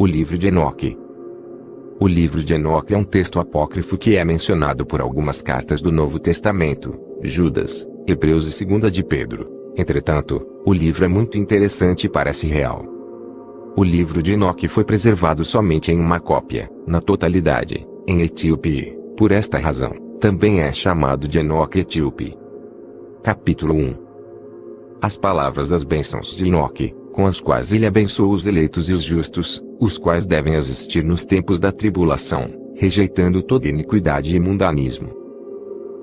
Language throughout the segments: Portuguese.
O livro de Enoque. O livro de Enoque é um texto apócrifo que é mencionado por algumas cartas do Novo Testamento, Judas, Hebreus e 2 de Pedro. Entretanto, o livro é muito interessante e parece real. O livro de Enoque foi preservado somente em uma cópia, na totalidade, em Etíope. Por esta razão, também é chamado de Enoque Etíope. Capítulo 1 As palavras das bênçãos de Enoque, com as quais ele abençoou os eleitos e os justos, os quais devem existir nos tempos da tribulação, rejeitando toda iniquidade e mundanismo.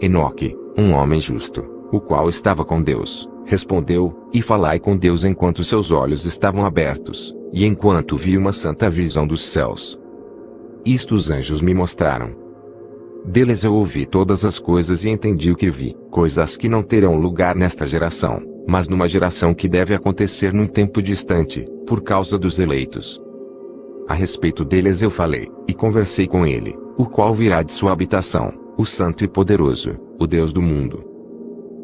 Enoque, um homem justo, o qual estava com Deus, respondeu, e falai com Deus enquanto seus olhos estavam abertos, e enquanto vi uma santa visão dos céus. Isto os anjos me mostraram. Deles eu ouvi todas as coisas e entendi o que vi, coisas que não terão lugar nesta geração, mas numa geração que deve acontecer num tempo distante, por causa dos eleitos. A respeito deles eu falei, e conversei com ele, o qual virá de sua habitação, o Santo e Poderoso, o Deus do mundo.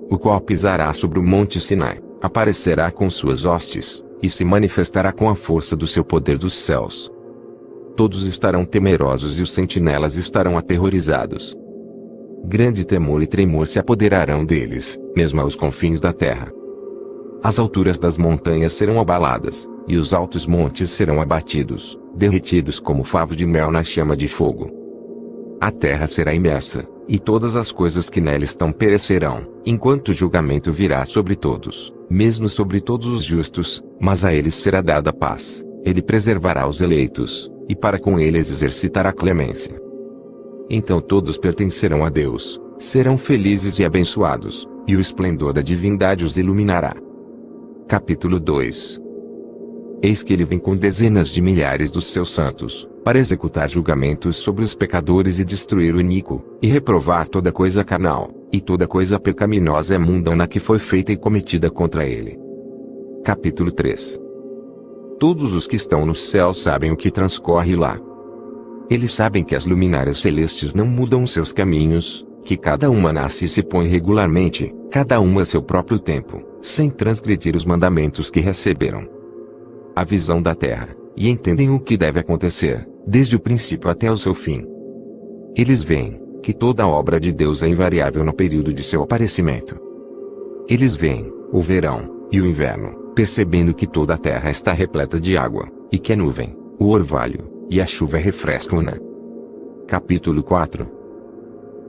O qual pisará sobre o monte Sinai, aparecerá com suas hostes, e se manifestará com a força do seu poder dos céus, Todos estarão temerosos e os sentinelas estarão aterrorizados. Grande temor e tremor se apoderarão deles, mesmo aos confins da terra. As alturas das montanhas serão abaladas, e os altos montes serão abatidos, derretidos como favo de mel na chama de fogo. A terra será imersa, e todas as coisas que nela estão perecerão, enquanto o julgamento virá sobre todos, mesmo sobre todos os justos, mas a eles será dada paz. Ele preservará os eleitos, e para com eles exercitar a clemência. Então todos pertencerão a Deus, serão felizes e abençoados, e o esplendor da divindade os iluminará. Capítulo 2 Eis que ele vem com dezenas de milhares dos seus santos, para executar julgamentos sobre os pecadores e destruir o iníquo, e reprovar toda coisa carnal, e toda coisa pecaminosa e mundana que foi feita e cometida contra ele. Capítulo 3 Todos os que estão no céu sabem o que transcorre lá. Eles sabem que as luminárias celestes não mudam seus caminhos, que cada uma nasce e se põe regularmente, cada uma a seu próprio tempo, sem transgredir os mandamentos que receberam. A visão da terra, e entendem o que deve acontecer, desde o princípio até o seu fim. Eles veem que toda a obra de Deus é invariável no período de seu aparecimento. Eles veem o verão e o inverno, percebendo que toda a terra está repleta de água, e que a nuvem, o orvalho, e a chuva refrescam-na. Capítulo 4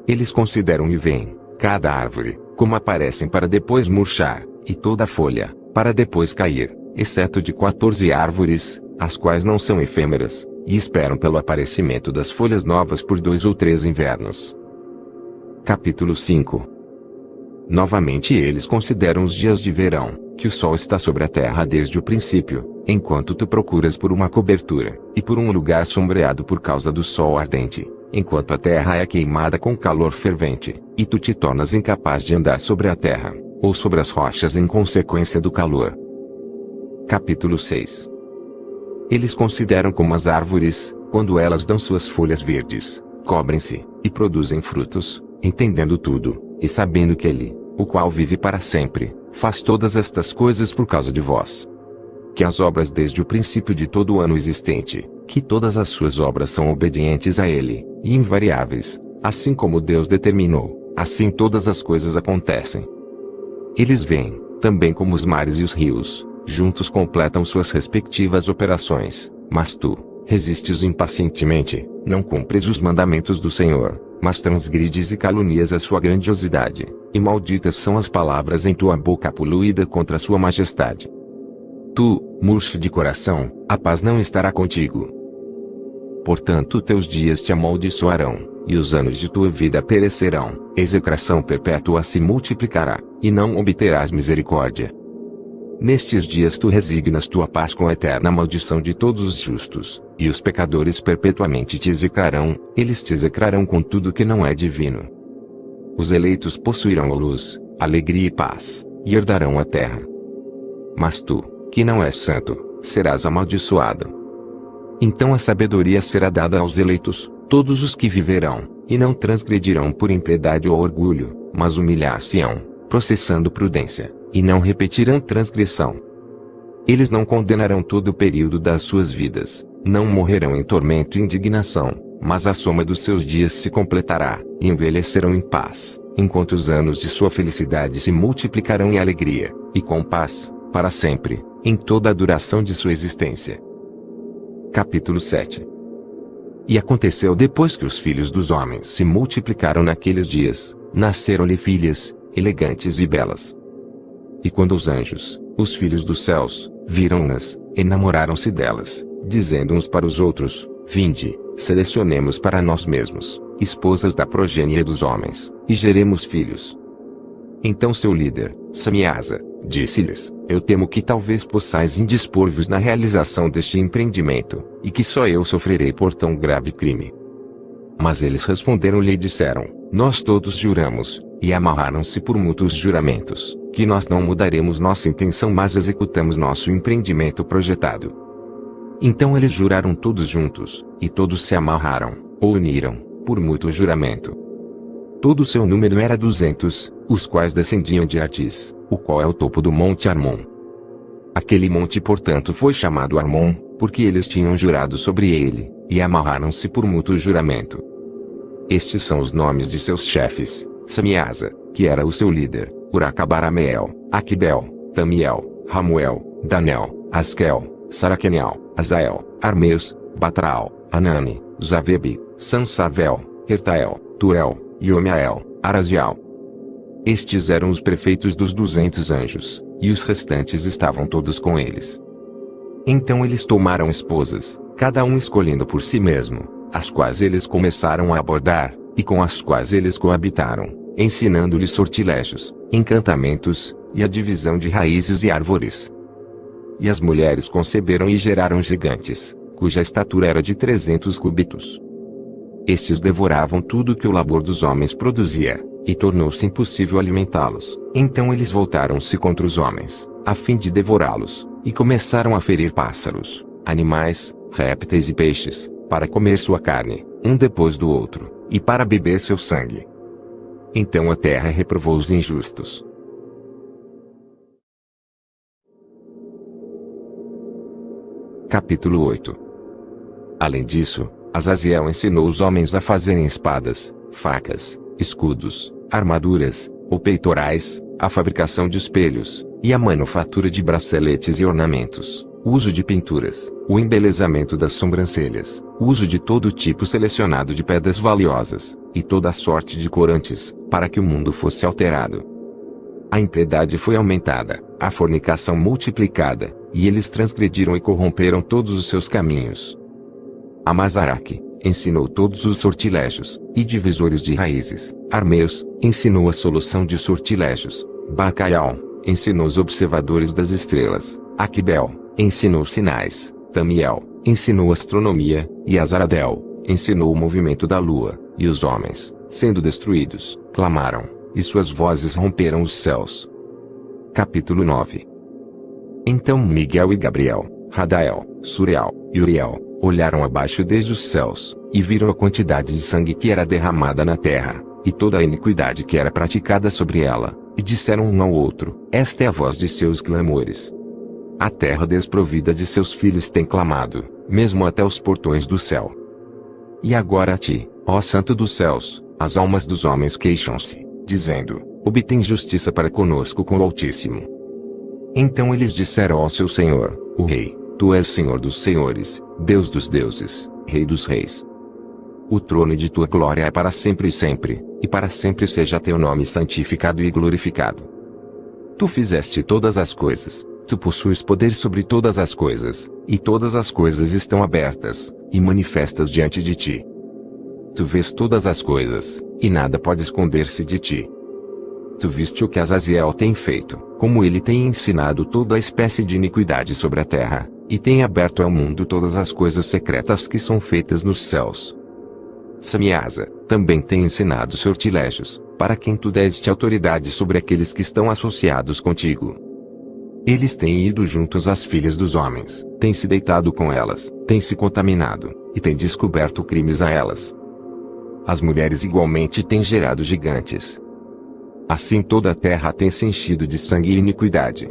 Eles consideram e veem, cada árvore, como aparecem para depois murchar, e toda folha, para depois cair, exceto de 14 árvores, as quais não são efêmeras, e esperam pelo aparecimento das folhas novas por dois ou três invernos. Capítulo 5 Novamente eles consideram os dias de verão, que o sol está sobre a terra desde o princípio, enquanto tu procuras por uma cobertura, e por um lugar sombreado por causa do sol ardente, enquanto a terra é queimada com calor fervente, e tu te tornas incapaz de andar sobre a terra, ou sobre as rochas em consequência do calor. Capítulo 6 Eles consideram como as árvores, quando elas dão suas folhas verdes, cobrem-se, e produzem frutos, entendendo tudo, e sabendo que Ele, o qual vive para sempre, faz todas estas coisas por causa de vós. Que as obras desde o princípio de todo o ano existente, que todas as suas obras são obedientes a Ele, e invariáveis, assim como Deus determinou, assim todas as coisas acontecem. Eles veem, também como os mares e os rios, juntos completam suas respectivas operações, mas tu, resistes impacientemente, não cumpres os mandamentos do Senhor, mas transgrides e calunias a sua grandiosidade, e malditas são as palavras em tua boca poluída contra sua majestade. Tu, murcho de coração, a paz não estará contigo. Portanto teus dias te amaldiçoarão, e os anos de tua vida perecerão, execração perpétua se multiplicará, e não obterás misericórdia. Nestes dias tu resignas tua paz com a eterna maldição de todos os justos, e os pecadores perpetuamente te execrarão, eles te execrarão com tudo que não é divino. Os eleitos possuirão a luz, alegria e paz, e herdarão a terra. Mas tu, que não és santo, serás amaldiçoado. Então a sabedoria será dada aos eleitos, todos os que viverão, e não transgredirão por impiedade ou orgulho, mas humilhar-se-ão, processando prudência, e não repetirão transgressão. Eles não condenarão todo o período das suas vidas, não morrerão em tormento e indignação, mas a soma dos seus dias se completará, e envelhecerão em paz, enquanto os anos de sua felicidade se multiplicarão em alegria, e com paz, para sempre, em toda a duração de sua existência. Capítulo 7 E aconteceu depois que os filhos dos homens se multiplicaram naqueles dias, nasceram-lhe filhas, elegantes e belas. E quando os anjos, os filhos dos céus, viram-nas, enamoraram-se delas, dizendo uns para os outros: Vinde, selecionemos para nós mesmos, esposas da progênie dos homens, e geremos filhos. Então seu líder, Samiasa, disse-lhes: Eu temo que talvez possais indispor-vos na realização deste empreendimento, e que só eu sofrerei por tão grave crime. Mas eles responderam-lhe e disseram: Nós todos juramos, e amarraram-se por mútuos juramentos, que nós não mudaremos nossa intenção mas executamos nosso empreendimento projetado. Então eles juraram todos juntos, e todos se amarraram, ou uniram, por mútuo juramento. Todo o seu número era duzentos, os quais descendiam de Artis, o qual é o topo do Monte Armon. Aquele monte portanto foi chamado Armon, porque eles tinham jurado sobre ele, e amarraram-se por mútuo juramento. Estes são os nomes de seus chefes, Samiasa, que era o seu líder, Uracabarameel, Aquibel, Tamiel, Ramuel, Danel, Askel, Saraquenial, Azael, Armeus, Batral, Anani, Zavebe, Sansavel, Ertael, Turel, Yomiael, Arazial. Estes eram os prefeitos dos duzentos anjos, e os restantes estavam todos com eles. Então eles tomaram esposas, cada um escolhendo por si mesmo, as quais eles começaram a abordar, e com as quais eles coabitaram, ensinando-lhes sortilégios, encantamentos, e a divisão de raízes e árvores. E as mulheres conceberam e geraram gigantes, cuja estatura era de trezentos cúbitos. Estes devoravam tudo que o labor dos homens produzia, e tornou-se impossível alimentá-los. Então eles voltaram-se contra os homens, a fim de devorá-los, e começaram a ferir pássaros, animais, répteis e peixes, para comer sua carne, um depois do outro, e para beber seu sangue. Então a terra reprovou os injustos, Capítulo 8 Além disso, Azaziel ensinou os homens a fazerem espadas, facas, escudos, armaduras, ou peitorais, a fabricação de espelhos, e a manufatura de braceletes e ornamentos, uso de pinturas, o embelezamento das sobrancelhas, uso de todo tipo selecionado de pedras valiosas, e toda sorte de corantes, para que o mundo fosse alterado. A impiedade foi aumentada, a fornicação multiplicada, e eles transgrediram e corromperam todos os seus caminhos. Amazaraque ensinou todos os sortilégios e divisores de raízes. Armeus ensinou a solução de sortilégios. Bacaial ensinou os observadores das estrelas. Aquibel ensinou sinais. Tamiel ensinou astronomia, e Azaradel ensinou o movimento da lua, e os homens, sendo destruídos, clamaram, e suas vozes romperam os céus. Capítulo 9 então Miguel e Gabriel, Radael, Suriel e Uriel, olharam abaixo desde os céus, e viram a quantidade de sangue que era derramada na terra, e toda a iniquidade que era praticada sobre ela, e disseram um ao outro: Esta é a voz de seus clamores. A terra desprovida de seus filhos tem clamado, mesmo até os portões do céu. E agora a ti, ó Santo dos céus, as almas dos homens queixam-se, dizendo: Obtém justiça para conosco com o Altíssimo. Então eles disseram ao seu senhor, o rei: Tu és senhor dos senhores, Deus dos deuses, rei dos reis. O trono de tua glória é para sempre e sempre, e para sempre seja teu nome santificado e glorificado. Tu fizeste todas as coisas, tu possuis poder sobre todas as coisas, e todas as coisas estão abertas, e manifestas diante de ti. Tu vês todas as coisas, e nada pode esconder-se de ti. Tu viste o que Azaziel tem feito, como ele tem ensinado toda a espécie de iniquidade sobre a terra, e tem aberto ao mundo todas as coisas secretas que são feitas nos céus. Samiasa também tem ensinado sortilégios, para quem tu deste autoridade sobre aqueles que estão associados contigo. Eles têm ido juntos às filhas dos homens, têm se deitado com elas, têm se contaminado, e têm descoberto crimes a elas. As mulheres igualmente têm gerado gigantes, Assim toda a terra tem se enchido de sangue e iniquidade.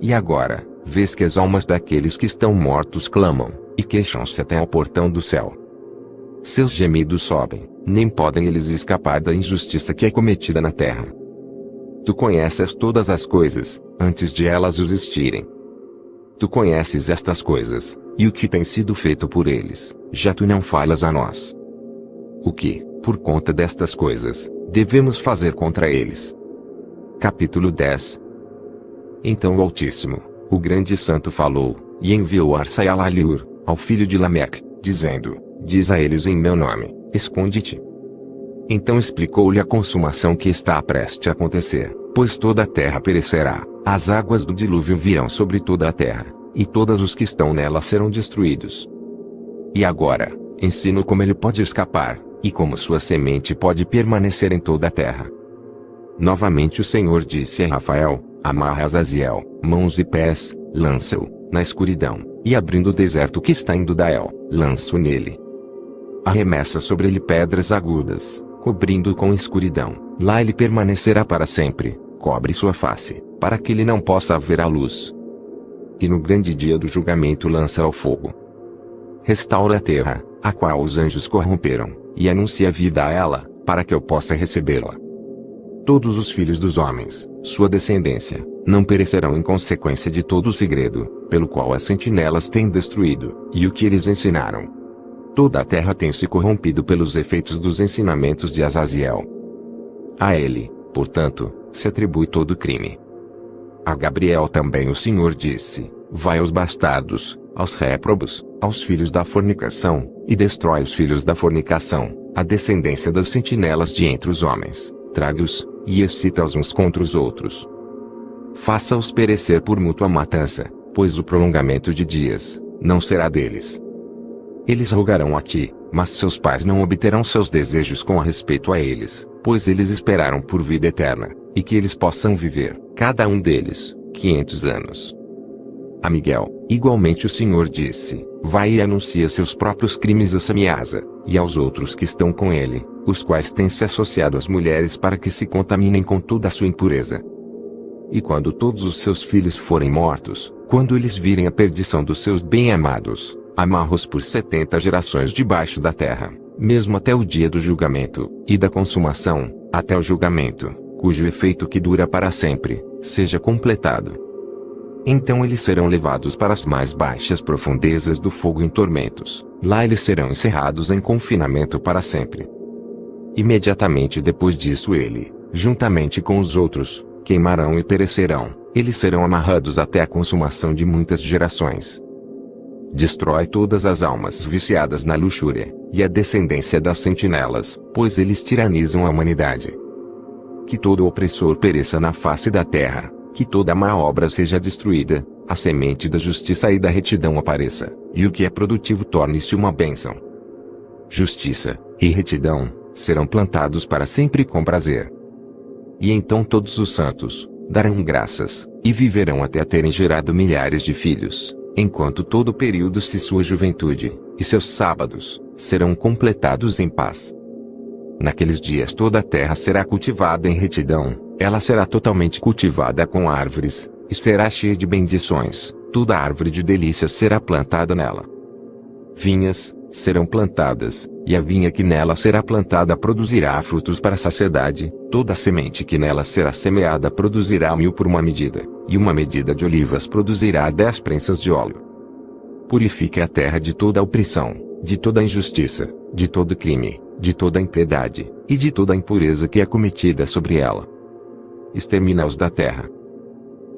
E agora, vês que as almas daqueles que estão mortos clamam, e queixam-se até ao portão do céu. Seus gemidos sobem, nem podem eles escapar da injustiça que é cometida na terra. Tu conheces todas as coisas, antes de elas existirem. Tu conheces estas coisas, e o que tem sido feito por eles, já tu não falas a nós. O que, por conta destas coisas, devemos fazer contra eles? Capítulo 10 Então o Altíssimo, o grande santo falou, e enviou Arsaialaliur, ao filho de Lameque, dizendo, Diz a eles em meu nome, esconde-te. Então explicou-lhe a consumação que está prestes a acontecer, pois toda a terra perecerá, as águas do dilúvio virão sobre toda a terra, e todos os que estão nela serão destruídos. E agora, ensino como ele pode escapar, e como sua semente pode permanecer em toda a terra. Novamente o Senhor disse a Rafael, amarra Azaziel, mãos e pés, lança-o, na escuridão, e abrindo o deserto que está em Dudael, lança-o nele. Arremessa sobre ele pedras agudas, cobrindo-o com escuridão, lá ele permanecerá para sempre, cobre sua face, para que ele não possa ver a luz. E no grande dia do julgamento lança ao fogo. Restaura a terra, a qual os anjos corromperam, e anuncia vida a ela, para que eu possa recebê-la. Todos os filhos dos homens, sua descendência, não perecerão em consequência de todo o segredo, pelo qual as sentinelas têm destruído, e o que eles ensinaram. Toda a terra tem se corrompido pelos efeitos dos ensinamentos de Azaziel. A ele, portanto, se atribui todo o crime. A Gabriel também o Senhor disse: Vai aos bastardos, aos réprobos, aos filhos da fornicação, e destrói os filhos da fornicação, a descendência das sentinelas de entre os homens, traga-os, e excita-os uns contra os outros. Faça-os perecer por mútua matança, pois o prolongamento de dias, não será deles. Eles rogarão a ti, mas seus pais não obterão seus desejos com respeito a eles, pois eles esperaram por vida eterna, e que eles possam viver, cada um deles, quinhentos anos. A Miguel, igualmente o Senhor disse, vai e anuncia seus próprios crimes a Samiasa, e aos outros que estão com ele, os quais têm se associado às mulheres para que se contaminem com toda a sua impureza. E quando todos os seus filhos forem mortos, quando eles virem a perdição dos seus bem-amados, amarros por setenta gerações debaixo da terra, mesmo até o dia do julgamento, e da consumação, até o julgamento, cujo efeito que dura para sempre, seja completado. Então eles serão levados para as mais baixas profundezas do fogo em tormentos. Lá eles serão encerrados em confinamento para sempre. Imediatamente depois disso ele, juntamente com os outros, queimarão e perecerão. Eles serão amarrados até a consumação de muitas gerações. Destrói todas as almas viciadas na luxúria, e a descendência das sentinelas, pois eles tiranizam a humanidade que todo opressor pereça na face da terra, que toda má obra seja destruída, a semente da justiça e da retidão apareça, e o que é produtivo torne-se uma bênção. Justiça e retidão serão plantados para sempre com prazer. E então todos os santos darão graças, e viverão até terem gerado milhares de filhos, enquanto todo o período se sua juventude, e seus sábados, serão completados em paz. Naqueles dias toda a terra será cultivada em retidão, ela será totalmente cultivada com árvores, e será cheia de bendições, toda árvore de delícias será plantada nela. Vinhas, serão plantadas, e a vinha que nela será plantada produzirá frutos para a saciedade, toda semente que nela será semeada produzirá mil por uma medida, e uma medida de olivas produzirá dez prensas de óleo. Purifique a terra de toda a opressão, de toda a injustiça, de todo crime, de toda a impiedade, e de toda a impureza que é cometida sobre ela. Extermina-os da terra.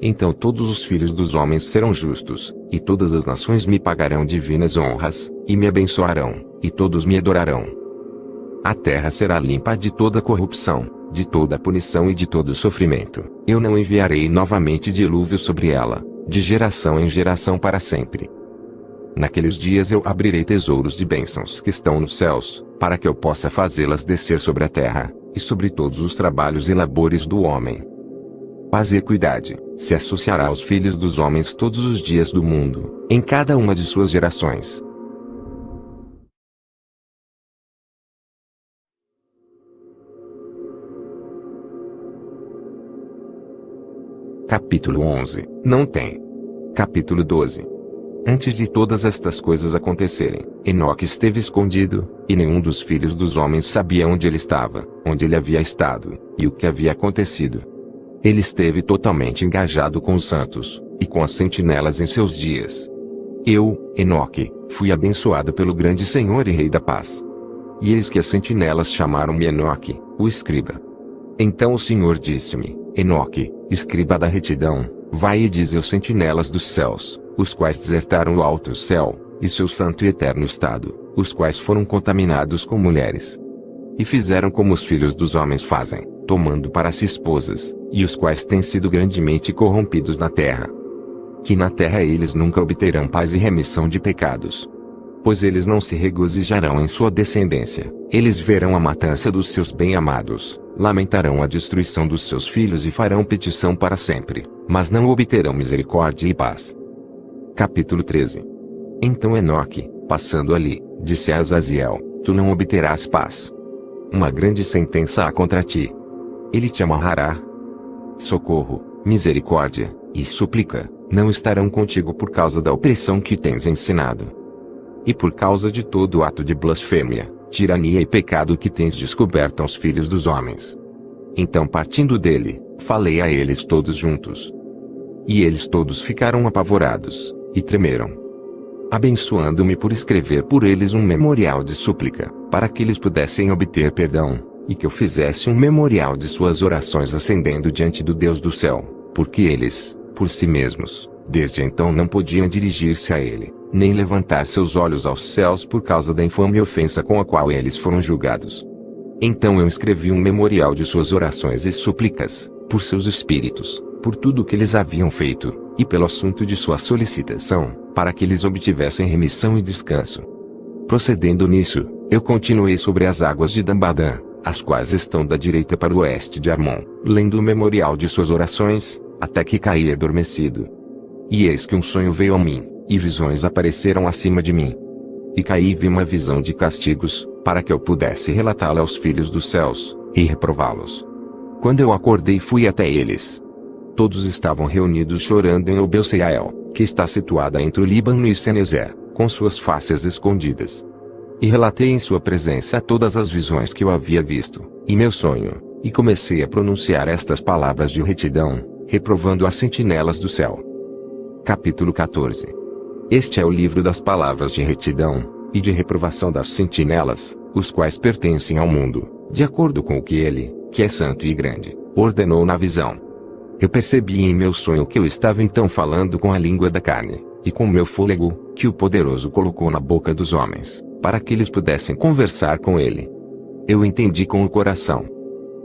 Então todos os filhos dos homens serão justos, e todas as nações me pagarão divinas honras, e me abençoarão, e todos me adorarão. A terra será limpa de toda corrupção, de toda punição e de todo sofrimento. Eu não enviarei novamente dilúvio sobre ela, de geração em geração para sempre. Naqueles dias eu abrirei tesouros de bênçãos que estão nos céus, para que eu possa fazê-las descer sobre a terra, e sobre todos os trabalhos e labores do homem. Paz e equidade se associará aos filhos dos homens todos os dias do mundo, em cada uma de suas gerações. Capítulo 11 Não tem. Capítulo 12 Antes de todas estas coisas acontecerem, Enoque esteve escondido, e nenhum dos filhos dos homens sabia onde ele estava, onde ele havia estado, e o que havia acontecido. Ele esteve totalmente engajado com os santos, e com as sentinelas em seus dias. Eu, Enoque, fui abençoado pelo grande Senhor e Rei da Paz. E eis que as sentinelas chamaram-me Enoque, o escriba. Então o Senhor disse-me, Enoque, escriba da retidão, vai e dize aos sentinelas dos céus, os quais desertaram o alto céu, e seu santo e eterno estado, os quais foram contaminados com mulheres. E fizeram como os filhos dos homens fazem, tomando para si esposas, e os quais têm sido grandemente corrompidos na terra. Que na terra eles nunca obterão paz e remissão de pecados. Pois eles não se regozijarão em sua descendência, eles verão a matança dos seus bem-amados, lamentarão a destruição dos seus filhos e farão petição para sempre, mas não obterão misericórdia e paz. Capítulo 13 Então Enoque, passando ali, disse a Azaziel, Tu não obterás paz. Uma grande sentença há contra ti. Ele te amarrará. Socorro, misericórdia, e súplica, não estarão contigo por causa da opressão que tens ensinado. E por causa de todo ato de blasfêmia, tirania e pecado que tens descoberto aos filhos dos homens. Então partindo dele, falei a eles todos juntos. E eles todos ficaram apavorados, e tremeram. Abençoando-me por escrever por eles um memorial de súplica, para que eles pudessem obter perdão, e que eu fizesse um memorial de suas orações ascendendo diante do Deus do céu, porque eles, por si mesmos, desde então não podiam dirigir-se a ele, nem levantar seus olhos aos céus por causa da infame ofensa com a qual eles foram julgados. Então eu escrevi um memorial de suas orações e súplicas, por seus espíritos, por tudo o que eles haviam feito, e pelo assunto de sua solicitação, para que eles obtivessem remissão e descanso. Procedendo nisso, eu continuei sobre as águas de Dambadã, as quais estão da direita para o oeste de Armon, lendo o memorial de suas orações, até que caí adormecido. E eis que um sonho veio a mim, e visões apareceram acima de mim. E caí e vi uma visão de castigos, para que eu pudesse relatá-la aos filhos dos céus, e reprová-los. Quando eu acordei fui até eles, todos estavam reunidos chorando em Obelseael, que está situada entre o Líbano e Senezer, com suas faces escondidas. E relatei em sua presença todas as visões que eu havia visto, e meu sonho, e comecei a pronunciar estas palavras de retidão, reprovando as sentinelas do céu. Capítulo 14 Este é o livro das palavras de retidão, e de reprovação das sentinelas, os quais pertencem ao mundo, de acordo com o que ele, que é santo e grande, ordenou na visão. Eu percebi em meu sonho que eu estava então falando com a língua da carne, e com meu fôlego, que o poderoso colocou na boca dos homens, para que eles pudessem conversar com ele. Eu entendi com o coração.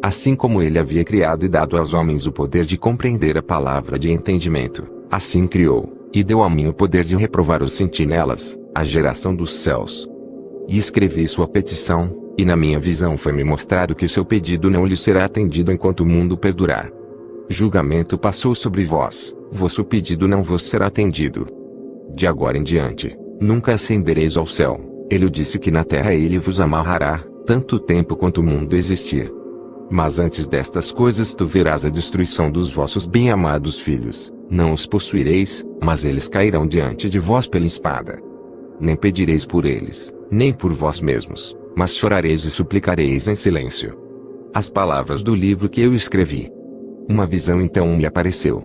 Assim como ele havia criado e dado aos homens o poder de compreender a palavra de entendimento, assim criou, e deu a mim o poder de reprovar os sentinelas, a geração dos céus. E escrevi sua petição, e na minha visão foi-me mostrado que seu pedido não lhe será atendido enquanto o mundo perdurar. Julgamento passou sobre vós, vosso pedido não vos será atendido. De agora em diante, nunca ascendereis ao céu. Ele disse que na terra ele vos amarrará, tanto tempo quanto o mundo existir. Mas antes destas coisas tu verás a destruição dos vossos bem-amados filhos, não os possuireis, mas eles cairão diante de vós pela espada. Nem pedireis por eles, nem por vós mesmos, mas chorareis e suplicareis em silêncio. As palavras do livro que eu escrevi, uma visão então me apareceu.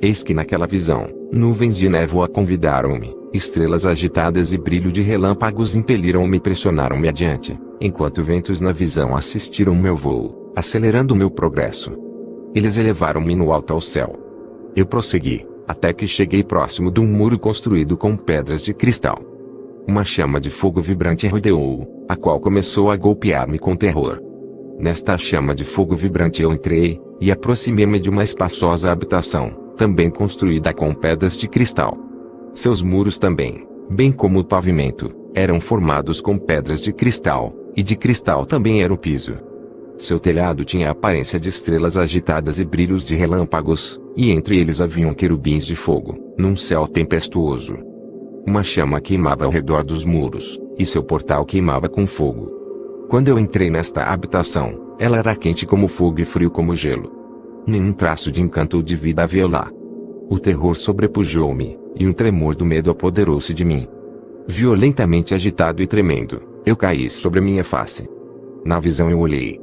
Eis que naquela visão, nuvens de névoa convidaram-me, estrelas agitadas e brilho de relâmpagos impeliram-me e pressionaram-me adiante, enquanto ventos na visão assistiram meu voo, acelerando meu progresso. Eles elevaram-me no alto ao céu. Eu prossegui, até que cheguei próximo de um muro construído com pedras de cristal. Uma chama de fogo vibrante rodeou-o, a qual começou a golpear-me com terror. Nesta chama de fogo vibrante eu entrei, e aproximei-me de uma espaçosa habitação, também construída com pedras de cristal. Seus muros também, bem como o pavimento, eram formados com pedras de cristal, e de cristal também era o piso. Seu telhado tinha a aparência de estrelas agitadas e brilhos de relâmpagos, e entre eles haviam querubins de fogo, num céu tempestuoso. Uma chama queimava ao redor dos muros, e seu portal queimava com fogo. Quando eu entrei nesta habitação, ela era quente como fogo e frio como gelo. Nenhum traço de encanto ou de vida havia lá. O terror sobrepujou-me, e um tremor do medo apoderou-se de mim. Violentamente agitado e tremendo, eu caí sobre minha face. Na visão eu olhei.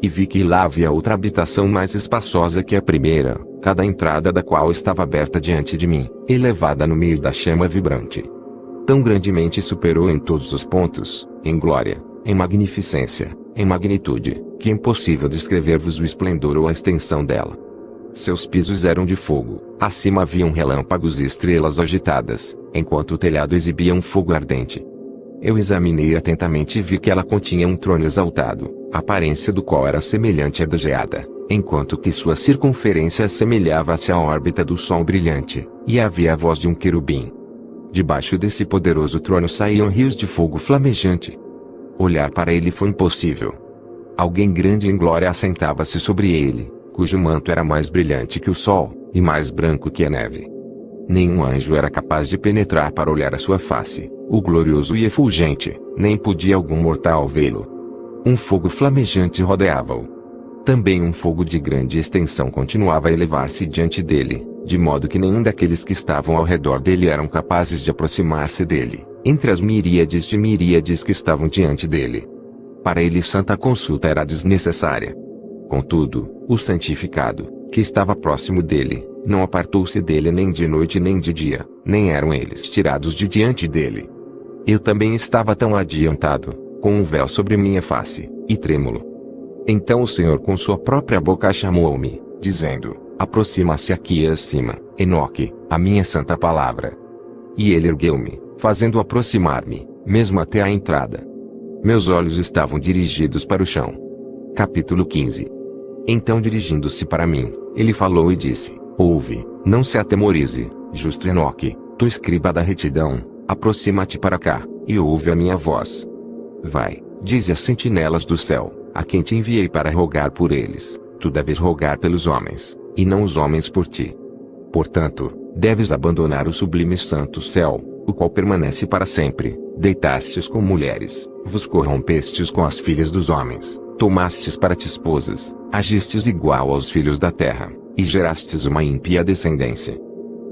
E vi que lá havia outra habitação mais espaçosa que a primeira, cada entrada da qual estava aberta diante de mim, elevada no meio da chama vibrante. Tão grandemente superou em todos os pontos, em glória, em magnificência, em magnitude, que é impossível descrever-vos o esplendor ou a extensão dela. Seus pisos eram de fogo, acima haviam relâmpagos e estrelas agitadas, enquanto o telhado exibia um fogo ardente. Eu examinei atentamente e vi que ela continha um trono exaltado, aparência do qual era semelhante à da geada, enquanto que sua circunferência assemelhava-se à órbita do Sol brilhante, e havia a voz de um querubim. Debaixo desse poderoso trono saíam rios de fogo flamejante. Olhar para ele foi impossível. Alguém grande em glória assentava-se sobre ele, cujo manto era mais brilhante que o sol, e mais branco que a neve. Nenhum anjo era capaz de penetrar para olhar a sua face, o glorioso e efulgente, nem podia algum mortal vê-lo. Um fogo flamejante rodeava-o. Também um fogo de grande extensão continuava a elevar-se diante dele, de modo que nenhum daqueles que estavam ao redor dele eram capazes de aproximar-se dele, entre as miríades de miríades que estavam diante dele. Para ele santa consulta era desnecessária. Contudo, o santificado, que estava próximo dele, não apartou-se dele nem de noite nem de dia, nem eram eles tirados de diante dele. Eu também estava tão adiantado, com um véu sobre minha face, e trêmulo. Então o Senhor com sua própria boca chamou-me, dizendo, aproxima-se aqui acima, Enoque, a minha santa palavra. E ele ergueu-me, fazendo aproximar-me, mesmo até a entrada. Meus olhos estavam dirigidos para o chão. Capítulo 15 Então dirigindo-se para mim, ele falou e disse, Ouve, não se atemorize, justo Enoque, tu escriba da retidão, Aproxima-te para cá, e ouve a minha voz. Vai, dize às sentinelas do céu, a quem te enviei para rogar por eles, tu deves rogar pelos homens, e não os homens por ti. Portanto, deves abandonar o sublime santo céu, o qual permanece para sempre, deitastes com mulheres, vos corrompestes com as filhas dos homens, tomastes para ti esposas, agistes igual aos filhos da terra, e gerastes uma ímpia descendência.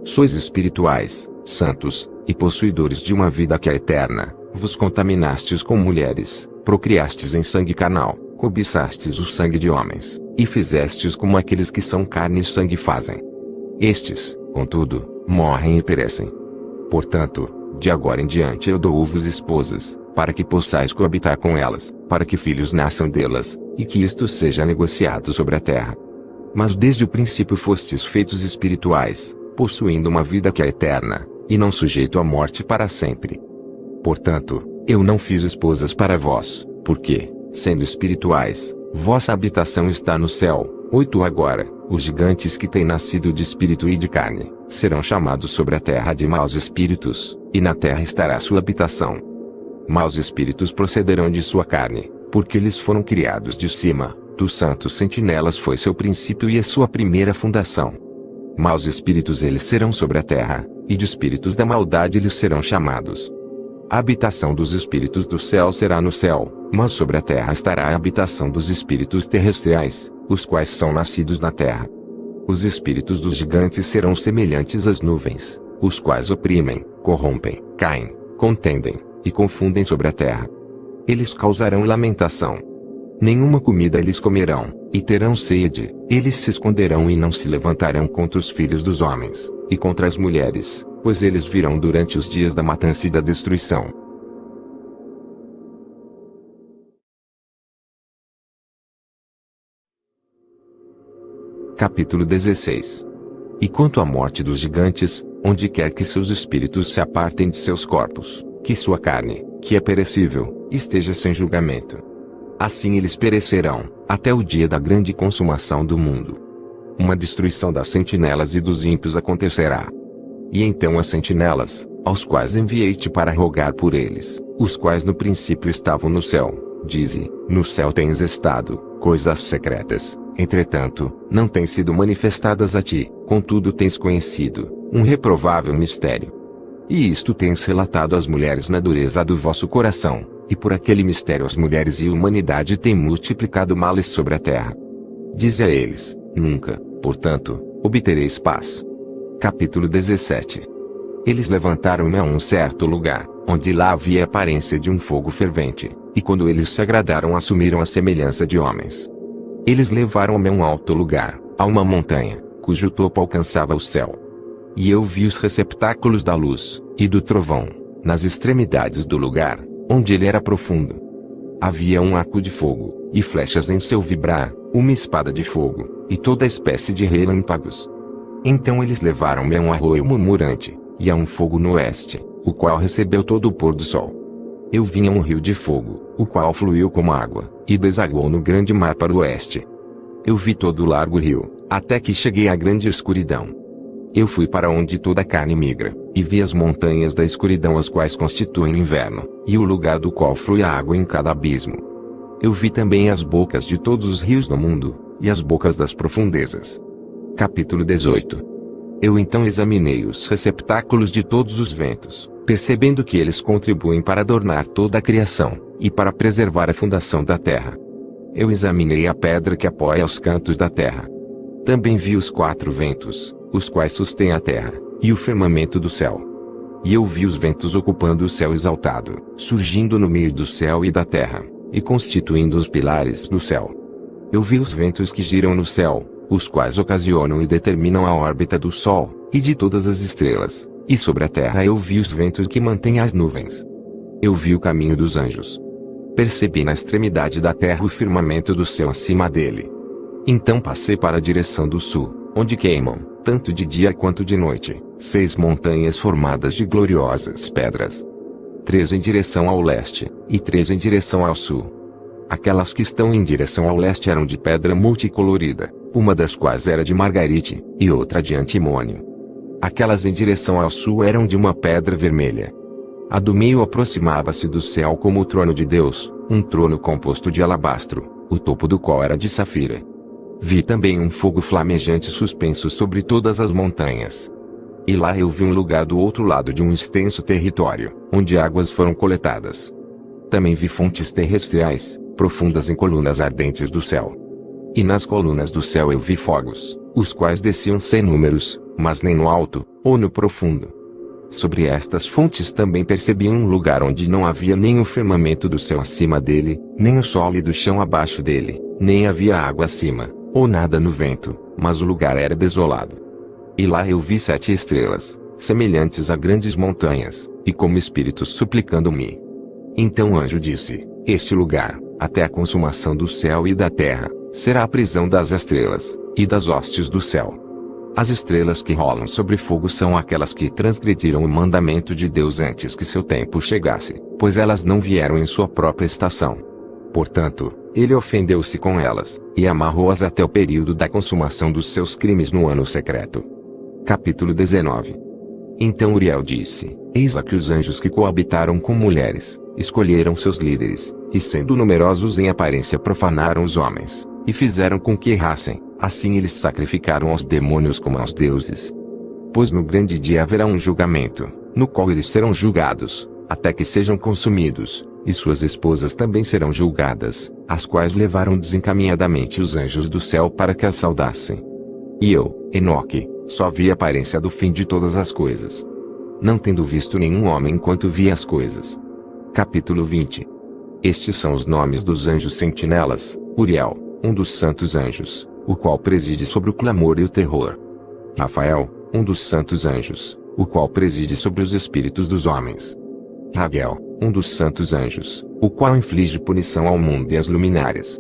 Sois espirituais, santos, e possuidores de uma vida que é eterna, vos contaminastes com mulheres, procriastes em sangue carnal, cobiçastes o sangue de homens, e fizestes como aqueles que são carne e sangue fazem. Estes, contudo, morrem e perecem. Portanto, de agora em diante eu dou-vos esposas, para que possais coabitar com elas, para que filhos nasçam delas, e que isto seja negociado sobre a terra. Mas desde o princípio fostes feitos espirituais, possuindo uma vida que é eterna, e não sujeito à morte para sempre. Portanto, eu não fiz esposas para vós, porque, sendo espirituais, vossa habitação está no céu. 8 Agora, os gigantes que têm nascido de espírito e de carne, serão chamados sobre a terra de maus espíritos, e na terra estará sua habitação. Maus espíritos procederão de sua carne, porque eles foram criados de cima, dos santos sentinelas foi seu princípio e a sua primeira fundação. Maus espíritos eles serão sobre a terra, e de espíritos da maldade eles serão chamados. A habitação dos espíritos do céu será no céu, mas sobre a terra estará a habitação dos espíritos terrestriais, os quais são nascidos na terra. Os espíritos dos gigantes serão semelhantes às nuvens, os quais oprimem, corrompem, caem, contendem e confundem sobre a terra. Eles causarão lamentação. Nenhuma comida eles comerão, e terão sede, eles se esconderão e não se levantarão contra os filhos dos homens e contra as mulheres, pois eles virão durante os dias da matança e da destruição. Capítulo 16 E quanto à morte dos gigantes, onde quer que seus espíritos se apartem de seus corpos, que sua carne, que é perecível, esteja sem julgamento. Assim eles perecerão, até o dia da grande consumação do mundo uma destruição das sentinelas e dos ímpios acontecerá. E então as sentinelas, aos quais enviei-te para rogar por eles, os quais no princípio estavam no céu, dize, no céu tens estado, coisas secretas, entretanto, não têm sido manifestadas a ti, contudo tens conhecido, um reprovável mistério. E isto tens relatado às mulheres na dureza do vosso coração, e por aquele mistério as mulheres e a humanidade têm multiplicado males sobre a terra. Dize a eles, nunca, portanto, obtereis paz. Capítulo 17 Eles levantaram-me a um certo lugar, onde lá havia aparência de um fogo fervente, e quando eles se agradaram assumiram a semelhança de homens. Eles levaram-me a um alto lugar, a uma montanha, cujo topo alcançava o céu. E eu vi os receptáculos da luz, e do trovão, nas extremidades do lugar, onde ele era profundo. Havia um arco de fogo, e flechas em seu vibrar, uma espada de fogo, e toda espécie de relâmpagos. Então eles levaram-me a um arroio murmurante, e a um fogo no oeste, o qual recebeu todo o pôr do sol. Eu vinha um rio de fogo, o qual fluiu como água, e desaguou no grande mar para o oeste. Eu vi todo o largo rio, até que cheguei à grande escuridão. Eu fui para onde toda a carne migra, e vi as montanhas da escuridão as quais constituem inverno, e o lugar do qual flui a água em cada abismo. Eu vi também as bocas de todos os rios do mundo, e as bocas das profundezas. Capítulo 18 eu então examinei os receptáculos de todos os ventos, percebendo que eles contribuem para adornar toda a criação, e para preservar a fundação da terra. Eu examinei a pedra que apoia os cantos da terra. Também vi os quatro ventos, os quais sustêm a terra, e o firmamento do céu. E eu vi os ventos ocupando o céu exaltado, surgindo no meio do céu e da terra, e constituindo os pilares do céu. Eu vi os ventos que giram no céu, os quais ocasionam e determinam a órbita do Sol, e de todas as estrelas, e sobre a terra eu vi os ventos que mantêm as nuvens. Eu vi o caminho dos anjos. Percebi na extremidade da terra o firmamento do céu acima dele. Então passei para a direção do sul, onde queimam, tanto de dia quanto de noite, seis montanhas formadas de gloriosas pedras. Três em direção ao leste, e três em direção ao sul. Aquelas que estão em direção ao leste eram de pedra multicolorida, uma das quais era de margarite, e outra de antimônio. Aquelas em direção ao sul eram de uma pedra vermelha. A do meio aproximava-se do céu como o trono de Deus, um trono composto de alabastro, o topo do qual era de safira. Vi também um fogo flamejante suspenso sobre todas as montanhas. E lá eu vi um lugar do outro lado de um extenso território, onde águas foram coletadas. Também vi fontes terrestriais, profundas em colunas ardentes do céu. E nas colunas do céu eu vi fogos, os quais desciam sem números, mas nem no alto, ou no profundo. Sobre estas fontes também percebi um lugar onde não havia nem o firmamento do céu acima dele, nem o sólido chão abaixo dele, nem havia água acima, ou nada no vento, mas o lugar era desolado. E lá eu vi sete estrelas, semelhantes a grandes montanhas, e como espíritos suplicando-me. Então o anjo disse: Este lugar, até a consumação do céu e da terra, será a prisão das estrelas, e das hostes do céu. As estrelas que rolam sobre fogo são aquelas que transgrediram o mandamento de Deus antes que seu tempo chegasse, pois elas não vieram em sua própria estação. Portanto, ele ofendeu-se com elas, e amarrou-as até o período da consumação dos seus crimes no ano secreto. Capítulo 19 Então Uriel disse: Eis aqui os anjos que coabitaram com mulheres, escolheram seus líderes, e sendo numerosos em aparência profanaram os homens, e fizeram com que errassem, assim eles sacrificaram aos demônios como aos deuses. Pois no grande dia haverá um julgamento, no qual eles serão julgados, até que sejam consumidos, e suas esposas também serão julgadas, as quais levaram desencaminhadamente os anjos do céu para que as saudassem. E eu, Enoque, só vi a aparência do fim de todas as coisas. Não tendo visto nenhum homem enquanto vi as coisas. Capítulo 20 Estes são os nomes dos anjos sentinelas, Uriel, um dos santos anjos, o qual preside sobre o clamor e o terror. Rafael, um dos santos anjos, o qual preside sobre os espíritos dos homens. Raguel, um dos santos anjos, o qual inflige punição ao mundo e às luminárias.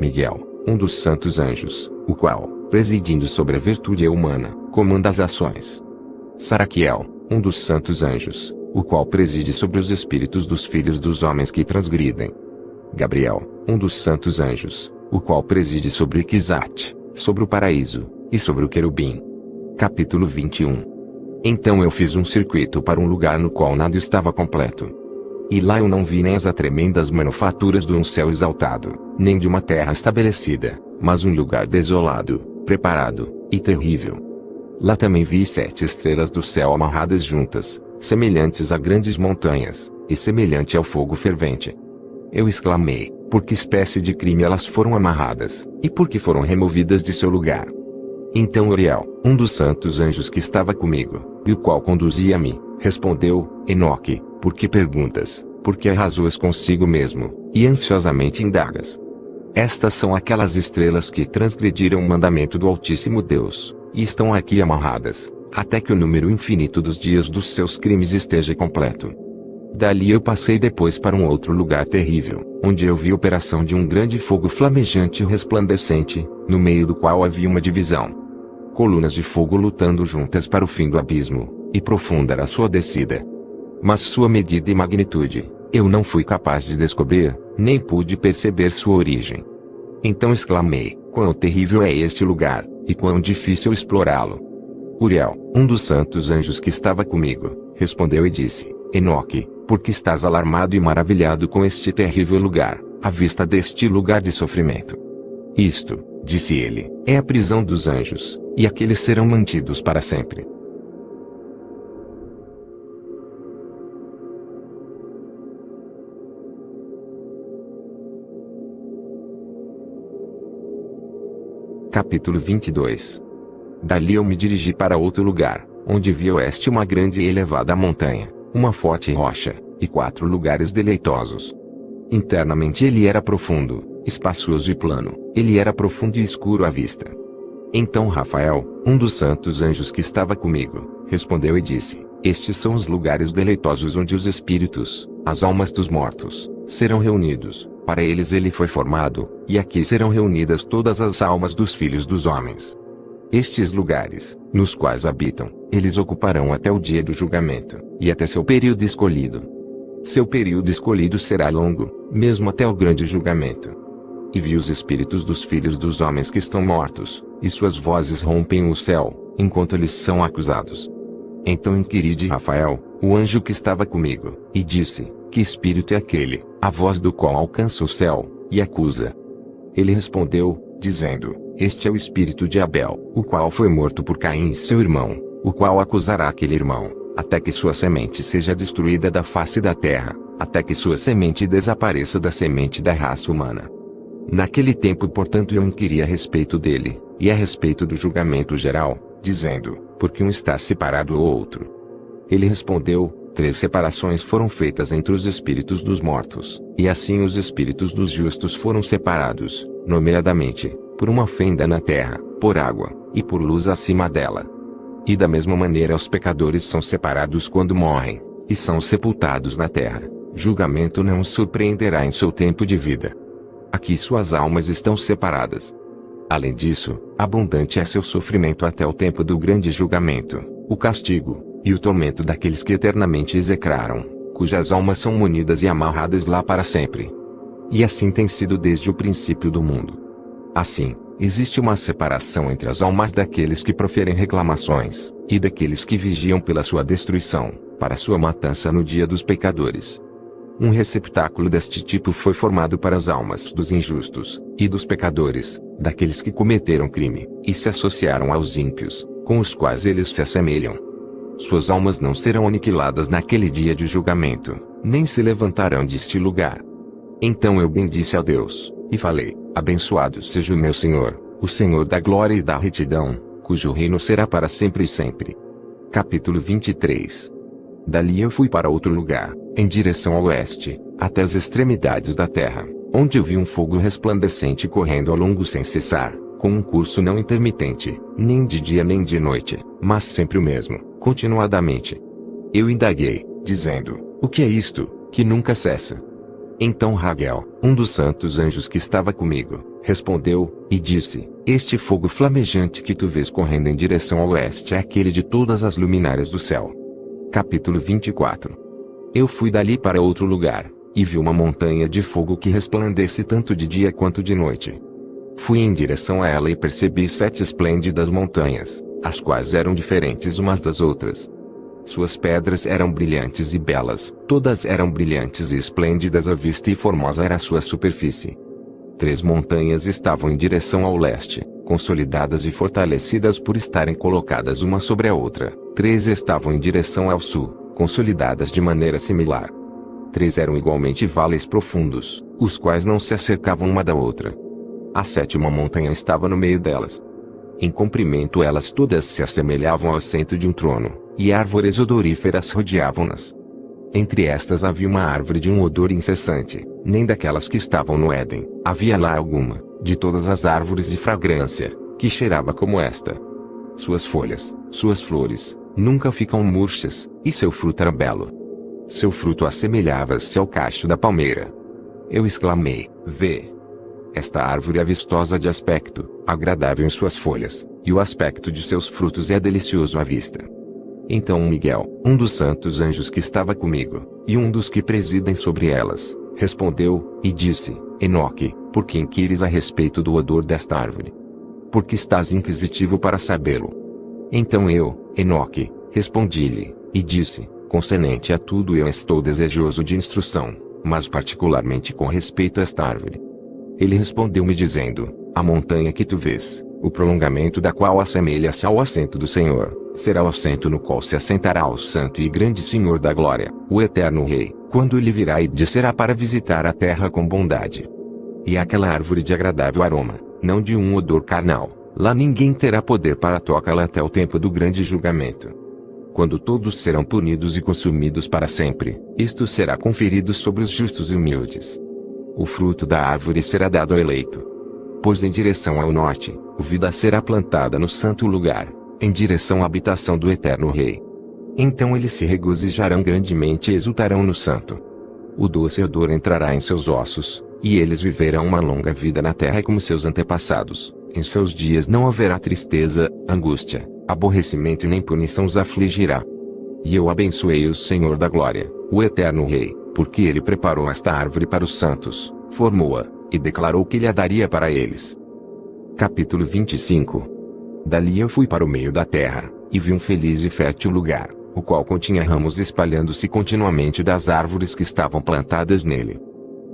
Miguel, um dos santos anjos, o qual, presidindo sobre a virtude humana, comanda as ações. Saraquiel, um dos santos anjos, o qual preside sobre os espíritos dos filhos dos homens que transgridem. Gabriel, um dos santos anjos, o qual preside sobre Kizat, sobre o paraíso, e sobre o querubim. Capítulo 21 Então eu fiz um circuito para um lugar no qual nada estava completo. E lá eu não vi nem as tremendas manufaturas de um céu exaltado, nem de uma terra estabelecida, mas um lugar desolado, preparado, e terrível. Lá também vi sete estrelas do céu amarradas juntas, semelhantes a grandes montanhas, e semelhante ao fogo fervente. Eu exclamei: por que espécie de crime elas foram amarradas, e por que foram removidas de seu lugar? Então Uriel, um dos santos anjos que estava comigo, e o qual conduzia-me, respondeu, Enoque, por que perguntas, por que arrasoas consigo mesmo, e ansiosamente indagas? Estas são aquelas estrelas que transgrediram o mandamento do Altíssimo Deus, e estão aqui amarradas, até que o número infinito dos dias dos seus crimes esteja completo. Dali eu passei depois para um outro lugar terrível, onde eu vi a operação de um grande fogo flamejante e resplandecente, no meio do qual havia uma divisão. Colunas de fogo lutando juntas para o fim do abismo, e profunda era sua descida. Mas sua medida e magnitude, eu não fui capaz de descobrir, nem pude perceber sua origem. Então exclamei: Quão terrível é este lugar, e quão difícil explorá-lo. Uriel, um dos santos anjos que estava comigo, respondeu e disse: Enoque, por que estás alarmado e maravilhado com este terrível lugar, à vista deste lugar de sofrimento? Isto, disse ele, é a prisão dos anjos, e aqueles serão mantidos para sempre. Capítulo 22 Dali eu me dirigi para outro lugar, onde vi oeste uma grande e elevada montanha, uma forte rocha, e quatro lugares deleitosos. Internamente ele era profundo, espaçoso e plano, ele era profundo e escuro à vista. Então Rafael, um dos santos anjos que estava comigo, respondeu e disse: Estes são os lugares deleitosos onde os espíritos, as almas dos mortos, serão reunidos, para eles ele foi formado, e aqui serão reunidas todas as almas dos filhos dos homens. Estes lugares, nos quais habitam, eles ocuparão até o dia do julgamento, e até seu período escolhido. Seu período escolhido será longo, mesmo até o grande julgamento. E vi os espíritos dos filhos dos homens que estão mortos, e suas vozes rompem o céu, enquanto eles são acusados. Então inquiri de Rafael, o anjo que estava comigo, e disse: Que espírito é aquele, a voz do qual alcança o céu, e acusa? Ele respondeu, dizendo: Este é o espírito de Abel, o qual foi morto por Caim seu irmão, o qual acusará aquele irmão, até que sua semente seja destruída da face da terra, até que sua semente desapareça da semente da raça humana. Naquele tempo, portanto, eu inquiri a respeito dele, e a respeito do julgamento geral, dizendo: Por que um está separado do outro? Ele respondeu: Três separações foram feitas entre os espíritos dos mortos, e assim os espíritos dos justos foram separados, nomeadamente, por uma fenda na terra, por água, e por luz acima dela. E da mesma maneira os pecadores são separados quando morrem, e são sepultados na terra. Julgamento não os surpreenderá em seu tempo de vida. Aqui suas almas estão separadas, Além disso, abundante é seu sofrimento até o tempo do grande julgamento, o castigo, e o tormento daqueles que eternamente execraram, cujas almas são munidas e amarradas lá para sempre. E assim tem sido desde o princípio do mundo. Assim, existe uma separação entre as almas daqueles que proferem reclamações, e daqueles que vigiam pela sua destruição, para sua matança no dia dos pecadores. Um receptáculo deste tipo foi formado para as almas dos injustos, e dos pecadores, daqueles que cometeram crime, e se associaram aos ímpios, com os quais eles se assemelham. Suas almas não serão aniquiladas naquele dia de julgamento, nem se levantarão deste lugar. Então eu bendisse a Deus, e falei: Abençoado seja o meu Senhor, o Senhor da glória e da retidão, cujo reino será para sempre e sempre. Capítulo 23 Dali eu fui para outro lugar, em direção ao oeste, até as extremidades da terra onde eu vi um fogo resplandecente correndo ao longo sem cessar, com um curso não intermitente, nem de dia nem de noite, mas sempre o mesmo, continuadamente. Eu indaguei, dizendo: O que é isto, que nunca cessa? Então Raguel, um dos santos anjos que estava comigo, respondeu, e disse: Este fogo flamejante que tu vês correndo em direção ao oeste é aquele de todas as luminárias do céu. Capítulo 24 Eu fui dali para outro lugar, e vi uma montanha de fogo que resplandece tanto de dia quanto de noite. Fui em direção a ela e percebi sete esplêndidas montanhas, as quais eram diferentes umas das outras. Suas pedras eram brilhantes e belas, todas eram brilhantes e esplêndidas à vista e formosa era a sua superfície. Três montanhas estavam em direção ao leste, consolidadas e fortalecidas por estarem colocadas uma sobre a outra. Três estavam em direção ao sul, consolidadas de maneira similar três eram igualmente vales profundos, os quais não se acercavam uma da outra. A sétima montanha estava no meio delas. Em comprimento elas todas se assemelhavam ao assento de um trono, e árvores odoríferas rodeavam-nas. Entre estas havia uma árvore de um odor incessante, nem daquelas que estavam no Éden, havia lá alguma, de todas as árvores de fragrância, que cheirava como esta. Suas folhas, suas flores, nunca ficam murchas, e seu fruto era belo. Seu fruto assemelhava-se ao cacho da palmeira. Eu exclamei, vê, esta árvore é vistosa de aspecto, agradável em suas folhas, e o aspecto de seus frutos é delicioso à vista. Então Miguel, um dos santos anjos que estava comigo, e um dos que presidem sobre elas, respondeu, e disse, Enoque, por que inquires a respeito do odor desta árvore? Porque estás inquisitivo para sabê-lo. Então eu, Enoque, respondi-lhe, e disse, concernente a tudo eu estou desejoso de instrução, mas particularmente com respeito a esta árvore. Ele respondeu-me dizendo: A montanha que tu vês, o prolongamento da qual assemelha-se ao assento do Senhor, será o assento no qual se assentará o Santo e Grande Senhor da Glória, o Eterno Rei, quando ele virá e descerá para visitar a terra com bondade. E aquela árvore de agradável aroma, não de um odor carnal, lá ninguém terá poder para tocá-la até o tempo do grande julgamento. Quando todos serão punidos e consumidos para sempre, isto será conferido sobre os justos e humildes o fruto da árvore será dado ao eleito. Pois em direção ao norte, vida será plantada no santo lugar, em direção à habitação do eterno Rei. Então eles se regozijarão grandemente e exultarão no santo. O doce odor entrará em seus ossos, e eles viverão uma longa vida na terra como seus antepassados. Em seus dias não haverá tristeza, angústia, aborrecimento nem punição os afligirá. E eu abençoei o Senhor da glória, o eterno Rei, porque ele preparou esta árvore para os santos, formou-a, e declarou que lhe a daria para eles. Capítulo 25 Dali eu fui para o meio da terra, e vi um feliz e fértil lugar, o qual continha ramos espalhando-se continuamente das árvores que estavam plantadas nele.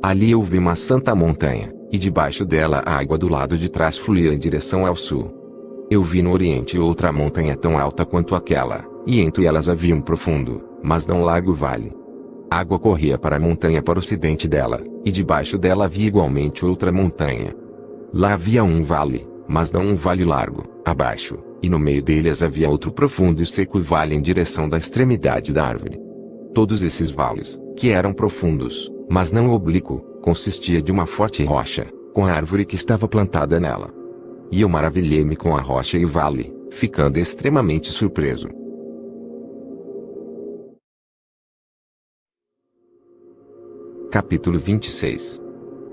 Ali eu vi uma santa montanha, e debaixo dela a água do lado de trás fluía em direção ao sul. Eu vi no oriente outra montanha tão alta quanto aquela, e entre elas havia um profundo, mas não largo vale, água corria para a montanha para o ocidente dela, e debaixo dela havia igualmente outra montanha. Lá havia um vale, mas não um vale largo, abaixo, e no meio deles havia outro profundo e seco vale em direção da extremidade da árvore. Todos esses vales, que eram profundos, mas não oblíquo, consistia de uma forte rocha, com a árvore que estava plantada nela. E eu maravilhei-me com a rocha e o vale, ficando extremamente surpreso. Capítulo 26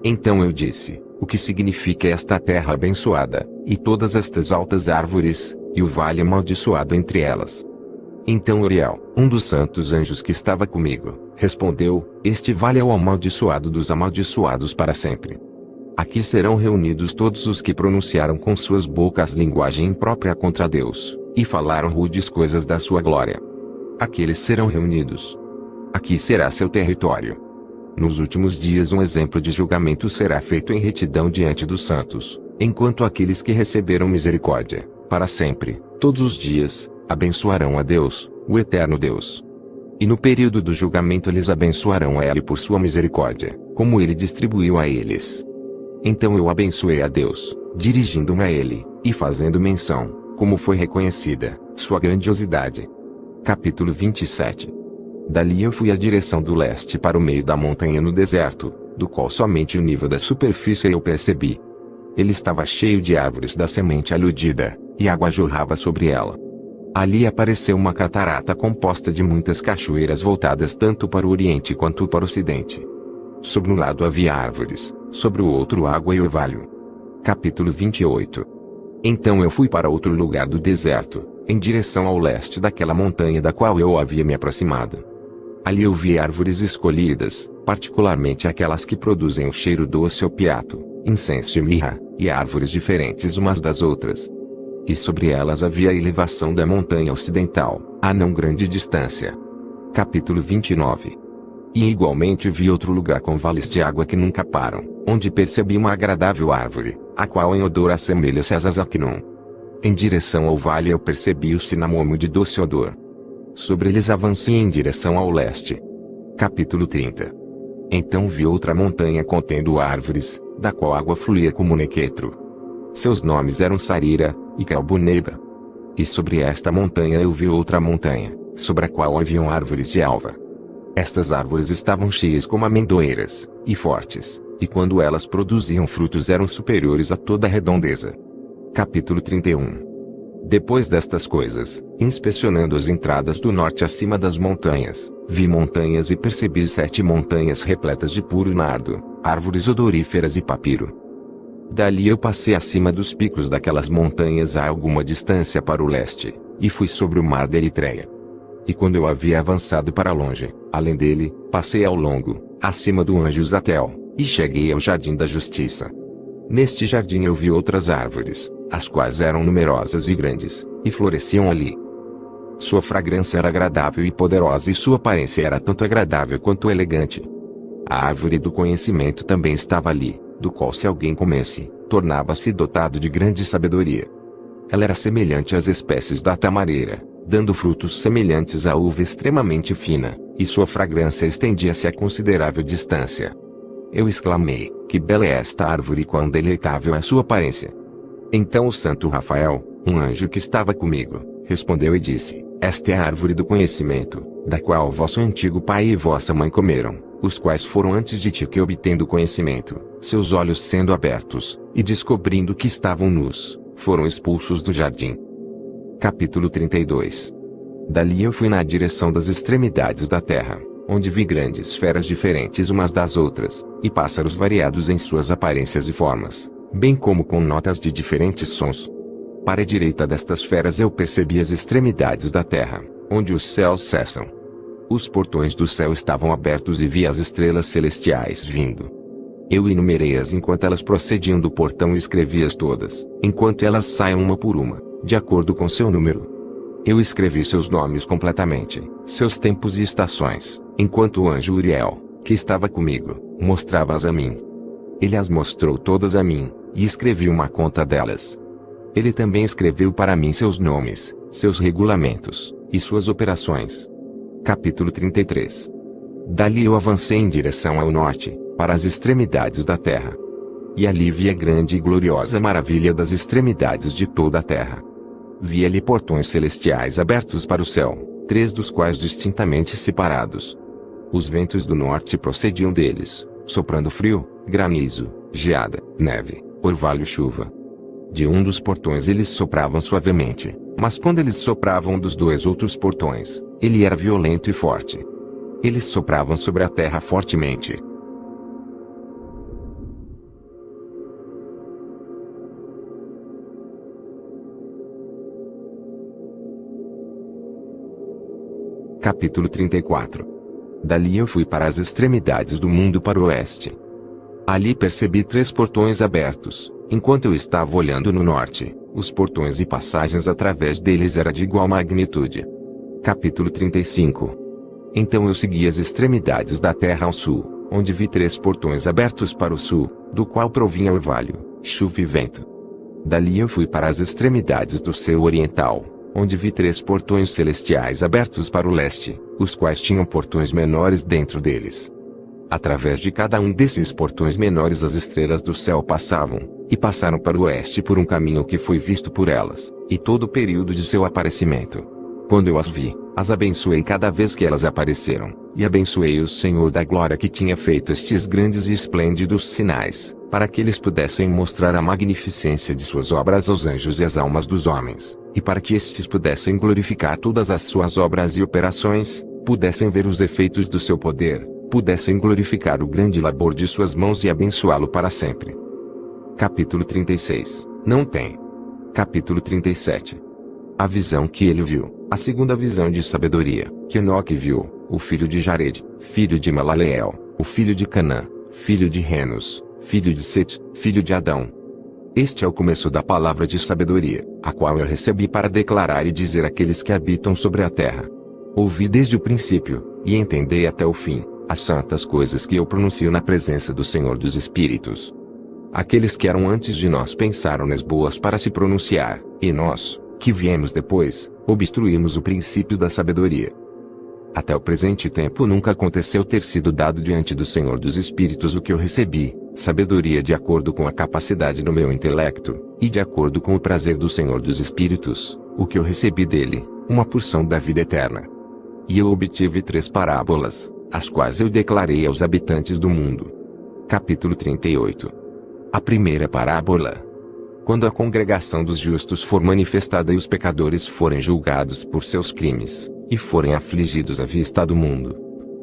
Então eu disse: O que significa esta terra abençoada, e todas estas altas árvores, e o vale amaldiçoado entre elas? Então Uriel, um dos santos anjos que estava comigo, respondeu: Este vale é o amaldiçoado dos amaldiçoados para sempre. Aqui serão reunidos todos os que pronunciaram com suas bocas linguagem imprópria contra Deus, e falaram rudes coisas da sua glória. Aqueles serão reunidos. Aqui será seu território. Nos últimos dias um exemplo de julgamento será feito em retidão diante dos santos, enquanto aqueles que receberam misericórdia, para sempre, todos os dias, abençoarão a Deus, o eterno Deus. E no período do julgamento eles abençoarão a Ele por sua misericórdia, como Ele distribuiu a eles. Então eu abençoei a Deus, dirigindo-me a Ele, e fazendo menção, como foi reconhecida, sua grandiosidade. Capítulo 27 Dali eu fui à direção do leste para o meio da montanha no deserto, do qual somente o nível da superfície eu percebi. Ele estava cheio de árvores da semente aludida, e água jorrava sobre ela. Ali apareceu uma catarata composta de muitas cachoeiras voltadas tanto para o oriente quanto para o ocidente. Sobre um lado havia árvores, sobre o outro água e orvalho. Capítulo 28 Então eu fui para outro lugar do deserto, em direção ao leste daquela montanha da qual eu havia me aproximado. Ali eu vi árvores escolhidas, particularmente aquelas que produzem o cheiro doce opiato, incenso e mirra, e árvores diferentes umas das outras. E sobre elas havia a elevação da montanha ocidental, a não grande distância. Capítulo 29 E igualmente vi outro lugar com vales de água que nunca param, onde percebi uma agradável árvore, a qual em odor assemelha-se às Azacnon. Em direção ao vale eu percebi o cinamomo de doce odor, Sobre eles avancei em direção ao leste. Capítulo 30 Então vi outra montanha contendo árvores, da qual água fluía como nequetro. Seus nomes eram Sarira, e Calbuneiba. E sobre esta montanha eu vi outra montanha, sobre a qual haviam árvores de alva. Estas árvores estavam cheias como amendoeiras, e fortes, e quando elas produziam frutos eram superiores a toda a redondeza. Capítulo 31 Depois destas coisas, inspecionando as entradas do norte acima das montanhas, vi montanhas e percebi sete montanhas repletas de puro nardo, árvores odoríferas e papiro. Dali eu passei acima dos picos daquelas montanhas a alguma distância para o leste, e fui sobre o mar da Eritreia. E quando eu havia avançado para longe, além dele, passei ao longo, acima do anjo Zatel, e cheguei ao jardim da justiça. Neste jardim eu vi outras árvores, as quais eram numerosas e grandes, e floresciam ali. Sua fragrância era agradável e poderosa e sua aparência era tanto agradável quanto elegante. A árvore do conhecimento também estava ali, do qual se alguém comesse, tornava-se dotado de grande sabedoria. Ela era semelhante às espécies da tamareira, dando frutos semelhantes à uva extremamente fina, e sua fragrância estendia-se a considerável distância. Eu exclamei, que bela é esta árvore e quão deleitável é sua aparência. Então o santo Rafael, um anjo que estava comigo, respondeu e disse, esta é a árvore do conhecimento, da qual vosso antigo pai e vossa mãe comeram os quais foram antes de ti que obtendo conhecimento, seus olhos sendo abertos, e descobrindo que estavam nus, foram expulsos do jardim. Capítulo 32 Dali eu fui na direção das extremidades da terra, onde vi grandes feras diferentes umas das outras, e pássaros variados em suas aparências e formas, bem como com notas de diferentes sons. Para a direita destas feras eu percebi as extremidades da terra, onde os céus cessam, os portões do céu estavam abertos e vi as estrelas celestiais vindo. Eu enumerei-as enquanto elas procediam do portão e escrevi-as todas, enquanto elas saiam uma por uma, de acordo com seu número. Eu escrevi seus nomes completamente, seus tempos e estações, enquanto o anjo Uriel, que estava comigo, mostrava-as a mim. Ele as mostrou todas a mim, e escrevi uma conta delas. Ele também escreveu para mim seus nomes, seus regulamentos, e suas operações, Capítulo 33 Dali eu avancei em direção ao norte, para as extremidades da terra. E ali vi a grande e gloriosa maravilha das extremidades de toda a terra. Vi ali portões celestiais abertos para o céu, três dos quais distintamente separados. Os ventos do norte procediam deles, soprando frio, granizo, geada, neve, orvalho chuva. De um dos portões eles sopravam suavemente, mas quando eles sopravam dos dois outros portões, ele era violento e forte. Eles sopravam sobre a terra fortemente. Capítulo 34 Dali eu fui para as extremidades do mundo para o oeste. Ali percebi três portões abertos, enquanto eu estava olhando no norte, os portões e passagens através deles era de igual magnitude. Capítulo 35 Então eu segui as extremidades da terra ao sul, onde vi três portões abertos para o sul, do qual provinha orvalho, chuva e vento. Dali eu fui para as extremidades do céu oriental, onde vi três portões celestiais abertos para o leste, os quais tinham portões menores dentro deles. Através de cada um desses portões menores as estrelas do céu passavam, e passaram para o oeste por um caminho que foi visto por elas, e todo o período de seu aparecimento. Quando eu as vi, as abençoei cada vez que elas apareceram, e abençoei o Senhor da glória que tinha feito estes grandes e esplêndidos sinais, para que eles pudessem mostrar a magnificência de suas obras aos anjos e às almas dos homens, e para que estes pudessem glorificar todas as suas obras e operações, pudessem ver os efeitos do seu poder, pudessem glorificar o grande labor de suas mãos e abençoá-lo para sempre. Capítulo 36 Não tem. Capítulo 37 A visão que ele viu, a segunda visão de sabedoria, que Enoque viu, o filho de Jared, filho de Malaleel, o filho de Canã, filho de Renos, filho de Set, filho de Adão. Este é o começo da palavra de sabedoria, a qual eu recebi para declarar e dizer àqueles que habitam sobre a terra. Ouvi desde o princípio, e entendei até o fim, as santas coisas que eu pronuncio na presença do Senhor dos Espíritos. Aqueles que eram antes de nós pensaram nas boas para se pronunciar, e nós, que viemos depois, obstruímos o princípio da sabedoria. Até o presente tempo nunca aconteceu ter sido dado diante do Senhor dos Espíritos o que eu recebi, sabedoria de acordo com a capacidade do meu intelecto, e de acordo com o prazer do Senhor dos Espíritos, o que eu recebi dele, uma porção da vida eterna. E eu obtive três parábolas, as quais eu declarei aos habitantes do mundo. Capítulo 38 A primeira parábola. Quando a congregação dos justos for manifestada e os pecadores forem julgados por seus crimes, e forem afligidos à vista do mundo.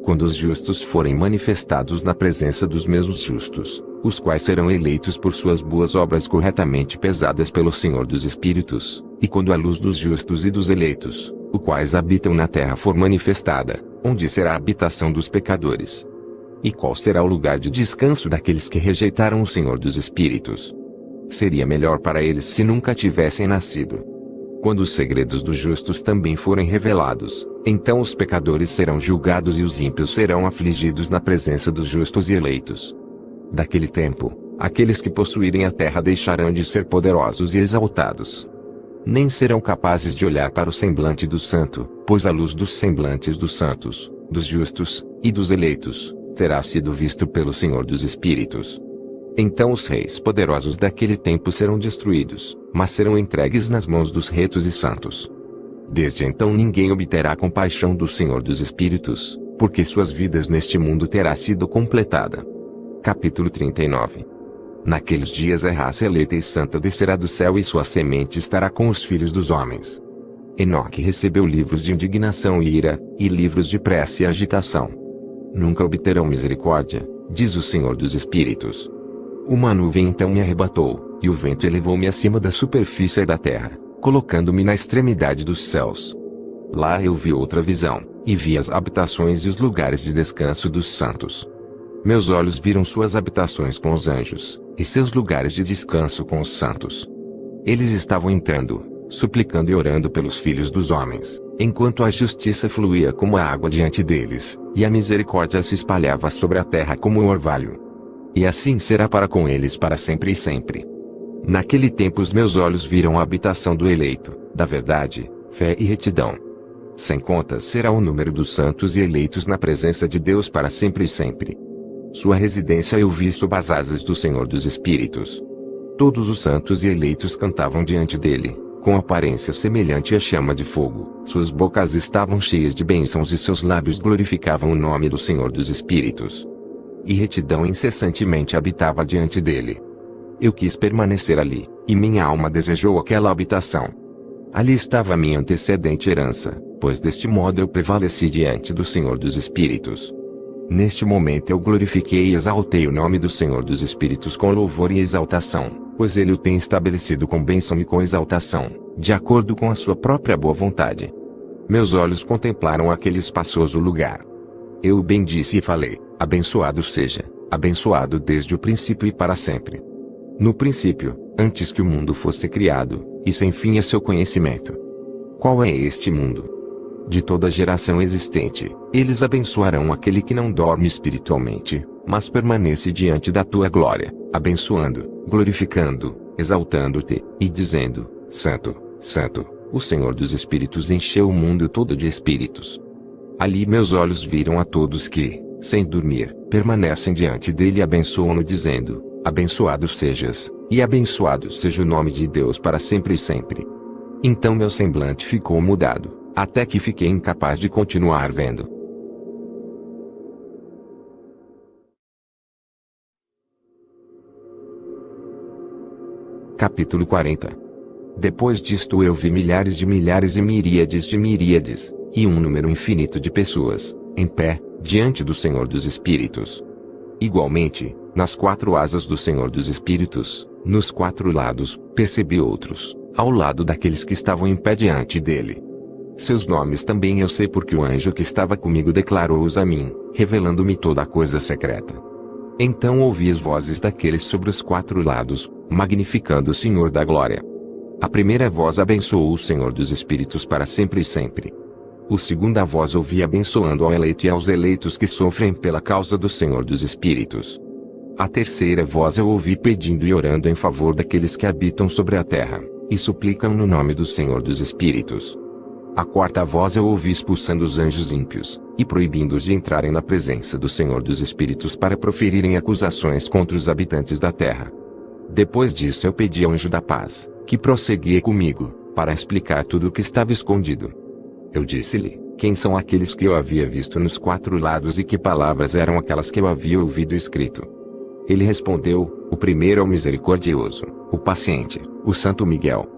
Quando os justos forem manifestados na presença dos mesmos justos, os quais serão eleitos por suas boas obras corretamente pesadas pelo Senhor dos Espíritos, e quando a luz dos justos e dos eleitos, os quais habitam na terra for manifestada, onde será a habitação dos pecadores? E qual será o lugar de descanso daqueles que rejeitaram o Senhor dos Espíritos? Seria melhor para eles se nunca tivessem nascido. Quando os segredos dos justos também forem revelados, então os pecadores serão julgados e os ímpios serão afligidos na presença dos justos e eleitos. Daquele tempo, aqueles que possuírem a terra deixarão de ser poderosos e exaltados. Nem serão capazes de olhar para o semblante do santo, pois a luz dos semblantes dos santos, dos justos e dos eleitos terá sido visto pelo Senhor dos Espíritos. Então os reis poderosos daquele tempo serão destruídos, mas serão entregues nas mãos dos retos e santos. Desde então ninguém obterá compaixão do Senhor dos Espíritos, porque suas vidas neste mundo terá sido completada. Capítulo 39 Naqueles dias a raça eleita e santa descerá do céu e sua semente estará com os filhos dos homens. Enoque recebeu livros de indignação e ira, e livros de prece e agitação. Nunca obterão misericórdia, diz o Senhor dos Espíritos. Uma nuvem então me arrebatou, e o vento elevou-me acima da superfície da terra, colocando-me na extremidade dos céus. Lá eu vi outra visão, e vi as habitações e os lugares de descanso dos santos. Meus olhos viram suas habitações com os anjos, e seus lugares de descanso com os santos. Eles estavam entrando, suplicando e orando pelos filhos dos homens, enquanto a justiça fluía como a água diante deles, e a misericórdia se espalhava sobre a terra como um orvalho. E assim será para com eles para sempre e sempre. Naquele tempo os meus olhos viram a habitação do eleito, da verdade, fé e retidão. Sem contas será o número dos santos e eleitos na presença de Deus para sempre e sempre. Sua residência eu vi sob as asas do Senhor dos Espíritos. Todos os santos e eleitos cantavam diante dele, com aparência semelhante à chama de fogo. Suas bocas estavam cheias de bênçãos e seus lábios glorificavam o nome do Senhor dos Espíritos. E retidão incessantemente habitava diante dele. Eu quis permanecer ali, e minha alma desejou aquela habitação. Ali estava minha antecedente herança, pois deste modo eu prevaleci diante do Senhor dos Espíritos. Neste momento eu glorifiquei e exaltei o nome do Senhor dos Espíritos com louvor e exaltação, pois ele o tem estabelecido com bênção e com exaltação, de acordo com a sua própria boa vontade. Meus olhos contemplaram aquele espaçoso lugar. Eu o bendisse e falei: Abençoado seja, abençoado desde o princípio e para sempre. No princípio, antes que o mundo fosse criado, e sem fim a seu conhecimento. Qual é este mundo? De toda geração existente, eles abençoarão aquele que não dorme espiritualmente, mas permanece diante da tua glória, abençoando, glorificando, exaltando-te, e dizendo: Santo, Santo, o Senhor dos Espíritos encheu o mundo todo de espíritos. Ali meus olhos viram a todos que, sem dormir, permanecem diante dele e abençoam-no, dizendo: Abençoado sejas, e abençoado seja o nome de Deus para sempre e sempre. Então meu semblante ficou mudado, até que fiquei incapaz de continuar vendo. Capítulo 40 Depois disto eu vi milhares de milhares e miríades de miríades, e um número infinito de pessoas, em pé, diante do Senhor dos Espíritos. Igualmente, nas quatro asas do Senhor dos Espíritos, nos quatro lados, percebi outros, ao lado daqueles que estavam em pé diante dele. Seus nomes também eu sei porque o anjo que estava comigo declarou-os a mim, revelando-me toda a coisa secreta. Então ouvi as vozes daqueles sobre os quatro lados, magnificando o Senhor da glória. A primeira voz abençoou o Senhor dos Espíritos para sempre e sempre. O segunda voz ouvi abençoando ao eleito e aos eleitos que sofrem pela causa do Senhor dos Espíritos. A terceira voz eu ouvi pedindo e orando em favor daqueles que habitam sobre a terra, e suplicam no nome do Senhor dos Espíritos. A quarta voz eu ouvi expulsando os anjos ímpios, e proibindo-os de entrarem na presença do Senhor dos Espíritos para proferirem acusações contra os habitantes da terra. Depois disso eu pedi ao anjo da paz, que prosseguia comigo, para explicar tudo o que estava escondido. Eu disse-lhe, quem são aqueles que eu havia visto nos quatro lados e que palavras eram aquelas que eu havia ouvido escrito. Ele respondeu, o primeiro é o misericordioso, o paciente, o Santo Miguel.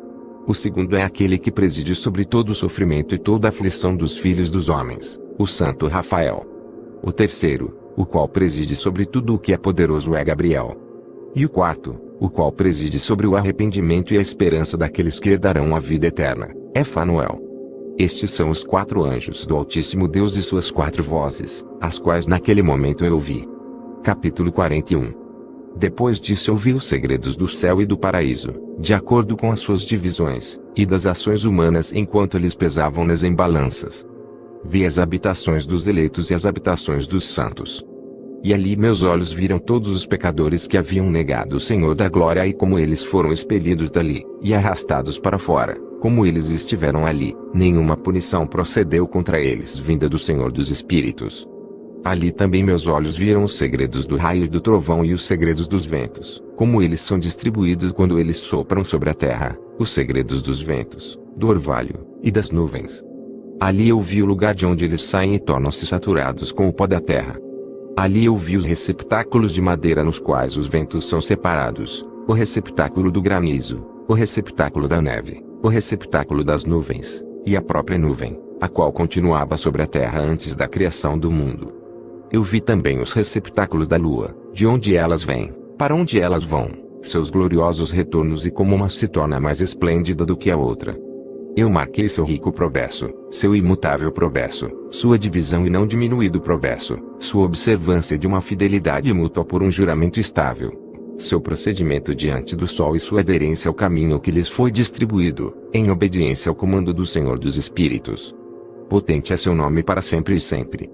O segundo é aquele que preside sobre todo o sofrimento e toda a aflição dos filhos dos homens, o Santo Rafael. O terceiro, o qual preside sobre tudo o que é poderoso é Gabriel. E o quarto, o qual preside sobre o arrependimento e a esperança daqueles que herdarão a vida eterna, é Fanuel. Estes são os quatro anjos do Altíssimo Deus e suas quatro vozes, as quais naquele momento eu ouvi. Capítulo 41 depois disso eu vi os segredos do céu e do paraíso, de acordo com as suas divisões, e das ações humanas enquanto eles pesavam nas embalanças. Vi as habitações dos eleitos e as habitações dos santos. E ali meus olhos viram todos os pecadores que haviam negado o Senhor da glória e como eles foram expelidos dali, e arrastados para fora, como eles estiveram ali, nenhuma punição procedeu contra eles vinda do Senhor dos Espíritos. Ali também meus olhos viram os segredos do raio e do trovão e os segredos dos ventos, como eles são distribuídos quando eles sopram sobre a terra, os segredos dos ventos, do orvalho, e das nuvens. Ali eu vi o lugar de onde eles saem e tornam-se saturados com o pó da terra. Ali eu vi os receptáculos de madeira nos quais os ventos são separados, o receptáculo do granizo, o receptáculo da neve, o receptáculo das nuvens, e a própria nuvem, a qual continuava sobre a terra antes da criação do mundo. Eu vi também os receptáculos da lua, de onde elas vêm, para onde elas vão, seus gloriosos retornos e como uma se torna mais esplêndida do que a outra. Eu marquei seu rico progresso, seu imutável progresso, sua divisão e não diminuído progresso, sua observância de uma fidelidade mútua por um juramento estável, seu procedimento diante do sol e sua aderência ao caminho que lhes foi distribuído, em obediência ao comando do Senhor dos Espíritos. Potente é seu nome para sempre e sempre.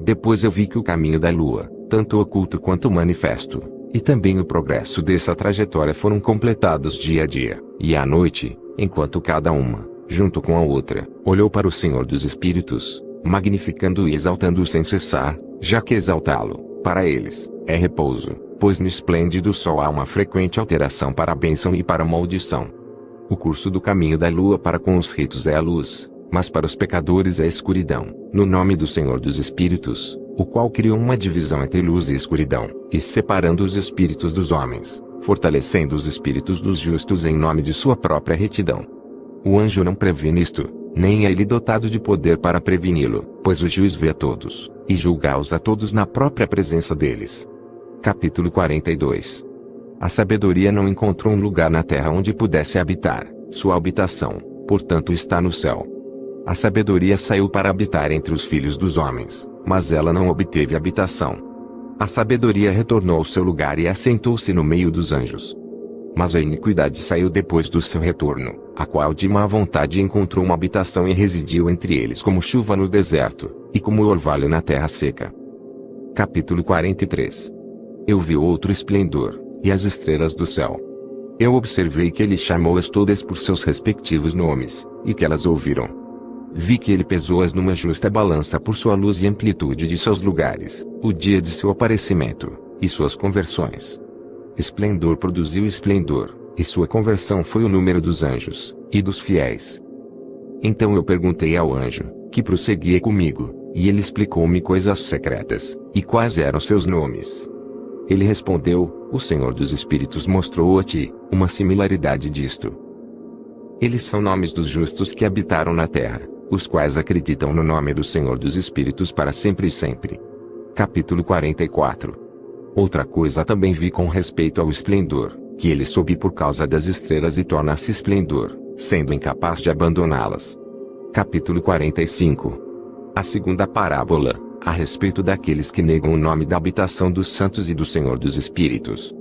Depois eu vi que o caminho da lua, tanto oculto quanto manifesto, e também o progresso dessa trajetória foram completados dia a dia, e à noite, enquanto cada uma, junto com a outra, olhou para o Senhor dos Espíritos, magnificando e exaltando-o sem cessar, já que exaltá-lo, para eles, é repouso, pois no esplêndido sol há uma frequente alteração para a bênção e para a maldição. O curso do caminho da lua para com os ritos é a luz, mas para os pecadores é escuridão, no nome do Senhor dos Espíritos, o qual criou uma divisão entre luz e escuridão, e separando os espíritos dos homens, fortalecendo os espíritos dos justos em nome de sua própria retidão. O anjo não previne isto, nem é ele dotado de poder para preveni-lo, pois o juiz vê a todos, e julga-os a todos na própria presença deles. Capítulo 42 A sabedoria não encontrou um lugar na terra onde pudesse habitar, sua habitação, portanto está no céu. A sabedoria saiu para habitar entre os filhos dos homens, mas ela não obteve habitação. A sabedoria retornou ao seu lugar e assentou-se no meio dos anjos. Mas a iniquidade saiu depois do seu retorno, a qual de má vontade encontrou uma habitação e residiu entre eles como chuva no deserto, e como orvalho na terra seca. Capítulo 43 Eu vi outro esplendor, e as estrelas do céu. Eu observei que ele chamou-as todas por seus respectivos nomes, e que elas ouviram, Vi que ele pesou-as numa justa balança por sua luz e amplitude de seus lugares, o dia de seu aparecimento, e suas conversões. Esplendor produziu esplendor, e sua conversão foi o número dos anjos, e dos fiéis. Então eu perguntei ao anjo, que prosseguia comigo, e ele explicou-me coisas secretas, e quais eram seus nomes. Ele respondeu, o Senhor dos Espíritos mostrou a ti, uma similaridade disto. Eles são nomes dos justos que habitaram na terra, os quais acreditam no nome do Senhor dos Espíritos para sempre e sempre. Capítulo 44 Outra coisa também vi com respeito ao esplendor, que ele sobe por causa das estrelas e torna-se esplendor, sendo incapaz de abandoná-las. Capítulo 45 A segunda parábola, a respeito daqueles que negam o nome da habitação dos santos e do Senhor dos Espíritos.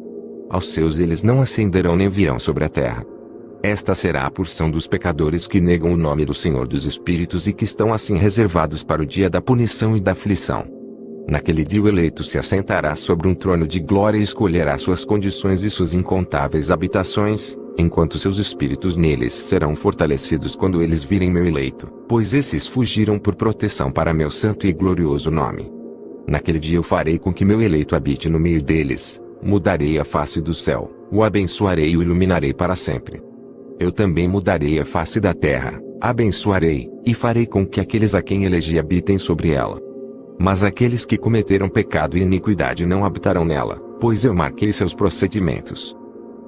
Aos seus eles não ascenderão nem virão sobre a terra, esta será a porção dos pecadores que negam o nome do Senhor dos Espíritos e que estão assim reservados para o dia da punição e da aflição. Naquele dia o eleito se assentará sobre um trono de glória e escolherá suas condições e suas incontáveis habitações, enquanto seus espíritos neles serão fortalecidos quando eles virem meu eleito, pois esses fugiram por proteção para meu santo e glorioso nome. Naquele dia eu farei com que meu eleito habite no meio deles, mudarei a face do céu, o abençoarei e o iluminarei para sempre. Eu também mudarei a face da terra, abençoarei, e farei com que aqueles a quem elegi habitem sobre ela. Mas aqueles que cometeram pecado e iniquidade não habitarão nela, pois eu marquei seus procedimentos.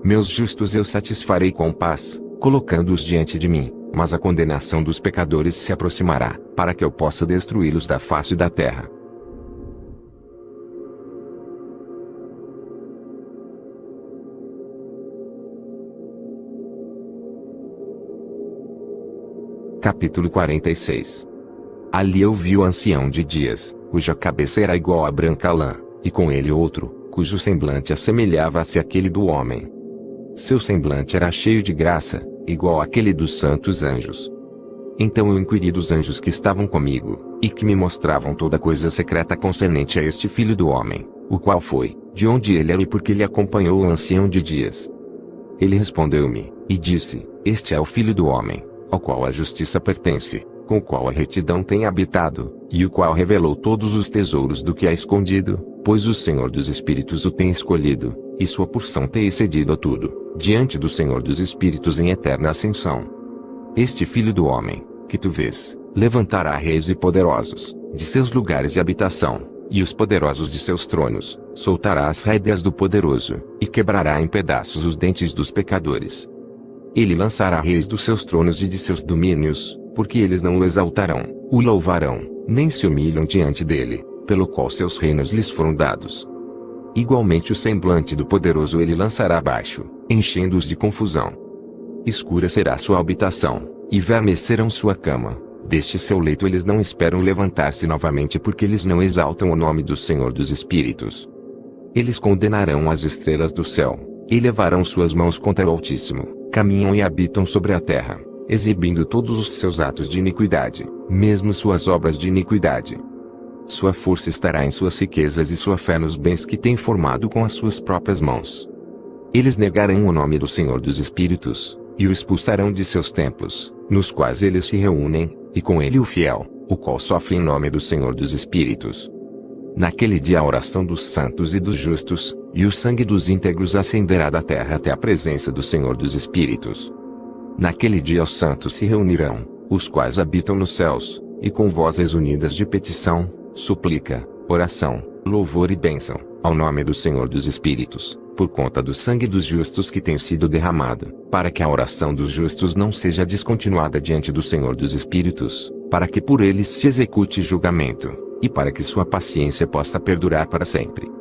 Meus justos eu satisfarei com paz, colocando-os diante de mim, mas a condenação dos pecadores se aproximará, para que eu possa destruí-los da face da terra. Capítulo 46 Ali eu vi o ancião de dias, cuja cabeça era igual a branca lã, e com ele outro, cujo semblante assemelhava-se àquele do homem, seu semblante era cheio de graça, igual àquele dos santos anjos. Então eu inquiri dos anjos que estavam comigo, e que me mostravam toda coisa secreta concernente a este filho do homem, o qual foi, de onde ele era e por que ele acompanhou o ancião de dias. Ele respondeu-me, e disse, Este é o filho do homem, ao qual a justiça pertence, com o qual a retidão tem habitado, e o qual revelou todos os tesouros do que há escondido, pois o Senhor dos Espíritos o tem escolhido, e sua porção tem excedido a tudo diante do Senhor dos Espíritos em eterna ascensão. Este filho do homem, que tu vês, levantará reis e poderosos, de seus lugares de habitação, e os poderosos de seus tronos, soltará as rédeas do poderoso, e quebrará em pedaços os dentes dos pecadores. Ele lançará reis dos seus tronos e de seus domínios, porque eles não o exaltarão, o louvarão, nem se humilham diante dele, pelo qual seus reinos lhes foram dados. Igualmente o semblante do poderoso ele lançará abaixo, enchendo-os de confusão. Escura será sua habitação, e vermes serão sua cama. Deste seu leito eles não esperam levantar-se novamente porque eles não exaltam o nome do Senhor dos Espíritos. Eles condenarão as estrelas do céu, e levarão suas mãos contra o Altíssimo, caminham e habitam sobre a terra, exibindo todos os seus atos de iniquidade, mesmo suas obras de iniquidade. Sua força estará em suas riquezas e sua fé nos bens que tem formado com as suas próprias mãos. Eles negarão o nome do Senhor dos Espíritos, e o expulsarão de seus templos, nos quais eles se reúnem, e com ele o fiel, o qual sofre em nome do Senhor dos Espíritos. Naquele dia a oração dos santos e dos justos, e o sangue dos íntegros ascenderá da terra até a presença do Senhor dos Espíritos. Naquele dia os santos se reunirão, os quais habitam nos céus, e com vozes unidas de petição, súplica, oração, louvor e bênção, ao nome do Senhor dos Espíritos, por conta do sangue dos justos que tem sido derramado, para que a oração dos justos não seja descontinuada diante do Senhor dos Espíritos, para que por eles se execute julgamento, e para que sua paciência possa perdurar para sempre.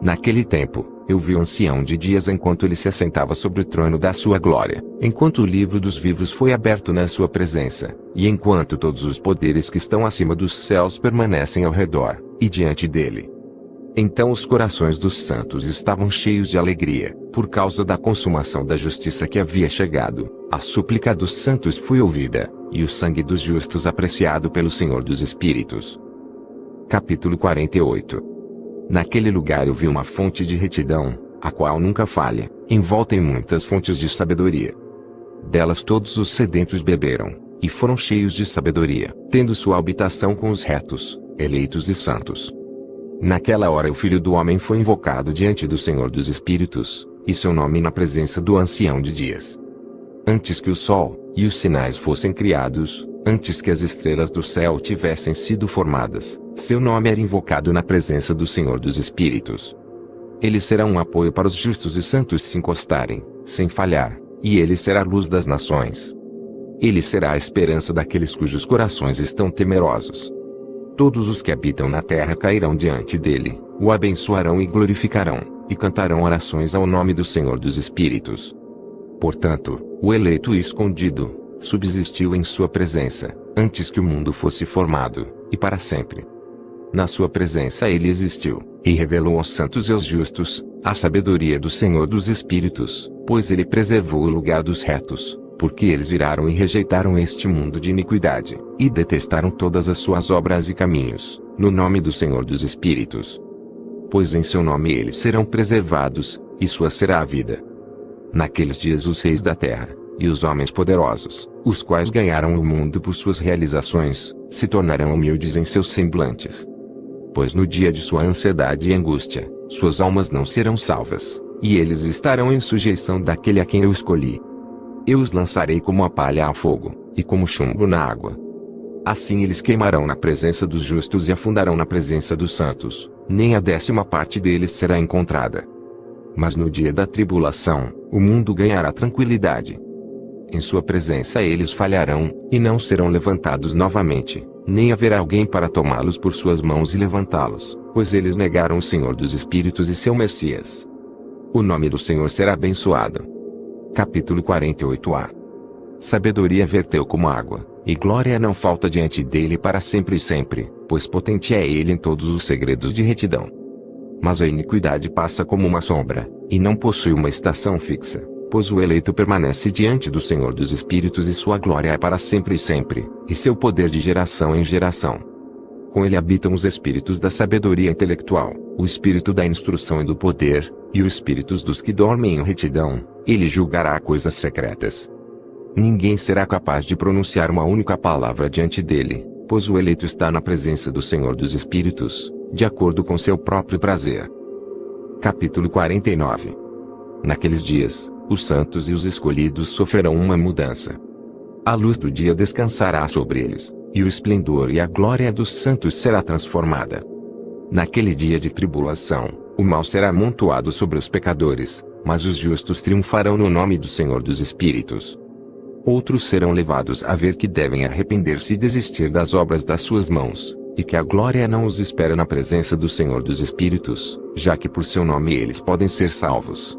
Naquele tempo, eu vi o ancião de dias enquanto ele se assentava sobre o trono da sua glória, enquanto o livro dos vivos foi aberto na sua presença, e enquanto todos os poderes que estão acima dos céus permanecem ao redor, e diante dele. Então os corações dos santos estavam cheios de alegria, por causa da consumação da justiça que havia chegado. A súplica dos santos foi ouvida, e o sangue dos justos apreciado pelo Senhor dos Espíritos. Capítulo 48 Naquele lugar eu vi uma fonte de retidão, a qual nunca falha, envolta em muitas fontes de sabedoria. Delas todos os sedentos beberam, e foram cheios de sabedoria, tendo sua habitação com os retos, eleitos e santos. Naquela hora o Filho do Homem foi invocado diante do Senhor dos Espíritos, e seu nome na presença do Ancião de Dias. Antes que o Sol, e os sinais fossem criados, antes que as estrelas do céu tivessem sido formadas, seu nome era invocado na presença do Senhor dos Espíritos. Ele será um apoio para os justos e santos se encostarem, sem falhar, e ele será a luz das nações. Ele será a esperança daqueles cujos corações estão temerosos. Todos os que habitam na terra cairão diante dele, o abençoarão e glorificarão, e cantarão orações ao nome do Senhor dos Espíritos. Portanto, o eleito e escondido, subsistiu em sua presença, antes que o mundo fosse formado, e para sempre. Na sua presença ele existiu, e revelou aos santos e aos justos, a sabedoria do Senhor dos Espíritos, pois ele preservou o lugar dos retos, porque eles viraram e rejeitaram este mundo de iniquidade, e detestaram todas as suas obras e caminhos, no nome do Senhor dos Espíritos. Pois em seu nome eles serão preservados, e sua será a vida. Naqueles dias os reis da terra, e os homens poderosos, os quais ganharam o mundo por suas realizações, se tornarão humildes em seus semblantes. Pois no dia de sua ansiedade e angústia, suas almas não serão salvas, e eles estarão em sujeição daquele a quem eu escolhi. Eu os lançarei como a palha a fogo, e como chumbo na água. Assim eles queimarão na presença dos justos e afundarão na presença dos santos, nem a décima parte deles será encontrada. Mas no dia da tribulação, o mundo ganhará tranquilidade. Em sua presença eles falharão, e não serão levantados novamente, nem haverá alguém para tomá-los por suas mãos e levantá-los, pois eles negaram o Senhor dos Espíritos e seu Messias. O nome do Senhor será abençoado. Capítulo 48a Sabedoria verteu como água, e glória não falta diante dele para sempre e sempre, pois potente é ele em todos os segredos de retidão. Mas a iniquidade passa como uma sombra, e não possui uma estação fixa, pois o eleito permanece diante do Senhor dos Espíritos e sua glória é para sempre e sempre, e seu poder de geração em geração. Com ele habitam os espíritos da sabedoria intelectual, o espírito da instrução e do poder, e os espíritos dos que dormem em retidão, ele julgará coisas secretas. Ninguém será capaz de pronunciar uma única palavra diante dele, pois o eleito está na presença do Senhor dos Espíritos, de acordo com seu próprio prazer. Capítulo 49 Naqueles dias, os santos e os escolhidos sofrerão uma mudança. A luz do dia descansará sobre eles, e o esplendor e a glória dos santos será transformada. Naquele dia de tribulação, o mal será amontoado sobre os pecadores, mas os justos triunfarão no nome do Senhor dos Espíritos. Outros serão levados a ver que devem arrepender-se e desistir das obras das suas mãos, e que a glória não os espera na presença do Senhor dos Espíritos, já que por seu nome eles podem ser salvos.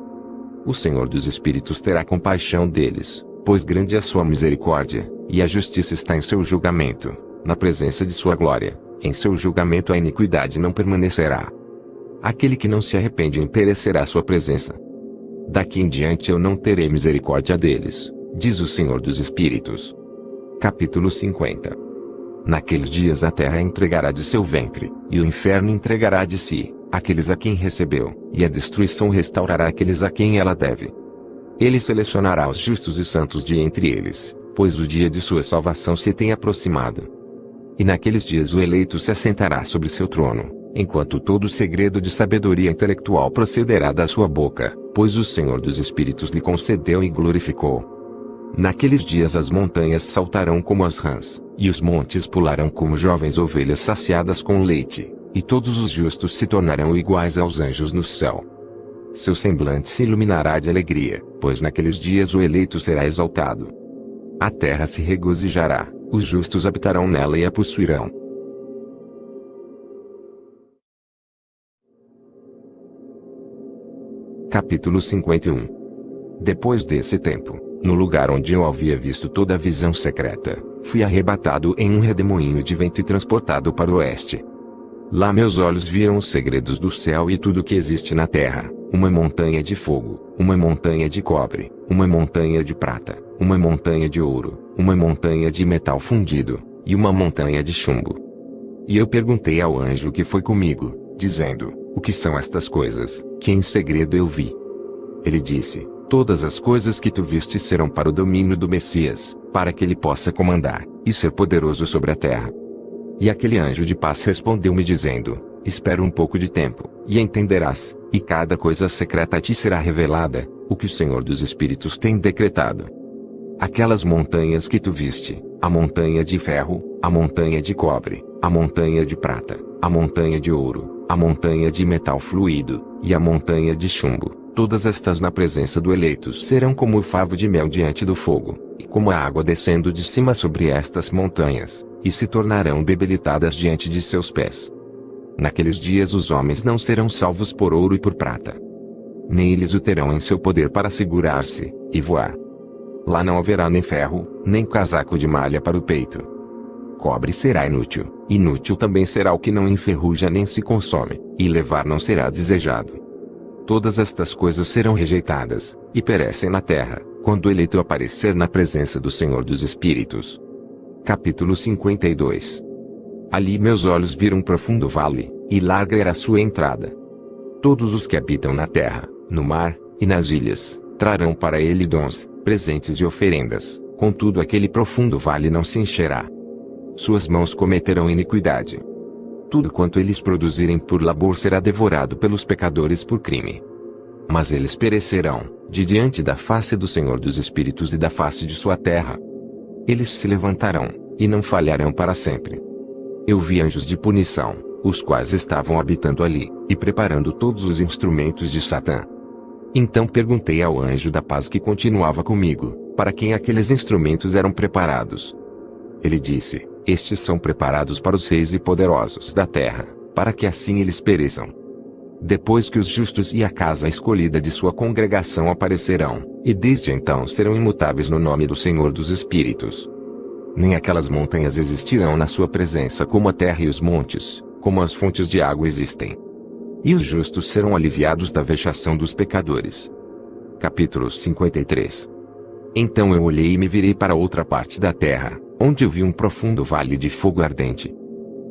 O Senhor dos Espíritos terá compaixão deles, pois grande é a sua misericórdia, e a justiça está em seu julgamento, na presença de sua glória. Em seu julgamento a iniquidade não permanecerá. Aquele que não se arrepende perecerá sua presença. Daqui em diante eu não terei misericórdia deles, diz o Senhor dos Espíritos. Capítulo 50 Naqueles dias a terra entregará de seu ventre, e o inferno entregará de si, aqueles a quem recebeu, e a destruição restaurará aqueles a quem ela deve. Ele selecionará os justos e santos de entre eles, pois o dia de sua salvação se tem aproximado. E naqueles dias o eleito se assentará sobre seu trono, enquanto todo segredo de sabedoria intelectual procederá da sua boca, pois o Senhor dos Espíritos lhe concedeu e glorificou. Naqueles dias as montanhas saltarão como as rãs, e os montes pularão como jovens ovelhas saciadas com leite, e todos os justos se tornarão iguais aos anjos no céu. Seu semblante se iluminará de alegria, pois naqueles dias o eleito será exaltado. A terra se regozijará, os justos habitarão nela e a possuirão. Capítulo 51 Depois desse tempo, no lugar onde eu havia visto toda a visão secreta, fui arrebatado em um redemoinho de vento e transportado para o oeste. Lá meus olhos viram os segredos do céu e tudo que existe na terra, uma montanha de fogo, uma montanha de cobre, uma montanha de prata, uma montanha de ouro, uma montanha de metal fundido, e uma montanha de chumbo. E eu perguntei ao anjo que foi comigo, dizendo: O que são estas coisas, que em segredo eu vi? Ele disse: Todas as coisas que tu viste serão para o domínio do Messias, para que ele possa comandar, e ser poderoso sobre a terra. E aquele anjo de paz respondeu-me dizendo: Espera um pouco de tempo, e entenderás, e cada coisa secreta ti será revelada, o que o Senhor dos Espíritos tem decretado. Aquelas montanhas que tu viste, a montanha de ferro, a montanha de cobre, a montanha de prata, a montanha de ouro, a montanha de metal fluido, e a montanha de chumbo, todas estas na presença do eleito serão como o favo de mel diante do fogo, e como a água descendo de cima sobre estas montanhas, e se tornarão debilitadas diante de seus pés. Naqueles dias os homens não serão salvos por ouro e por prata. Nem eles o terão em seu poder para segurar-se, e voar. Lá não haverá nem ferro, nem casaco de malha para o peito. Cobre será inútil, inútil também será o que não enferruja nem se consome, e levar não será desejado. Todas estas coisas serão rejeitadas, e perecem na terra, quando eleito aparecer na presença do Senhor dos Espíritos. Capítulo 52 Ali meus olhos viram um profundo vale, e larga era a sua entrada. Todos os que habitam na terra, no mar, e nas ilhas, Trarão para ele dons, presentes e oferendas, contudo aquele profundo vale não se encherá. Suas mãos cometerão iniquidade. Tudo quanto eles produzirem por labor será devorado pelos pecadores por crime. Mas eles perecerão, de diante da face do Senhor dos Espíritos e da face de sua terra. Eles se levantarão, e não falharão para sempre. Eu vi anjos de punição, os quais estavam habitando ali, e preparando todos os instrumentos de Satã. Então perguntei ao anjo da paz que continuava comigo, para quem aqueles instrumentos eram preparados. Ele disse: Estes são preparados para os reis e poderosos da terra, para que assim eles pereçam. Depois que os justos e a casa escolhida de sua congregação aparecerão, e desde então serão imutáveis no nome do Senhor dos Espíritos. Nem aquelas montanhas existirão na sua presença como a terra e os montes, como as fontes de água existem. E os justos serão aliviados da vexação dos pecadores. Capítulo 53 Então eu olhei e me virei para outra parte da terra, onde vi um profundo vale de fogo ardente.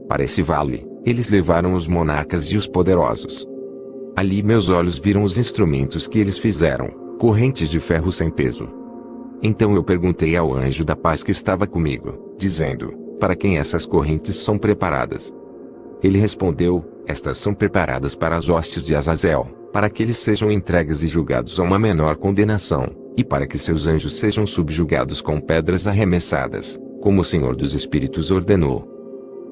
Para esse vale, eles levaram os monarcas e os poderosos. Ali meus olhos viram os instrumentos que eles fizeram, correntes de ferro sem peso. Então eu perguntei ao anjo da paz que estava comigo, dizendo: Para quem essas correntes são preparadas? Ele respondeu: Estas são preparadas para as hostes de Azazel, para que eles sejam entregues e julgados a uma menor condenação, e para que seus anjos sejam subjugados com pedras arremessadas, como o Senhor dos Espíritos ordenou.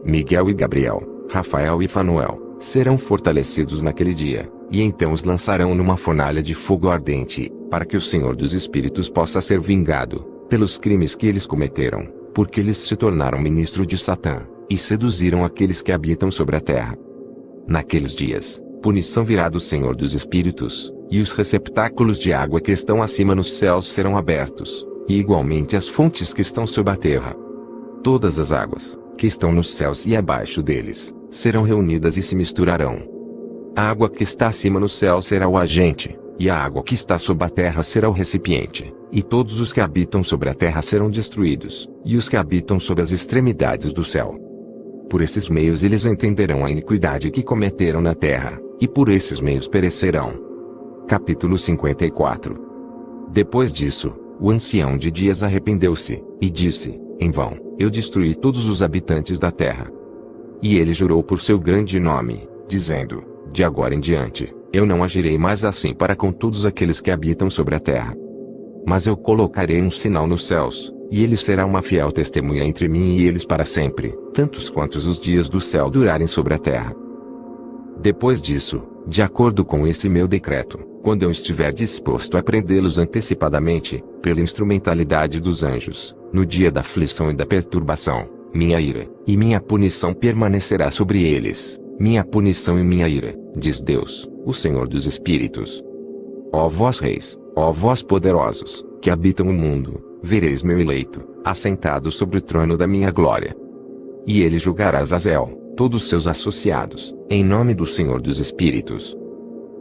Miguel e Gabriel, Rafael e Fanuel, serão fortalecidos naquele dia, e então os lançarão numa fornalha de fogo ardente, para que o Senhor dos Espíritos possa ser vingado, pelos crimes que eles cometeram, porque eles se tornaram ministro de Satã, e seduziram aqueles que habitam sobre a terra. Naqueles dias, punição virá do Senhor dos Espíritos, e os receptáculos de água que estão acima nos céus serão abertos, e igualmente as fontes que estão sob a terra. Todas as águas, que estão nos céus e abaixo deles, serão reunidas e se misturarão. A água que está acima no céu será o agente, e a água que está sob a terra será o recipiente, e todos os que habitam sobre a terra serão destruídos, e os que habitam sob as extremidades do céu. Por esses meios eles entenderão a iniquidade que cometeram na terra, e por esses meios perecerão. Capítulo 54 Depois disso, o ancião de dias arrependeu-se, e disse: Em vão, eu destruí todos os habitantes da terra. E ele jurou por seu grande nome, dizendo: De agora em diante, eu não agirei mais assim para com todos aqueles que habitam sobre a terra. Mas eu colocarei um sinal nos céus, e ele será uma fiel testemunha entre mim e eles para sempre, tantos quantos os dias do céu durarem sobre a terra. Depois disso, de acordo com esse meu decreto, quando eu estiver disposto a prendê-los antecipadamente, pela instrumentalidade dos anjos, no dia da aflição e da perturbação, minha ira, e minha punição permanecerá sobre eles, minha punição e minha ira, diz Deus, o Senhor dos Espíritos. Ó vós reis, ó vós poderosos, que habitam o mundo, vereis meu eleito, assentado sobre o trono da minha glória. E ele julgará Azazel, todos seus associados, em nome do Senhor dos Espíritos.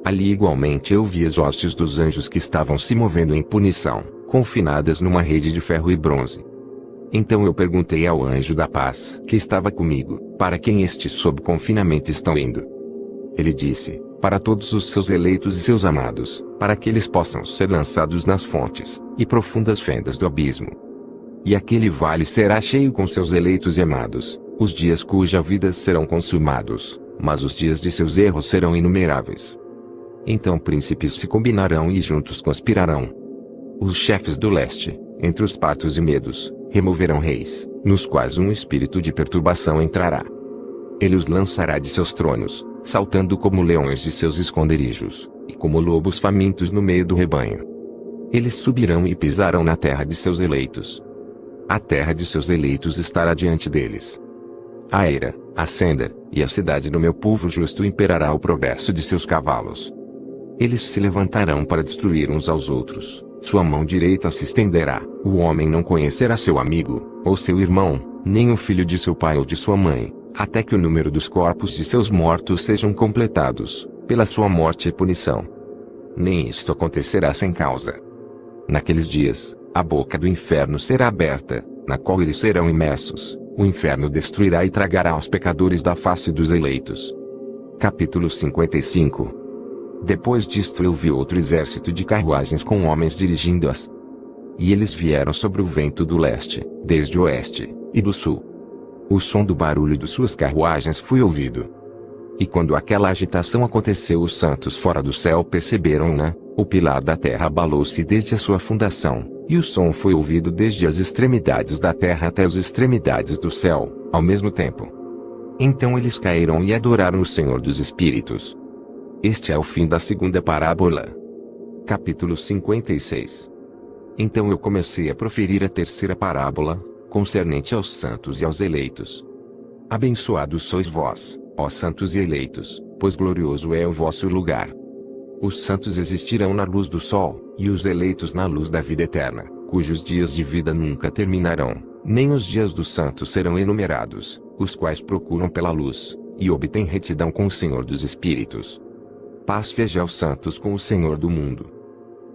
Ali igualmente eu vi as hostes dos anjos que estavam se movendo em punição, confinadas numa rede de ferro e bronze. Então eu perguntei ao anjo da paz que estava comigo, para quem estes sob confinamento estão indo. Ele disse, para todos os seus eleitos e seus amados, para que eles possam ser lançados nas fontes e profundas fendas do abismo. E aquele vale será cheio com seus eleitos e amados, os dias cuja vida serão consumados, mas os dias de seus erros serão inumeráveis. Então príncipes se combinarão e juntos conspirarão. Os chefes do leste, entre os partos e medos, removerão reis, nos quais um espírito de perturbação entrará. Ele os lançará de seus tronos, saltando como leões de seus esconderijos, e como lobos famintos no meio do rebanho. Eles subirão e pisarão na terra de seus eleitos. A terra de seus eleitos estará diante deles. A era, a senda, e a cidade do meu povo justo imperará o progresso de seus cavalos. Eles se levantarão para destruir uns aos outros. Sua mão direita se estenderá. O homem não conhecerá seu amigo, ou seu irmão, nem o filho de seu pai ou de sua mãe, até que o número dos corpos de seus mortos sejam completados, pela sua morte e punição. Nem isto acontecerá sem causa. Naqueles dias, a boca do inferno será aberta, na qual eles serão imersos. O inferno destruirá e tragará os pecadores da face dos eleitos. Capítulo 55 Depois disto eu vi outro exército de carruagens com homens dirigindo-as. E eles vieram sobre o vento do leste, desde o oeste, e do sul. O som do barulho de suas carruagens foi ouvido. E quando aquela agitação aconteceu os santos fora do céu perceberam-na, o pilar da terra abalou-se desde a sua fundação, e o som foi ouvido desde as extremidades da terra até as extremidades do céu, ao mesmo tempo. Então eles caíram e adoraram o Senhor dos Espíritos. Este é o fim da segunda parábola. Capítulo 56 Então eu comecei a proferir a terceira parábola, concernente aos santos e aos eleitos. Abençoados sois vós, ó santos e eleitos, pois glorioso é o vosso lugar. Os santos existirão na luz do sol, e os eleitos na luz da vida eterna, cujos dias de vida nunca terminarão, nem os dias dos santos serão enumerados, os quais procuram pela luz, e obtêm retidão com o Senhor dos Espíritos. Paz seja aos santos com o Senhor do mundo.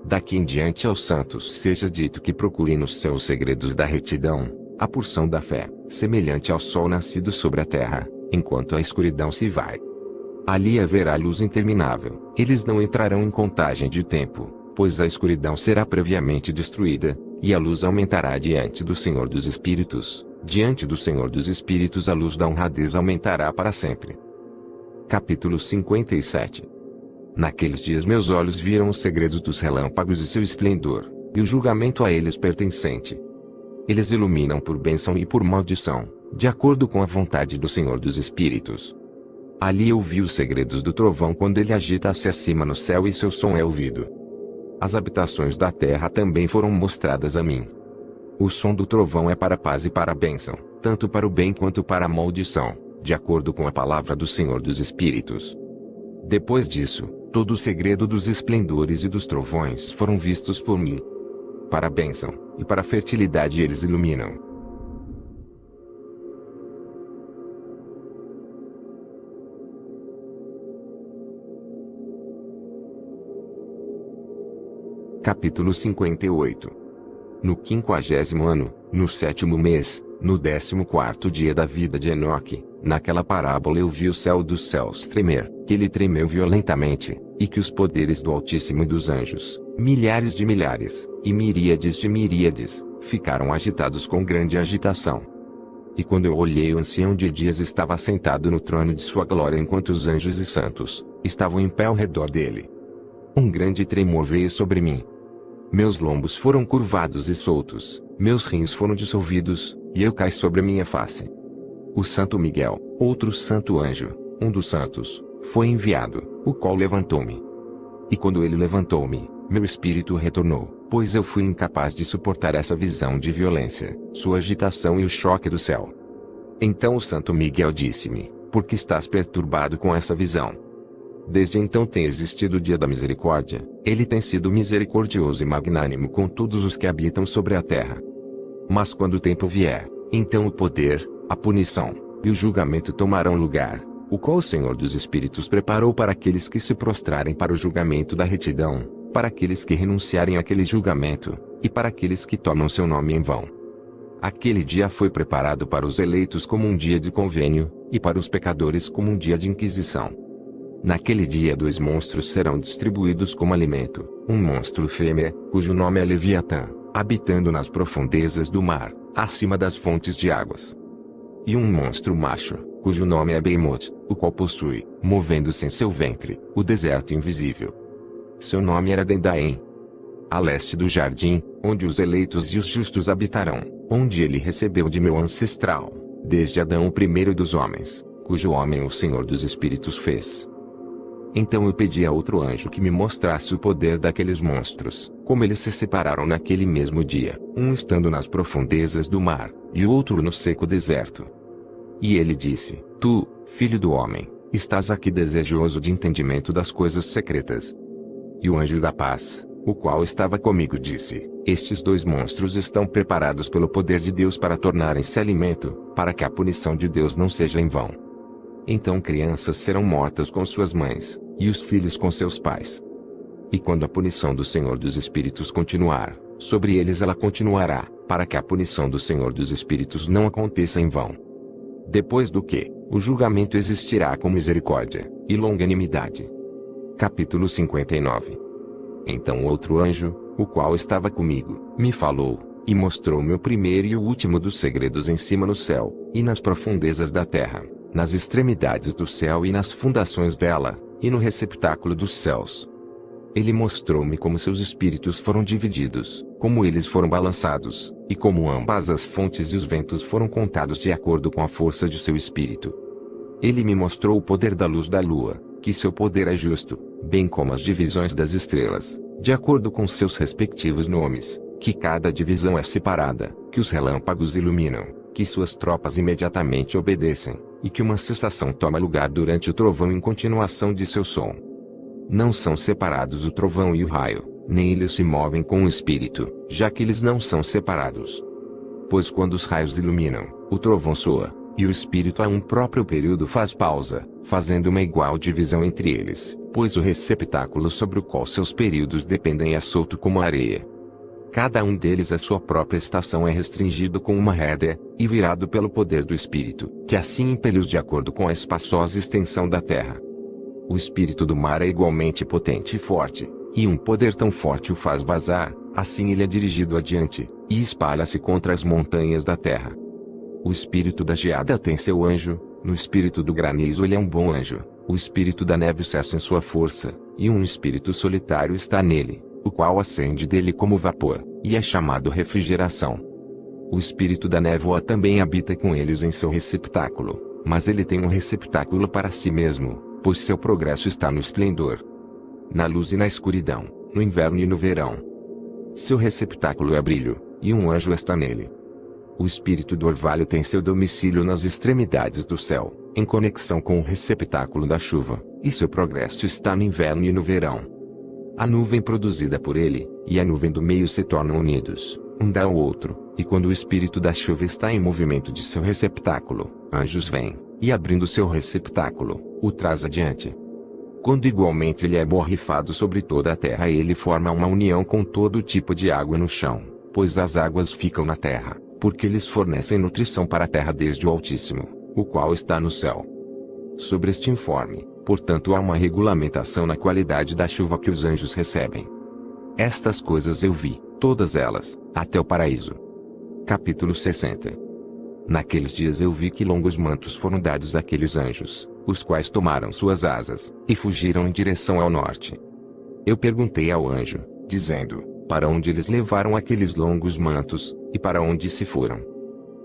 Daqui em diante aos santos seja dito que procurem nos céus segredos da retidão, a porção da fé, semelhante ao sol nascido sobre a terra, enquanto a escuridão se vai. Ali haverá luz interminável, eles não entrarão em contagem de tempo, pois a escuridão será previamente destruída, e a luz aumentará diante do Senhor dos Espíritos. Diante do Senhor dos Espíritos a luz da honradez aumentará para sempre. Capítulo 57 Naqueles dias meus olhos viram os segredos dos relâmpagos e seu esplendor, e o julgamento a eles pertencente. Eles iluminam por bênção e por maldição, de acordo com a vontade do Senhor dos Espíritos. Ali eu vi os segredos do trovão quando ele agita-se acima no céu e seu som é ouvido. As habitações da terra também foram mostradas a mim. O som do trovão é para a paz e para a bênção, tanto para o bem quanto para a maldição, de acordo com a palavra do Senhor dos Espíritos. Depois disso, todo o segredo dos esplendores e dos trovões foram vistos por mim. Para a bênção, e para a fertilidade eles iluminam. Capítulo 58 No quinquagésimo ano, no sétimo mês, no décimo quarto dia da vida de Enoque, naquela parábola eu vi o céu dos céus tremer, que ele tremeu violentamente, e que os poderes do Altíssimo e dos anjos, milhares de milhares, e miríades de miríades, ficaram agitados com grande agitação. E quando eu olhei o ancião de dias estava sentado no trono de sua glória enquanto os anjos e santos, estavam em pé ao redor dele. Um grande tremor veio sobre mim, meus lombos foram curvados e soltos, meus rins foram dissolvidos, e eu caí sobre a minha face. O Santo Miguel, outro santo anjo, um dos santos, foi enviado, o qual levantou-me. E quando ele levantou-me, meu espírito retornou, pois eu fui incapaz de suportar essa visão de violência, sua agitação e o choque do céu. Então o Santo Miguel disse-me: Por que estás perturbado com essa visão? Desde então tem existido o dia da misericórdia, ele tem sido misericordioso e magnânimo com todos os que habitam sobre a terra. Mas quando o tempo vier, então o poder, a punição, e o julgamento tomarão lugar, o qual o Senhor dos Espíritos preparou para aqueles que se prostrarem para o julgamento da retidão, para aqueles que renunciarem àquele julgamento, e para aqueles que tomam seu nome em vão. Aquele dia foi preparado para os eleitos como um dia de convênio, e para os pecadores como um dia de inquisição. Naquele dia dois monstros serão distribuídos como alimento, um monstro fêmea, cujo nome é Leviatã, habitando nas profundezas do mar, acima das fontes de águas. E um monstro macho, cujo nome é Behemoth, o qual possui, movendo-se em seu ventre, o deserto invisível. Seu nome era Dendaem. A leste do jardim, onde os eleitos e os justos habitarão, onde ele recebeu de meu ancestral, desde Adão o primeiro dos homens, cujo homem o Senhor dos Espíritos fez. Então eu pedi a outro anjo que me mostrasse o poder daqueles monstros, como eles se separaram naquele mesmo dia, um estando nas profundezas do mar, e o outro no seco deserto. E ele disse: Tu, filho do homem, estás aqui desejoso de entendimento das coisas secretas. E o anjo da paz, o qual estava comigo, disse: Estes dois monstros estão preparados pelo poder de Deus para tornarem-se alimento, para que a punição de Deus não seja em vão. Então crianças serão mortas com suas mães, e os filhos com seus pais. E quando a punição do Senhor dos Espíritos continuar, sobre eles ela continuará, para que a punição do Senhor dos Espíritos não aconteça em vão. Depois do que, o julgamento existirá com misericórdia e longanimidade. Capítulo 59 Então outro anjo, o qual estava comigo, me falou, e mostrou-me o primeiro e o último dos segredos em cima no céu, e nas profundezas da terra, nas extremidades do céu e nas fundações dela, e no receptáculo dos céus. Ele mostrou-me como seus espíritos foram divididos, como eles foram balançados, e como ambas as fontes e os ventos foram contados de acordo com a força de seu espírito. Ele me mostrou o poder da luz da lua, que seu poder é justo, bem como as divisões das estrelas, de acordo com seus respectivos nomes, que cada divisão é separada, que os relâmpagos iluminam, que suas tropas imediatamente obedecem, e que uma cessação toma lugar durante o trovão em continuação de seu som. Não são separados o trovão e o raio, nem eles se movem com o espírito, já que eles não são separados. Pois quando os raios iluminam, o trovão soa, e o espírito a um próprio período faz pausa, fazendo uma igual divisão entre eles, pois o receptáculo sobre o qual seus períodos dependem é solto como areia. Cada um deles a sua própria estação é restringido com uma rédea, e virado pelo poder do Espírito, que assim impele-os de acordo com a espaçosa extensão da terra. O espírito do mar é igualmente potente e forte, e um poder tão forte o faz vazar, assim ele é dirigido adiante, e espalha-se contra as montanhas da terra. O espírito da geada tem seu anjo, no espírito do granizo ele é um bom anjo, o espírito da neve cessa em sua força, e um espírito solitário está nele, o qual acende dele como vapor, e é chamado refrigeração. O espírito da névoa também habita com eles em seu receptáculo, mas ele tem um receptáculo para si mesmo, pois seu progresso está no esplendor, na luz e na escuridão, no inverno e no verão. Seu receptáculo é brilho, e um anjo está nele. O espírito do orvalho tem seu domicílio nas extremidades do céu, em conexão com o receptáculo da chuva, e seu progresso está no inverno e no verão. A nuvem produzida por ele, e a nuvem do meio se tornam unidos, um dá ao outro, e quando o espírito da chuva está em movimento de seu receptáculo, anjos vêm, e abrindo seu receptáculo, o traz adiante. Quando igualmente ele é borrifado sobre toda a terra ele forma uma união com todo tipo de água no chão, pois as águas ficam na terra, porque eles fornecem nutrição para a terra desde o Altíssimo, o qual está no céu. Sobre este informe, portanto há uma regulamentação na qualidade da chuva que os anjos recebem. Estas coisas eu vi, todas elas, até o paraíso. Capítulo 60 Naqueles dias eu vi que longos mantos foram dados àqueles anjos, os quais tomaram suas asas, e fugiram em direção ao norte. Eu perguntei ao anjo, dizendo, para onde eles levaram aqueles longos mantos, e para onde se foram.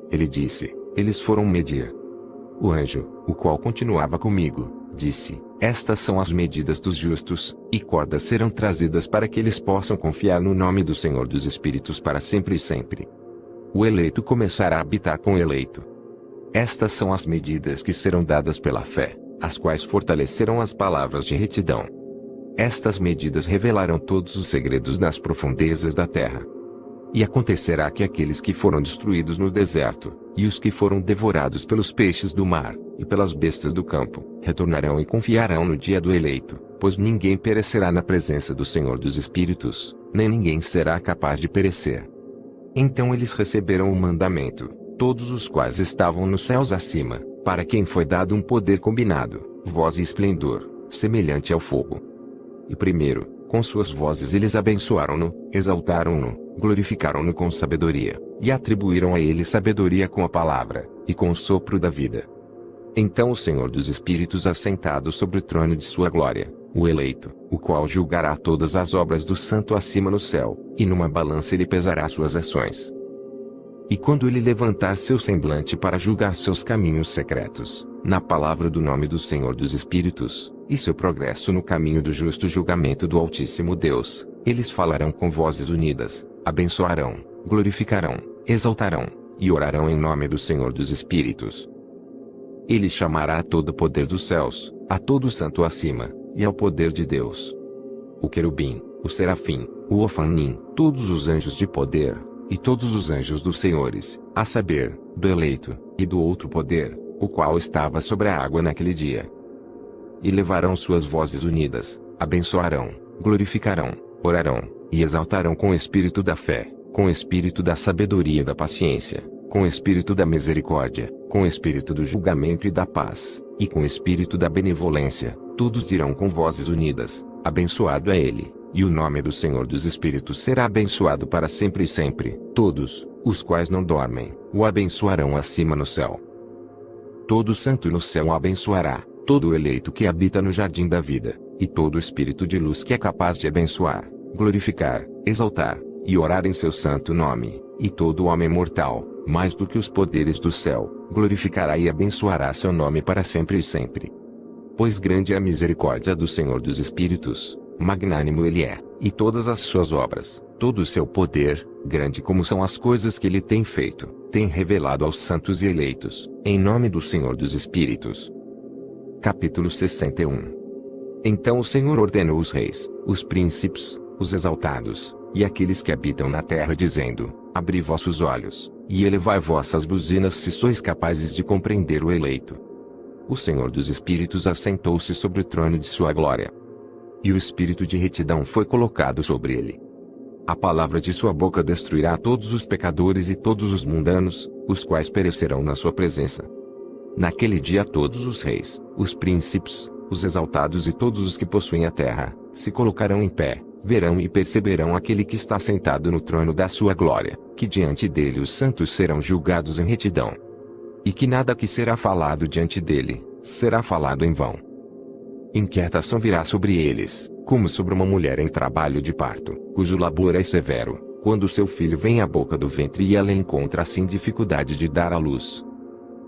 Ele disse, eles foram medir. O anjo, o qual continuava comigo, disse: Estas são as medidas dos justos, e cordas serão trazidas para que eles possam confiar no nome do Senhor dos Espíritos para sempre e sempre. O eleito começará a habitar com o eleito. Estas são as medidas que serão dadas pela fé, as quais fortalecerão as palavras de retidão. Estas medidas revelarão todos os segredos nas profundezas da terra. E acontecerá que aqueles que foram destruídos no deserto, e os que foram devorados pelos peixes do mar, e pelas bestas do campo, retornarão e confiarão no dia do eleito, pois ninguém perecerá na presença do Senhor dos Espíritos, nem ninguém será capaz de perecer. Então eles receberam o mandamento, todos os quais estavam nos céus acima, para quem foi dado um poder combinado, voz e esplendor, semelhante ao fogo. E primeiro, com suas vozes eles abençoaram-no, exaltaram-no, glorificaram-no com sabedoria, e atribuíram a ele sabedoria com a palavra, e com o sopro da vida. Então o Senhor dos Espíritos assentado sobre o trono de sua glória, o eleito, o qual julgará todas as obras do santo acima no céu, e numa balança ele pesará suas ações. E quando ele levantar seu semblante para julgar seus caminhos secretos, na palavra do nome do Senhor dos Espíritos, e seu progresso no caminho do justo julgamento do Altíssimo Deus, eles falarão com vozes unidas, abençoarão, glorificarão, exaltarão, e orarão em nome do Senhor dos Espíritos. Ele chamará a todo o poder dos céus, a todo santo acima, e ao poder de Deus. O querubim, o serafim, o ofanim, todos os anjos de poder, e todos os anjos dos senhores, a saber, do eleito, e do outro poder, o qual estava sobre a água naquele dia, e levarão suas vozes unidas, abençoarão, glorificarão, orarão, e exaltarão com o espírito da fé, com o espírito da sabedoria e da paciência, com o espírito da misericórdia, com o espírito do julgamento e da paz, e com o espírito da benevolência, todos dirão com vozes unidas: Abençoado é ele, e o nome do Senhor dos Espíritos será abençoado para sempre e sempre. Todos, os quais não dormem, o abençoarão acima no céu. Todo santo no céu o abençoará, todo eleito que habita no jardim da vida, e todo espírito de luz que é capaz de abençoar, glorificar, exaltar, e orar em seu santo nome, e todo homem mortal, mais do que os poderes do céu, glorificará e abençoará seu nome para sempre e sempre. Pois grande é a misericórdia do Senhor dos Espíritos, magnânimo ele é, e todas as suas obras, todo o seu poder, grande como são as coisas que ele tem feito, tem revelado aos santos e eleitos, em nome do Senhor dos Espíritos. Capítulo 61 Então o Senhor ordenou os reis, os príncipes, os exaltados, e aqueles que habitam na terra dizendo, Abri vossos olhos, e elevai vossas buzinas se sois capazes de compreender o eleito. O Senhor dos Espíritos assentou-se sobre o trono de sua glória. E o espírito de retidão foi colocado sobre ele. A palavra de sua boca destruirá todos os pecadores e todos os mundanos, os quais perecerão na sua presença. Naquele dia todos os reis, os príncipes, os exaltados e todos os que possuem a terra, se colocarão em pé, verão e perceberão aquele que está sentado no trono da sua glória, que diante dele os santos serão julgados em retidão. E que nada que será falado diante dele, será falado em vão. Inquietação virá sobre eles, como sobre uma mulher em trabalho de parto, cujo labor é severo, quando seu filho vem à boca do ventre e ela encontra assim dificuldade de dar à luz.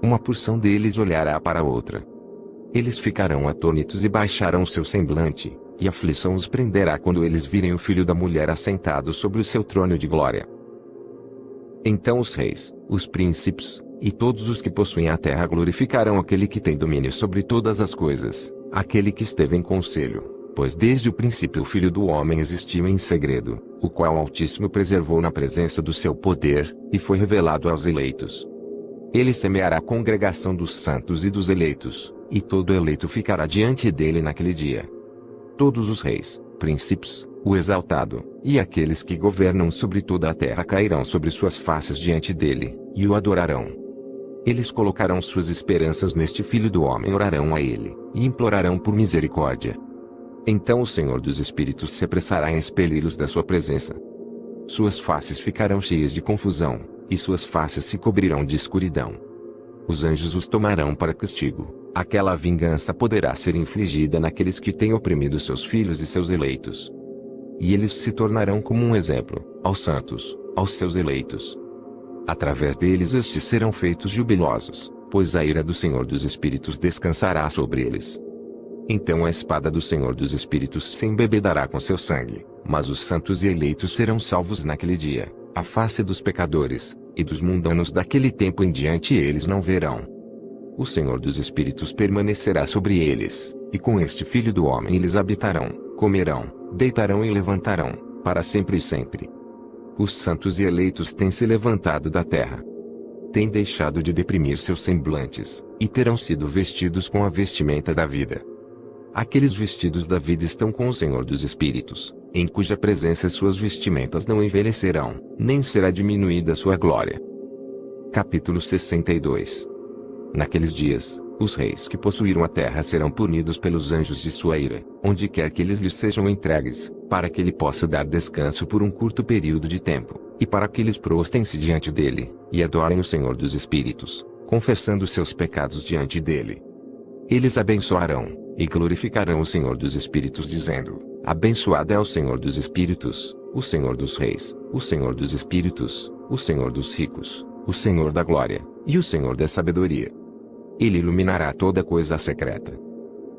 Uma porção deles olhará para a outra. Eles ficarão atônitos e baixarão seu semblante, e aflição os prenderá quando eles virem o filho da mulher assentado sobre o seu trono de glória. Então os reis, os príncipes, e todos os que possuem a terra glorificarão aquele que tem domínio sobre todas as coisas, aquele que esteve em conselho, Pois desde o princípio o Filho do Homem existiu em segredo, o qual o Altíssimo preservou na presença do seu poder, e foi revelado aos eleitos. Ele semeará a congregação dos santos e dos eleitos, e todo eleito ficará diante dele naquele dia. Todos os reis, príncipes, o exaltado, e aqueles que governam sobre toda a terra cairão sobre suas faces diante dele, e o adorarão. Eles colocarão suas esperanças neste Filho do Homem, orarão a ele, e implorarão por misericórdia, então o Senhor dos Espíritos se apressará em expeli-los da sua presença. Suas faces ficarão cheias de confusão, e suas faces se cobrirão de escuridão. Os anjos os tomarão para castigo. Aquela vingança poderá ser infligida naqueles que têm oprimido seus filhos e seus eleitos. E eles se tornarão como um exemplo, aos santos, aos seus eleitos. Através deles estes serão feitos jubilosos, pois a ira do Senhor dos Espíritos descansará sobre eles. Então a espada do Senhor dos Espíritos se embebedará com seu sangue, mas os santos e eleitos serão salvos naquele dia, a face dos pecadores, e dos mundanos daquele tempo em diante eles não verão. O Senhor dos Espíritos permanecerá sobre eles, e com este Filho do Homem eles habitarão, comerão, deitarão e levantarão, para sempre e sempre. Os santos e eleitos têm se levantado da terra. Têm deixado de deprimir seus semblantes, e terão sido vestidos com a vestimenta da vida. Aqueles vestidos da vida estão com o Senhor dos Espíritos, em cuja presença suas vestimentas não envelhecerão, nem será diminuída sua glória. Capítulo 62 Naqueles dias, os reis que possuíram a terra serão punidos pelos anjos de sua ira, onde quer que eles lhes sejam entregues, para que ele possa dar descanso por um curto período de tempo, e para que eles prostem-se diante dele, e adorem o Senhor dos Espíritos, confessando seus pecados diante dele. Eles abençoarão, e glorificarão o Senhor dos Espíritos, dizendo: Abençoado é o Senhor dos Espíritos, o Senhor dos Reis, o Senhor dos Espíritos, o Senhor dos Ricos, o Senhor da Glória, e o Senhor da Sabedoria. Ele iluminará toda coisa secreta.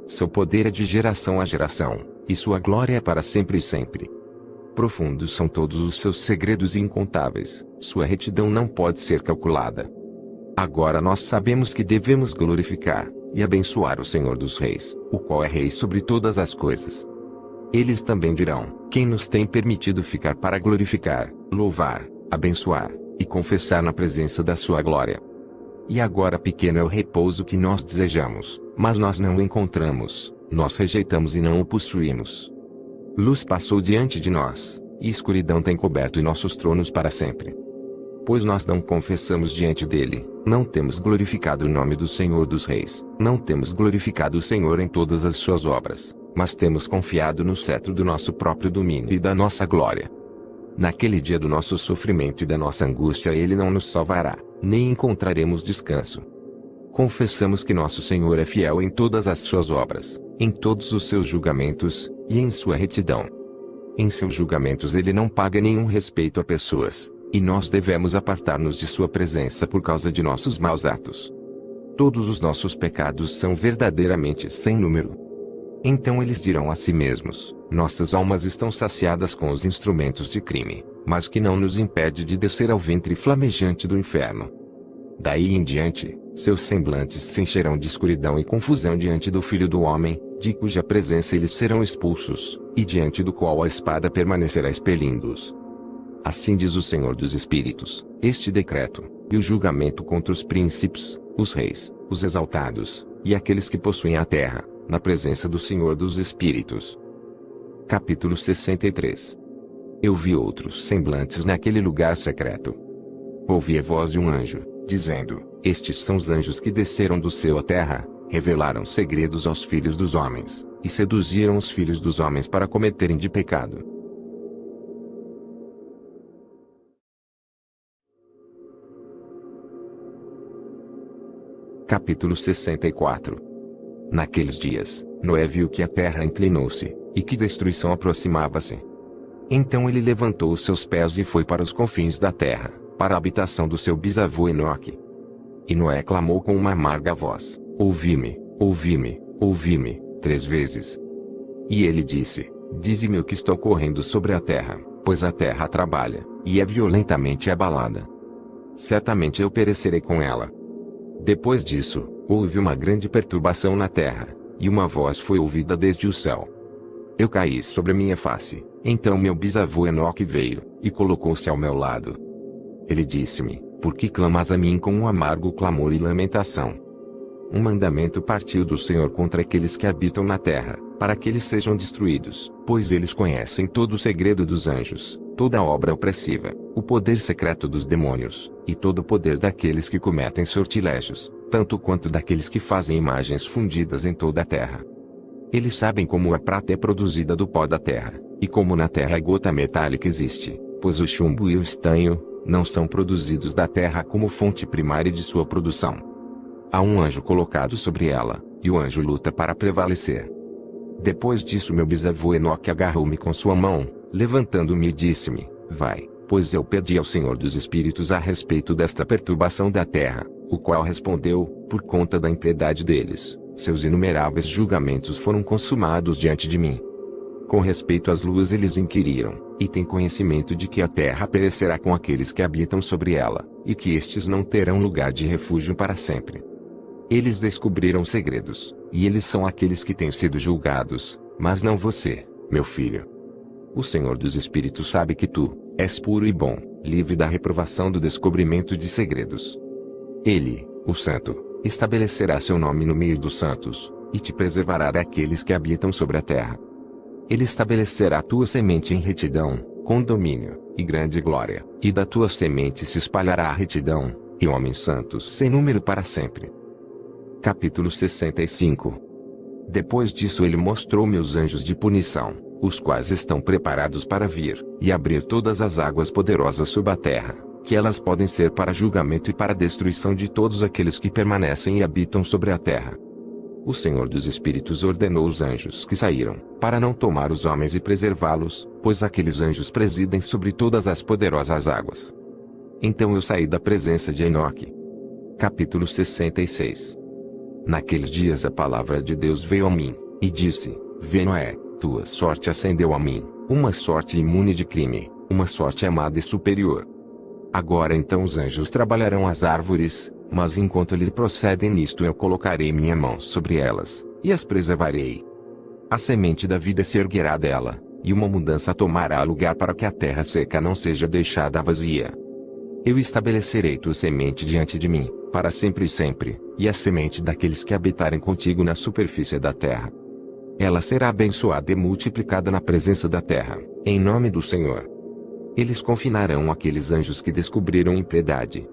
Seu poder é de geração a geração, e sua glória é para sempre e sempre. Profundos são todos os seus segredos incontáveis, sua retidão não pode ser calculada. Agora nós sabemos que devemos glorificar, e abençoar o Senhor dos Reis, o qual é Rei sobre todas as coisas. Eles também dirão: Quem nos tem permitido ficar para glorificar, louvar, abençoar e confessar na presença da Sua glória? E agora pequeno é o repouso que nós desejamos, mas nós não o encontramos, nós rejeitamos e não o possuímos. Luz passou diante de nós, e escuridão tem coberto nossos tronos para sempre. Pois nós não confessamos diante dele, não temos glorificado o nome do Senhor dos Reis, não temos glorificado o Senhor em todas as suas obras, mas temos confiado no cetro do nosso próprio domínio e da nossa glória. Naquele dia do nosso sofrimento e da nossa angústia ele não nos salvará, nem encontraremos descanso. Confessamos que nosso Senhor é fiel em todas as suas obras, em todos os seus julgamentos, e em sua retidão. Em seus julgamentos ele não paga nenhum respeito a pessoas, e nós devemos apartar-nos de sua presença por causa de nossos maus atos. Todos os nossos pecados são verdadeiramente sem número. Então eles dirão a si mesmos: Nossas almas estão saciadas com os instrumentos de crime, mas que não nos impede de descer ao ventre flamejante do inferno. Daí em diante, seus semblantes se encherão de escuridão e confusão diante do Filho do Homem, de cuja presença eles serão expulsos, e diante do qual a espada permanecerá expelindo-os. Assim diz o Senhor dos Espíritos, este decreto, e o julgamento contra os príncipes, os reis, os exaltados, e aqueles que possuem a terra, na presença do Senhor dos Espíritos. Capítulo 63 Eu vi outros semblantes naquele lugar secreto. Ouvi a voz de um anjo, dizendo: Estes são os anjos que desceram do céu à terra, revelaram segredos aos filhos dos homens, e seduziram os filhos dos homens para cometerem de pecado. Capítulo 64 Naqueles dias, Noé viu que a terra inclinou-se, e que destruição aproximava-se. Então ele levantou os seus pés e foi para os confins da terra, para a habitação do seu bisavô Enoque. E Noé clamou com uma amarga voz: Ouvi-me, ouvi-me, ouvi-me, três vezes. E ele disse: Dize-me o que está ocorrendo sobre a terra, pois a terra trabalha, e é violentamente abalada. Certamente eu perecerei com ela. Depois disso, houve uma grande perturbação na terra, e uma voz foi ouvida desde o céu. Eu caí sobre minha face, então meu bisavô Enoque veio, e colocou-se ao meu lado. Ele disse-me, por que clamas a mim com um amargo clamor e lamentação? Um mandamento partiu do Senhor contra aqueles que habitam na terra, para que eles sejam destruídos, pois eles conhecem todo o segredo dos anjos, toda a obra opressiva, o poder secreto dos demônios, e todo o poder daqueles que cometem sortilégios, tanto quanto daqueles que fazem imagens fundidas em toda a terra. Eles sabem como a prata é produzida do pó da terra, e como na terra a gota metálica existe, pois o chumbo e o estanho não são produzidos da terra como fonte primária de sua produção. Há um anjo colocado sobre ela, e o anjo luta para prevalecer. Depois disso meu bisavô Enoque agarrou-me com sua mão, levantando-me disse-me, vai, pois eu pedi ao Senhor dos Espíritos a respeito desta perturbação da terra, o qual respondeu, por conta da impiedade deles, seus inumeráveis julgamentos foram consumados diante de mim. Com respeito às luas eles inquiriram, e têm conhecimento de que a terra perecerá com aqueles que habitam sobre ela, e que estes não terão lugar de refúgio para sempre. Eles descobriram segredos, e eles são aqueles que têm sido julgados, mas não você, meu filho. O Senhor dos Espíritos sabe que tu és puro e bom, livre da reprovação do descobrimento de segredos. Ele, o Santo, estabelecerá seu nome no meio dos santos, e te preservará daqueles que habitam sobre a terra. Ele estabelecerá tua semente em retidão, com domínio, e grande glória, e da tua semente se espalhará a retidão, e homens santos sem número para sempre. Capítulo 65 Depois disso ele mostrou-me os anjos de punição, os quais estão preparados para vir, e abrir todas as águas poderosas sob a terra, que elas podem ser para julgamento e para destruição de todos aqueles que permanecem e habitam sobre a terra. O Senhor dos Espíritos ordenou os anjos que saíram, para não tomar os homens e preservá-los, pois aqueles anjos presidem sobre todas as poderosas águas. Então eu saí da presença de Enoque. Capítulo 66 Naqueles dias a palavra de Deus veio a mim, e disse: Vê Noé, tua sorte ascendeu a mim, uma sorte imune de crime, uma sorte amada e superior. Agora então os anjos trabalharão as árvores, mas enquanto eles procedem nisto eu colocarei minha mão sobre elas, e as preservarei. A semente da vida se erguerá dela, e uma mudança tomará lugar para que a terra seca não seja deixada vazia. Eu estabelecerei tua semente diante de mim, para sempre e sempre, e a semente daqueles que habitarem contigo na superfície da terra. Ela será abençoada e multiplicada na presença da terra, em nome do Senhor. eles confinarão aqueles anjos que descobriram impiedade.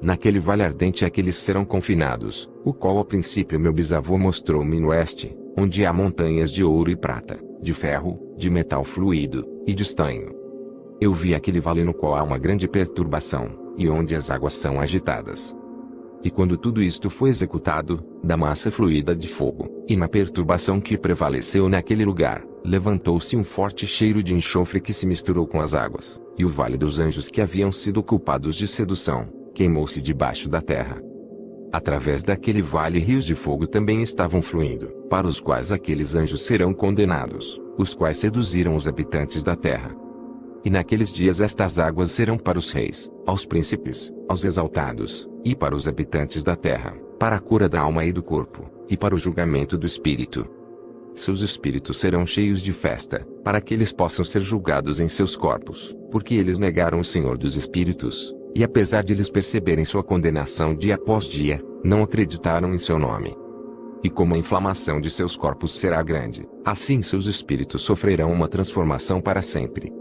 Naquele vale ardente aqueles serão confinados, o qual ao princípio meu bisavô mostrou-me no oeste, onde há montanhas de ouro e prata, de ferro, de metal fluido, e de estanho. Eu vi aquele vale no qual há uma grande perturbação, e onde as águas são agitadas. E quando tudo isto foi executado, da massa fluida de fogo, e na perturbação que prevaleceu naquele lugar, levantou-se um forte cheiro de enxofre que se misturou com as águas, e o vale dos anjos que haviam sido culpados de sedução, queimou-se debaixo da terra. Através daquele vale rios de fogo também estavam fluindo, para os quais aqueles anjos serão condenados, os quais seduziram os habitantes da terra. E naqueles dias estas águas serão para os reis, aos príncipes, aos exaltados, e para os habitantes da terra, para a cura da alma e do corpo, e para o julgamento do espírito. Seus espíritos serão cheios de festa, para que eles possam ser julgados em seus corpos, porque eles negaram o Senhor dos Espíritos, e apesar de eles perceberem sua condenação dia após dia, não acreditaram em seu nome. E como a inflamação de seus corpos será grande, assim seus espíritos sofrerão uma transformação para sempre.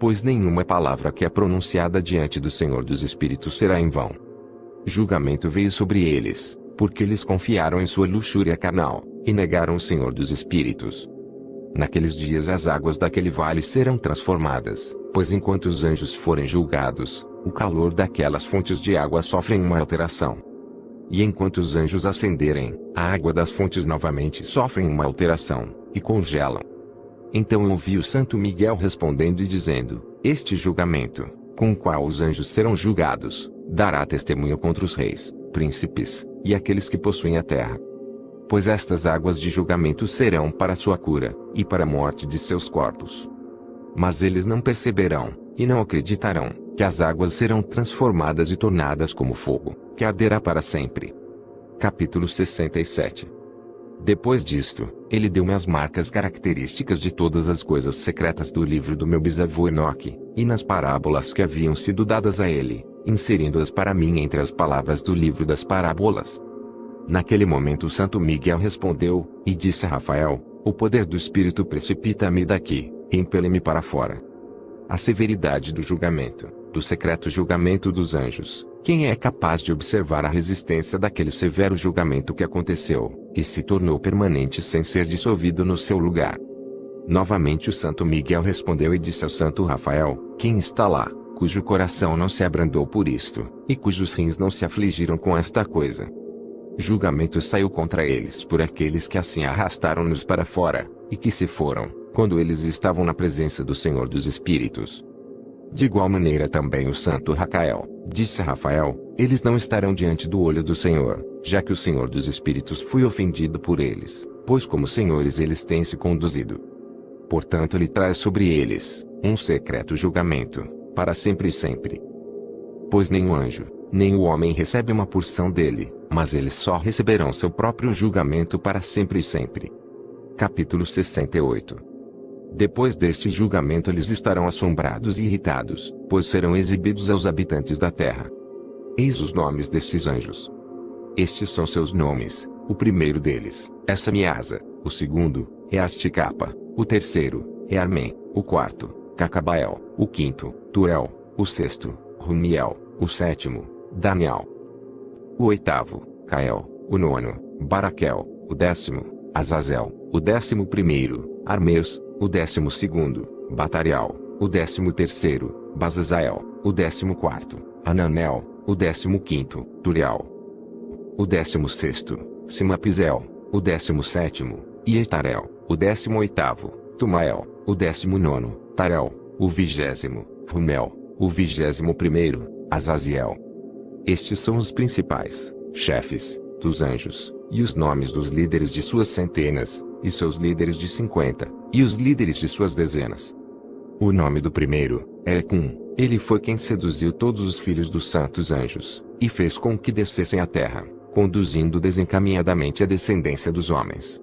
Pois nenhuma palavra que é pronunciada diante do Senhor dos Espíritos será em vão. Julgamento veio sobre eles, porque eles confiaram em sua luxúria carnal, e negaram o Senhor dos Espíritos. Naqueles dias as águas daquele vale serão transformadas, pois enquanto os anjos forem julgados, o calor daquelas fontes de água sofrem uma alteração. E enquanto os anjos ascenderem, a água das fontes novamente sofrem uma alteração, e congelam. Então eu ouvi o Santo Miguel respondendo e dizendo: Este julgamento, com o qual os anjos serão julgados, dará testemunho contra os reis, príncipes, e aqueles que possuem a terra. Pois estas águas de julgamento serão para sua cura, e para a morte de seus corpos. Mas eles não perceberão, e não acreditarão, que as águas serão transformadas e tornadas como fogo, que arderá para sempre. Capítulo 67 Depois disto, ele deu-me as marcas características de todas as coisas secretas do livro do meu bisavô Enoque, e nas parábolas que haviam sido dadas a ele, inserindo-as para mim entre as palavras do livro das parábolas. Naquele momento Santo Miguel respondeu, e disse a Rafael, o poder do Espírito precipita-me daqui, e impele-me para fora. A severidade do julgamento, do secreto julgamento dos anjos, quem é capaz de observar a resistência daquele severo julgamento que aconteceu, e se tornou permanente sem ser dissolvido no seu lugar? Novamente o Santo Miguel respondeu e disse ao Santo Rafael, quem está lá, cujo coração não se abrandou por isto, e cujos rins não se afligiram com esta coisa. Julgamento saiu contra eles por aqueles que assim arrastaram-nos para fora, e que se foram, quando eles estavam na presença do Senhor dos Espíritos. De igual maneira também o santo Racael, disse Rafael, eles não estarão diante do olho do Senhor, já que o Senhor dos Espíritos foi ofendido por eles, pois como senhores eles têm se conduzido. Portanto ele traz sobre eles, um secreto julgamento, para sempre e sempre. Pois nem o anjo, nem o homem recebe uma porção dele, mas eles só receberão seu próprio julgamento para sempre e sempre. Capítulo 68 Depois deste julgamento eles estarão assombrados e irritados, pois serão exibidos aos habitantes da terra. Eis os nomes destes anjos. Estes são seus nomes, o primeiro deles, é Samiasa, o segundo, é Asticapa, o terceiro, é Armen, o quarto, Cacabael, o quinto, Turel, o sexto, Rumiel, o sétimo, Daniel. O oitavo, Cael, o nono, Baraquel, o décimo, Azazel, o décimo primeiro, Armeus, o décimo segundo, Batarial, o décimo terceiro, Bazazael, o décimo quarto, Ananel, o décimo quinto, Turial. O décimo sexto, Simapizel, o décimo sétimo, Ietarel, o décimo oitavo, Tumael, o décimo nono, Tarel, o vigésimo, Rumel, o vigésimo primeiro, Azaziel. Estes são os principais, chefes, dos anjos, e os nomes dos líderes de suas centenas, e seus líderes de cinquenta, e os líderes de suas dezenas. O nome do primeiro, é Ecum, ele foi quem seduziu todos os filhos dos santos anjos, e fez com que descessem à terra, conduzindo desencaminhadamente a descendência dos homens.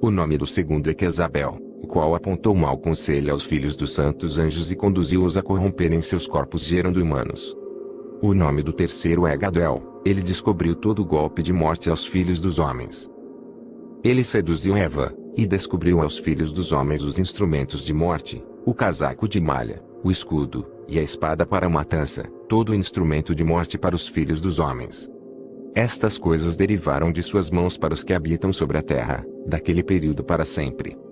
O nome do segundo é Quezabel, o qual apontou mau conselho aos filhos dos santos anjos e conduziu-os a corromperem seus corpos gerando humanos. O nome do terceiro é Gadriel, ele descobriu todo o golpe de morte aos filhos dos homens. Ele seduziu Eva, e descobriu aos filhos dos homens os instrumentos de morte, o casaco de malha, o escudo, e a espada para a matança, todo instrumento de morte para os filhos dos homens. Estas coisas derivaram de suas mãos para os que habitam sobre a terra, daquele período para sempre.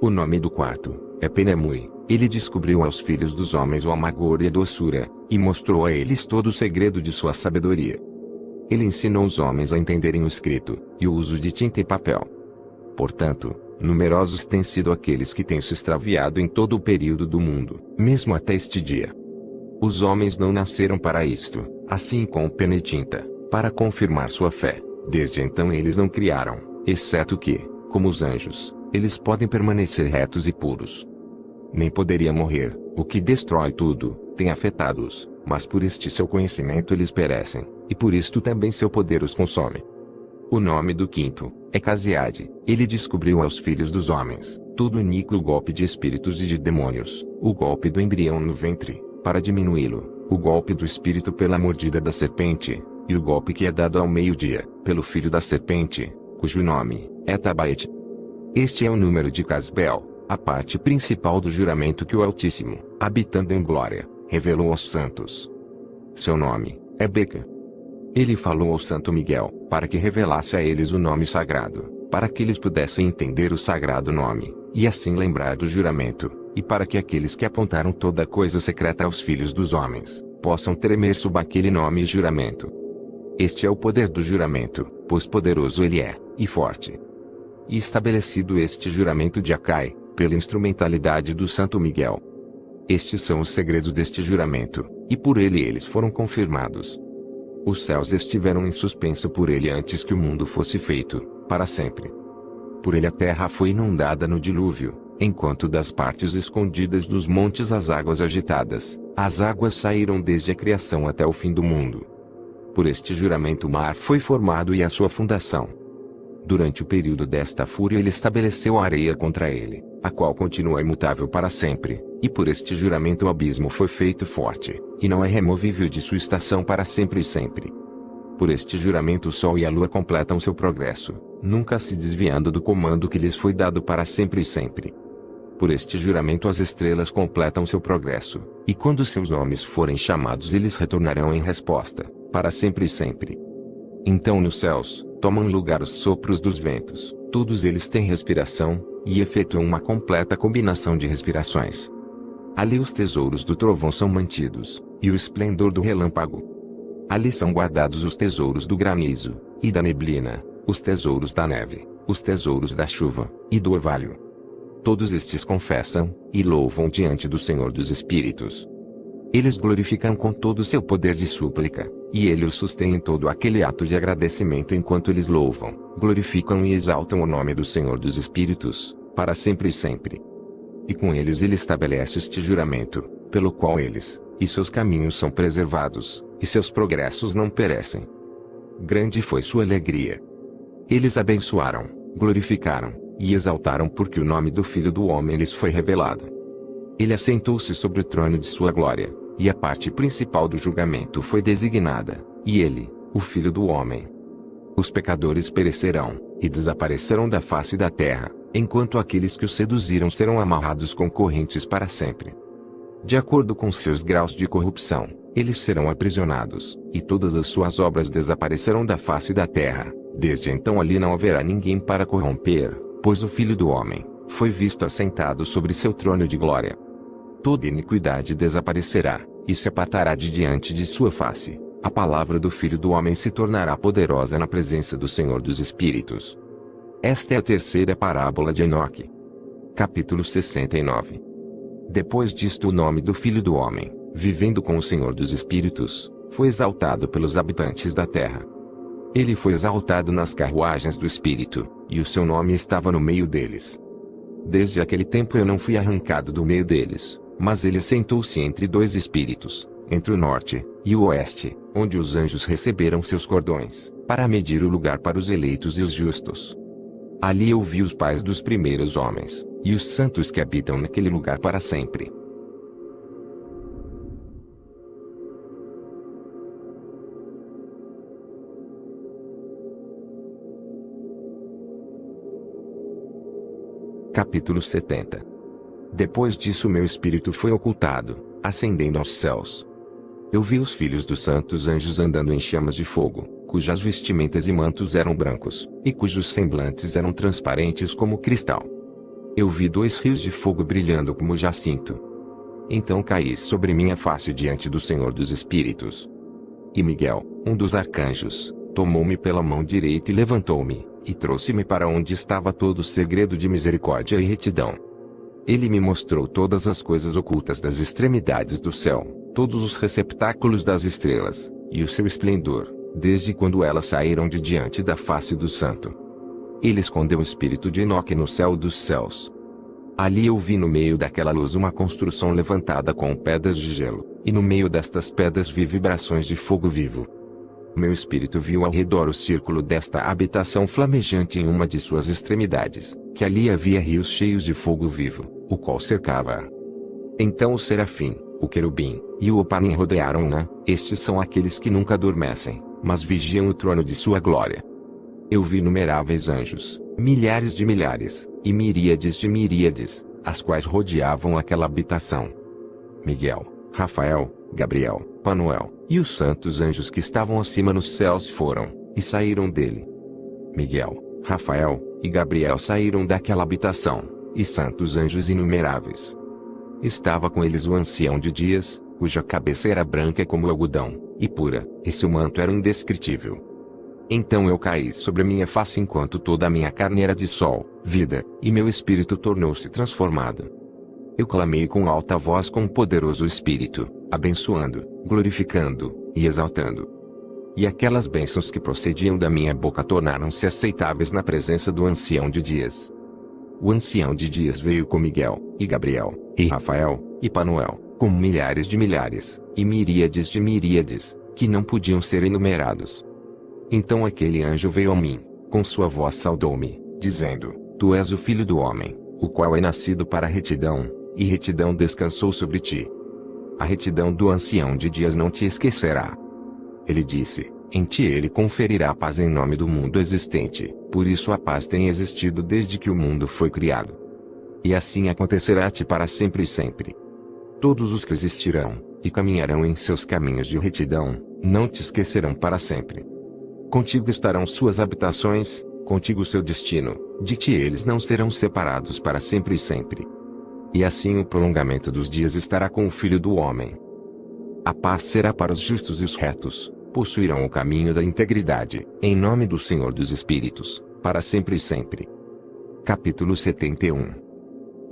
O nome do quarto é Penemui. Ele descobriu aos filhos dos homens o amargor e a doçura, e mostrou a eles todo o segredo de sua sabedoria. Ele ensinou os homens a entenderem o escrito, e o uso de tinta e papel. Portanto, numerosos têm sido aqueles que têm se extraviado em todo o período do mundo, mesmo até este dia. Os homens não nasceram para isto, assim com pena e tinta, para confirmar sua fé. Desde então eles não criaram, exceto que, como os anjos, eles podem permanecer retos e puros. Nem poderia morrer, o que destrói tudo, tem afetado-os, mas por este seu conhecimento eles perecem, e por isto também seu poder os consome. O nome do quinto é Casiade. Ele descobriu aos filhos dos homens todo o golpe de espíritos e de demônios, o golpe do embrião no ventre, para diminuí-lo, o golpe do espírito pela mordida da serpente, e o golpe que é dado ao meio-dia, pelo filho da serpente, cujo nome é Tabaete. Este é o número de Casbel, a parte principal do juramento que o Altíssimo, habitando em glória, revelou aos santos. Seu nome é Beca. Ele falou ao Santo Miguel, para que revelasse a eles o nome sagrado, para que eles pudessem entender o sagrado nome, e assim lembrar do juramento, e para que aqueles que apontaram toda coisa secreta aos filhos dos homens, possam tremer sob aquele nome e juramento. Este é o poder do juramento, pois poderoso ele é, e forte. E estabelecido este juramento de Acai, pela instrumentalidade do Santo Miguel. Estes são os segredos deste juramento, e por ele eles foram confirmados. Os céus estiveram em suspenso por ele antes que o mundo fosse feito, para sempre. Por ele a terra foi inundada no dilúvio, enquanto das partes escondidas dos montes as águas agitadas, as águas saíram desde a criação até o fim do mundo. Por este juramento o mar foi formado e a sua fundação. Durante o período desta fúria ele estabeleceu a areia contra ele, a qual continua imutável para sempre, e por este juramento o abismo foi feito forte, e não é removível de sua estação para sempre e sempre. Por este juramento o sol e a lua completam seu progresso, nunca se desviando do comando que lhes foi dado para sempre e sempre. Por este juramento as estrelas completam seu progresso, e quando seus nomes forem chamados eles retornarão em resposta, para sempre e sempre. Então nos céus, tomam lugar os sopros dos ventos, todos eles têm respiração, e efetuam uma completa combinação de respirações. Ali os tesouros do trovão são mantidos, e o esplendor do relâmpago. Ali são guardados os tesouros do granizo, e da neblina, os tesouros da neve, os tesouros da chuva, e do orvalho. Todos estes confessam, e louvam diante do Senhor dos Espíritos. Eles glorificam com todo o seu poder de súplica, e ele os sustém em todo aquele ato de agradecimento enquanto eles louvam, glorificam e exaltam o nome do Senhor dos Espíritos, para sempre e sempre. E com eles ele estabelece este juramento, pelo qual eles, e seus caminhos são preservados, e seus progressos não perecem. Grande foi sua alegria. Eles abençoaram, glorificaram, e exaltaram porque o nome do Filho do Homem lhes foi revelado. Ele assentou-se sobre o trono de sua glória, e a parte principal do julgamento foi designada, e ele, o Filho do Homem. Os pecadores perecerão, e desaparecerão da face da terra, enquanto aqueles que os seduziram serão amarrados com correntes para sempre. De acordo com seus graus de corrupção, eles serão aprisionados, e todas as suas obras desaparecerão da face da terra. Desde então ali não haverá ninguém para corromper, pois o Filho do Homem foi visto assentado sobre seu trono de glória toda iniquidade desaparecerá, e se apartará de diante de sua face. A palavra do Filho do Homem se tornará poderosa na presença do Senhor dos Espíritos. Esta é a terceira parábola de Enoque. Capítulo 69 Depois disto o nome do Filho do Homem, vivendo com o Senhor dos Espíritos, foi exaltado pelos habitantes da terra. Ele foi exaltado nas carruagens do Espírito, e o seu nome estava no meio deles. Desde aquele tempo eu não fui arrancado do meio deles, mas ele sentou-se entre dois espíritos, entre o norte e o oeste, onde os anjos receberam seus cordões, para medir o lugar para os eleitos e os justos. Ali eu vi os pais dos primeiros homens, e os santos que habitam naquele lugar para sempre. Capítulo 70 Depois disso meu espírito foi ocultado, ascendendo aos céus. Eu vi os filhos dos santos anjos andando em chamas de fogo, cujas vestimentas e mantos eram brancos, e cujos semblantes eram transparentes como cristal. Eu vi dois rios de fogo brilhando como jacinto. Então caí sobre minha face diante do Senhor dos Espíritos. E Miguel, um dos arcanjos, tomou-me pela mão direita e levantou-me, e trouxe-me para onde estava todo o segredo de misericórdia e retidão. Ele me mostrou todas as coisas ocultas das extremidades do céu, todos os receptáculos das estrelas, e o seu esplendor, desde quando elas saíram de diante da face do santo. Ele escondeu o espírito de Enoque no céu dos céus. Ali eu vi no meio daquela luz uma construção levantada com pedras de gelo, e no meio destas pedras vi vibrações de fogo vivo. Meu espírito viu ao redor o círculo desta habitação flamejante em uma de suas extremidades, que ali havia rios cheios de fogo vivo, o qual cercava-a. Então o serafim, o querubim, e o opanim rodearam-na, estes são aqueles que nunca adormecem, mas vigiam o trono de sua glória. Eu vi numeráveis anjos, milhares de milhares, e miríades de miríades, as quais rodeavam aquela habitação. Miguel, Rafael, Gabriel, Panuel, e os santos anjos que estavam acima nos céus foram, e saíram dele. Miguel, Rafael, e Gabriel saíram daquela habitação, e santos anjos inumeráveis. Estava com eles o ancião de dias, cuja cabeça era branca como algodão, e pura, e seu manto era indescritível. Então eu caí sobre minha face enquanto toda a minha carne era de sol, vida, e meu espírito tornou-se transformado. Eu clamei com alta voz com um poderoso espírito, abençoando, glorificando e exaltando. E aquelas bênçãos que procediam da minha boca tornaram-se aceitáveis na presença do ancião de dias. O ancião de dias veio com Miguel, e Gabriel, e Rafael, e Panuel, com milhares de milhares, e miríades de miríades, que não podiam ser enumerados. Então aquele anjo veio a mim, com sua voz saudou-me, dizendo: Tu és o filho do homem, o qual é nascido para a retidão, e retidão descansou sobre ti. A retidão do ancião de dias não te esquecerá. Ele disse: Em ti ele conferirá a paz em nome do mundo existente, por isso a paz tem existido desde que o mundo foi criado. E assim acontecerá-te para sempre e sempre. Todos os que existirão, e caminharão em seus caminhos de retidão, não te esquecerão para sempre. Contigo estarão suas habitações, contigo seu destino, de ti eles não serão separados para sempre e sempre. E assim o prolongamento dos dias estará com o Filho do Homem. A paz será para os justos e os retos, possuirão o caminho da integridade, em nome do Senhor dos Espíritos, para sempre e sempre. Capítulo 71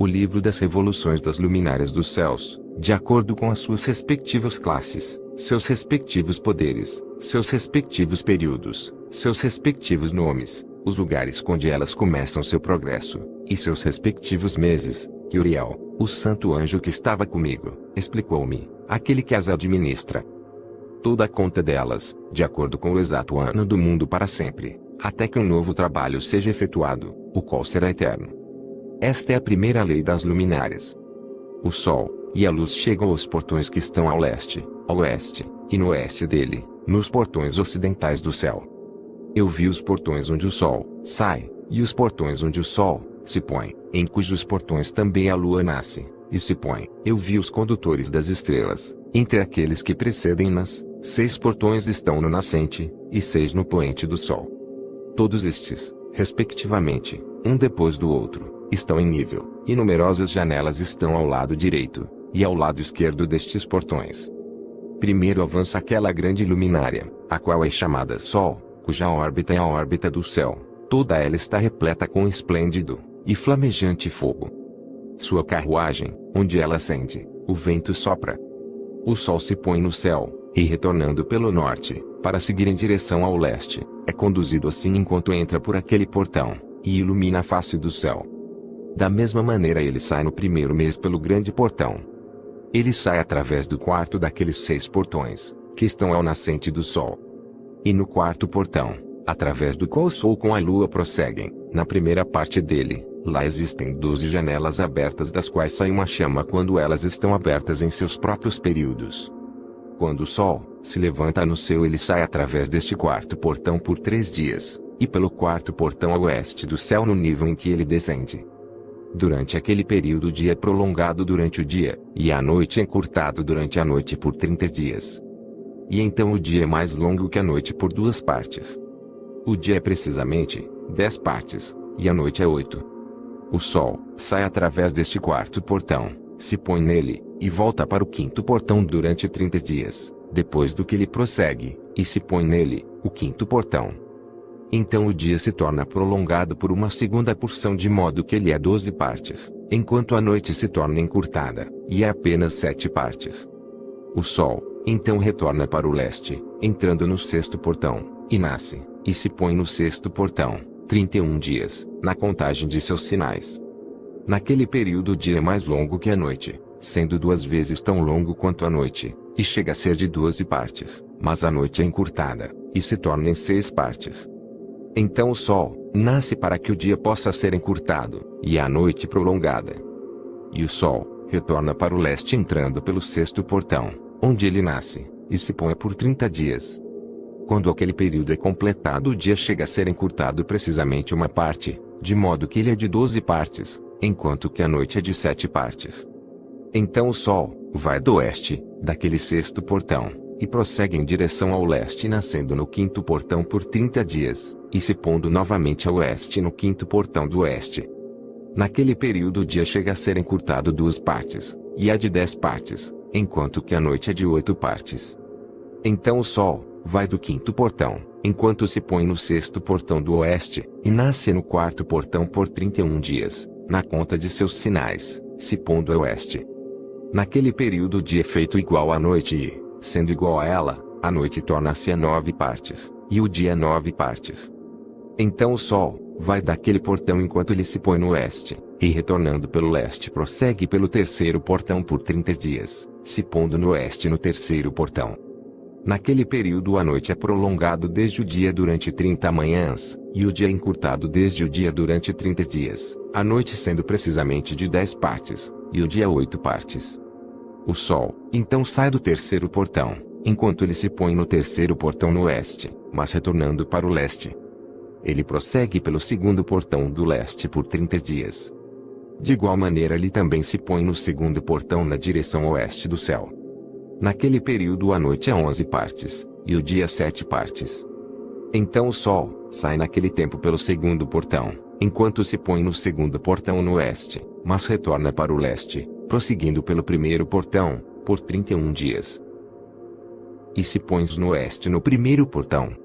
O livro das revoluções das luminárias dos céus, de acordo com as suas respectivas classes, seus respectivos poderes, seus respectivos períodos, seus respectivos nomes, os lugares onde elas começam seu progresso, e seus respectivos meses, que Uriel, o santo anjo que estava comigo, explicou-me, aquele que as administra. Toda a conta delas, de acordo com o exato ano do mundo para sempre, até que um novo trabalho seja efetuado, o qual será eterno. Esta é a primeira lei das luminárias. O sol e a luz chegam aos portões que estão ao leste, ao oeste, e no oeste dele, nos portões ocidentais do céu. Eu vi os portões onde o sol sai, e os portões onde o sol se põe, em cujos portões também a lua nasce, e se põe. Eu vi os condutores das estrelas, entre aqueles que precedem-nas, seis portões estão no nascente, e seis no poente do sol. Todos estes, respectivamente, um depois do outro, estão em nível, e numerosas janelas estão ao lado direito, e ao lado esquerdo destes portões. Primeiro avança aquela grande luminária, a qual é chamada Sol, cuja órbita é a órbita do céu, toda ela está repleta com esplêndido, e flamejante fogo. Sua carruagem, onde ela acende, o vento sopra. O sol se põe no céu, e retornando pelo norte, para seguir em direção ao leste, é conduzido assim enquanto entra por aquele portão, e ilumina a face do céu. Da mesma maneira ele sai no primeiro mês pelo grande portão. Ele sai através do quarto daqueles seis portões, que estão ao nascente do sol. E no quarto portão, através do qual o sol com a lua prosseguem, na primeira parte dele, Lá existem doze janelas abertas das quais sai uma chama quando elas estão abertas em seus próprios períodos. Quando o sol se levanta no céu ele sai através deste quarto portão por três dias, e pelo quarto portão a oeste do céu no nível em que ele descende. Durante aquele período o dia é prolongado durante o dia, e a noite é encurtado durante a noite por 30 dias. E então o dia é mais longo que a noite por duas partes. O dia é precisamente 10 partes, e a noite é 8. O sol sai através deste quarto portão, se põe nele, e volta para o quinto portão durante 30 dias, depois do que ele prossegue, e se põe nele, o quinto portão. Então o dia se torna prolongado por uma segunda porção de modo que ele é 12 partes, enquanto a noite se torna encurtada, e é apenas sete partes. O sol, então retorna para o leste, entrando no sexto portão, e nasce, e se põe no sexto portão, 31 dias, na contagem de seus sinais. Naquele período o dia é mais longo que a noite, sendo duas vezes tão longo quanto a noite, e chega a ser de 12 partes, mas a noite é encurtada, e se torna em seis partes. Então o sol nasce para que o dia possa ser encurtado, e a noite prolongada. E o sol retorna para o leste entrando pelo sexto portão, onde ele nasce, e se põe por 30 dias. Quando aquele período é completado, o dia chega a ser encurtado precisamente uma parte, de modo que ele é de 12 partes, enquanto que a noite é de sete partes. Então o sol vai do oeste, daquele sexto portão, e prossegue em direção ao leste nascendo no quinto portão por 30 dias, e se pondo novamente a oeste no quinto portão do oeste. Naquele período o dia chega a ser encurtado duas partes, e é de dez partes, enquanto que a noite é de oito partes. Então o sol vai do quinto portão, enquanto se põe no sexto portão do oeste, e nasce no quarto portão por 31 dias, na conta de seus sinais, se pondo a oeste. Naquele período o dia é feito igual à noite e, Sendo igual a ela, a noite torna-se a nove partes, e o dia nove partes. Então o sol vai daquele portão enquanto ele se põe no oeste, e retornando pelo leste prossegue pelo terceiro portão por trinta dias, se pondo no oeste no terceiro portão. Naquele período a noite é prolongado desde o dia durante trinta manhãs, e o dia é encurtado desde o dia durante trinta dias, a noite sendo precisamente de dez partes, e o dia oito partes. O sol, então sai do terceiro portão, enquanto ele se põe no terceiro portão no oeste, mas retornando para o leste. Ele prossegue pelo segundo portão do leste por 30 dias. De igual maneira ele também se põe no segundo portão na direção oeste do céu. Naquele período a noite é 11 partes, e o dia 7 partes. Então o sol sai naquele tempo pelo segundo portão, enquanto se põe no segundo portão no oeste, mas retorna para o leste, prosseguindo pelo primeiro portão, por 31 dias. E se pões no oeste no primeiro portão.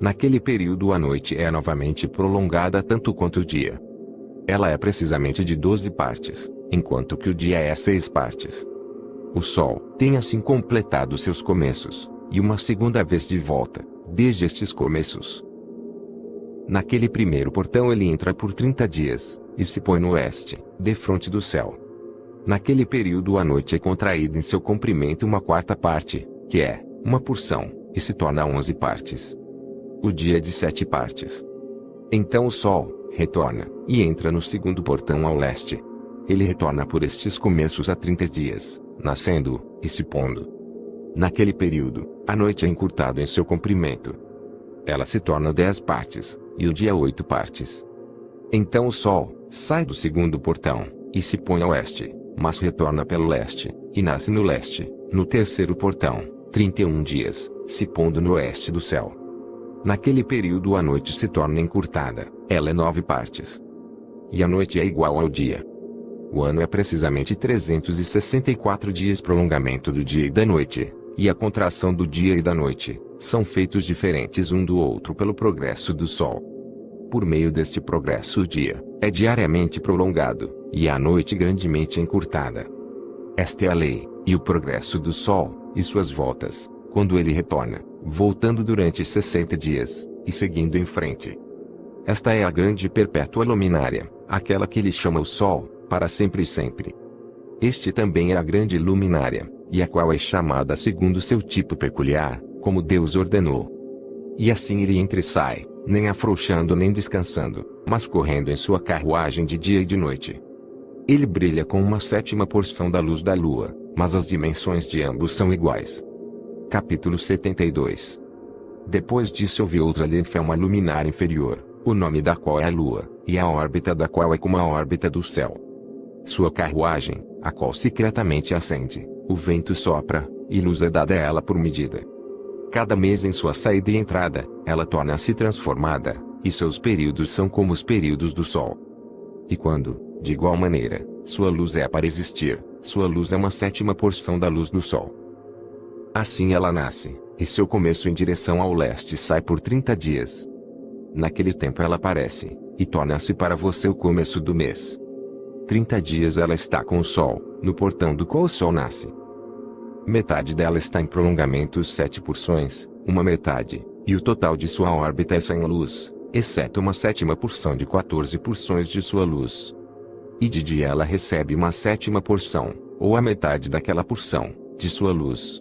Naquele período a noite é novamente prolongada tanto quanto o dia. Ela é precisamente de 12 partes, enquanto que o dia é seis partes. O Sol tem assim completado seus começos, e uma segunda vez de volta, desde estes começos. Naquele primeiro portão ele entra por 30 dias, e se põe no oeste, defronte do céu. Naquele período a noite é contraída em seu comprimento uma quarta parte, que é, uma porção, e se torna onze partes. O dia é de sete partes. Então o Sol, retorna, e entra no segundo portão ao leste. Ele retorna por estes começos a trinta dias, nascendo, e se pondo. Naquele período, a noite é encurtada em seu comprimento. Ela se torna dez partes, e o dia oito partes. Então o Sol, sai do segundo portão, e se põe a oeste mas retorna pelo leste, e nasce no leste, no terceiro portão, 31 dias, se pondo no oeste do céu. Naquele período a noite se torna encurtada, ela é nove partes. E a noite é igual ao dia. O ano é precisamente 364 dias prolongamento do dia e da noite, e a contração do dia e da noite, são feitos diferentes um do outro pelo progresso do Sol. Por meio deste progresso o dia, é diariamente prolongado, e a noite grandemente encurtada. Esta é a lei, e o progresso do Sol, e suas voltas, quando ele retorna, voltando durante 60 dias, e seguindo em frente. Esta é a grande perpétua luminária, aquela que ele chama o Sol, para sempre e sempre. Este também é a grande luminária, e a qual é chamada segundo seu tipo peculiar, como Deus ordenou. E assim ele entra e sai, nem afrouxando nem descansando, mas correndo em sua carruagem de dia e de noite. Ele brilha com uma sétima porção da luz da lua, mas as dimensões de ambos são iguais. Capítulo 72 Depois disso vi outra linfa uma luminária inferior, o nome da qual é a Lua, e a órbita da qual é como a órbita do céu. Sua carruagem, a qual secretamente acende, o vento sopra, e luz é dada a ela por medida. Cada mês em sua saída e entrada, ela torna-se transformada, e seus períodos são como os períodos do Sol. E quando, de igual maneira, sua luz é para existir, sua luz é uma sétima porção da luz do Sol. Assim ela nasce, e seu começo em direção ao leste sai por 30 dias. Naquele tempo ela aparece, e torna-se para você o começo do mês. 30 dias ela está com o Sol, no portão do qual o Sol nasce. Metade dela está em prolongamento sete porções, uma metade, e o total de sua órbita é sem luz, exceto uma sétima porção de 14 porções de sua luz. E de dia ela recebe uma sétima porção, ou a metade daquela porção, de sua luz.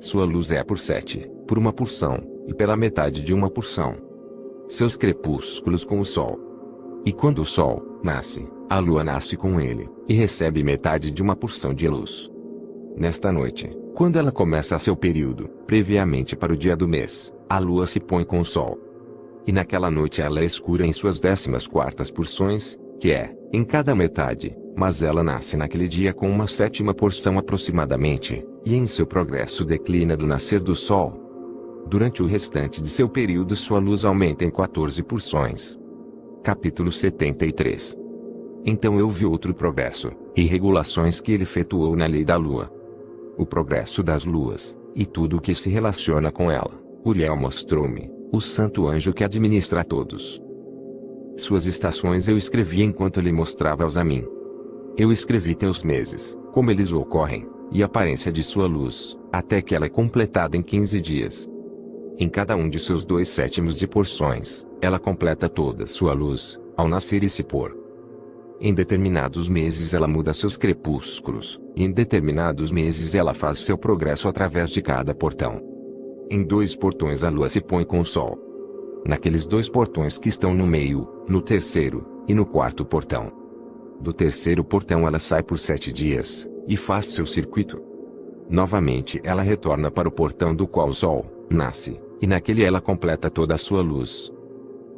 Sua luz é por sete, por uma porção, e pela metade de uma porção. Seus crepúsculos com o sol. E quando o sol nasce, a lua nasce com ele, e recebe metade de uma porção de luz. Nesta noite, quando ela começa seu período, previamente para o dia do mês, a lua se põe com o sol. E naquela noite ela é escura em suas décimas quartas porções, que é, em cada metade, mas ela nasce naquele dia com uma sétima porção aproximadamente, e em seu progresso declina do nascer do sol. Durante o restante de seu período sua luz aumenta em 14 porções. Capítulo 73 Então eu vi outro progresso, e regulações que ele efetuou na lei da lua, o progresso das luas, e tudo o que se relaciona com ela. Uriel mostrou-me, o santo anjo que administra a todos. Suas estações eu escrevi enquanto ele mostrava-os a mim. Eu escrevi teus meses, como eles ocorrem, e a aparência de sua luz, até que ela é completada em 15 dias. Em cada um de seus dois sétimos de porções, ela completa toda sua luz, ao nascer e se pôr. Em determinados meses ela muda seus crepúsculos, em determinados meses ela faz seu progresso através de cada portão. Em dois portões a lua se põe com o sol. Naqueles dois portões que estão no meio, no terceiro, e no quarto portão. Do terceiro portão ela sai por sete dias, e faz seu circuito. Novamente ela retorna para o portão do qual o sol nasce, e naquele ela completa toda a sua luz.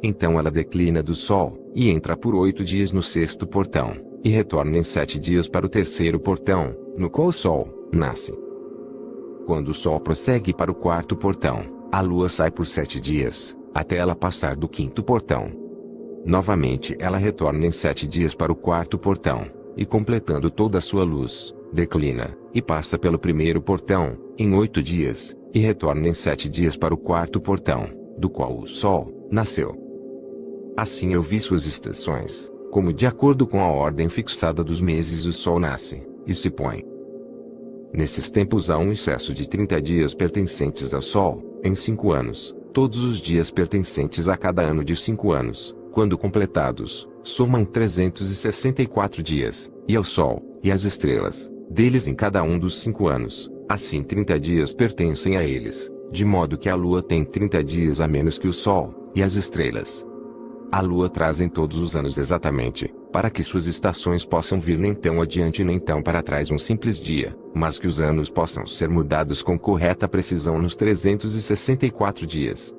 Então ela declina do sol, e entra por oito dias no sexto portão, e retorna em sete dias para o terceiro portão, no qual o sol nasce. Quando o sol prossegue para o quarto portão, a lua sai por sete dias, até ela passar do quinto portão. Novamente ela retorna em sete dias para o quarto portão, e completando toda a sua luz, declina, e passa pelo primeiro portão, em oito dias, e retorna em sete dias para o quarto portão, do qual o sol nasceu. Assim eu vi suas estações, como de acordo com a ordem fixada dos meses o sol nasce, e se põe. Nesses tempos há um excesso de 30 dias pertencentes ao sol, em cinco anos, todos os dias pertencentes a cada ano de cinco anos, quando completados, somam 364 dias, e ao sol, e às estrelas, deles em cada um dos cinco anos, assim 30 dias pertencem a eles, de modo que a lua tem 30 dias a menos que o sol, e as estrelas, a lua traz em todos os anos exatamente, para que suas estações possam vir nem tão adiante nem tão para trás um simples dia, mas que os anos possam ser mudados com correta precisão nos 364 dias.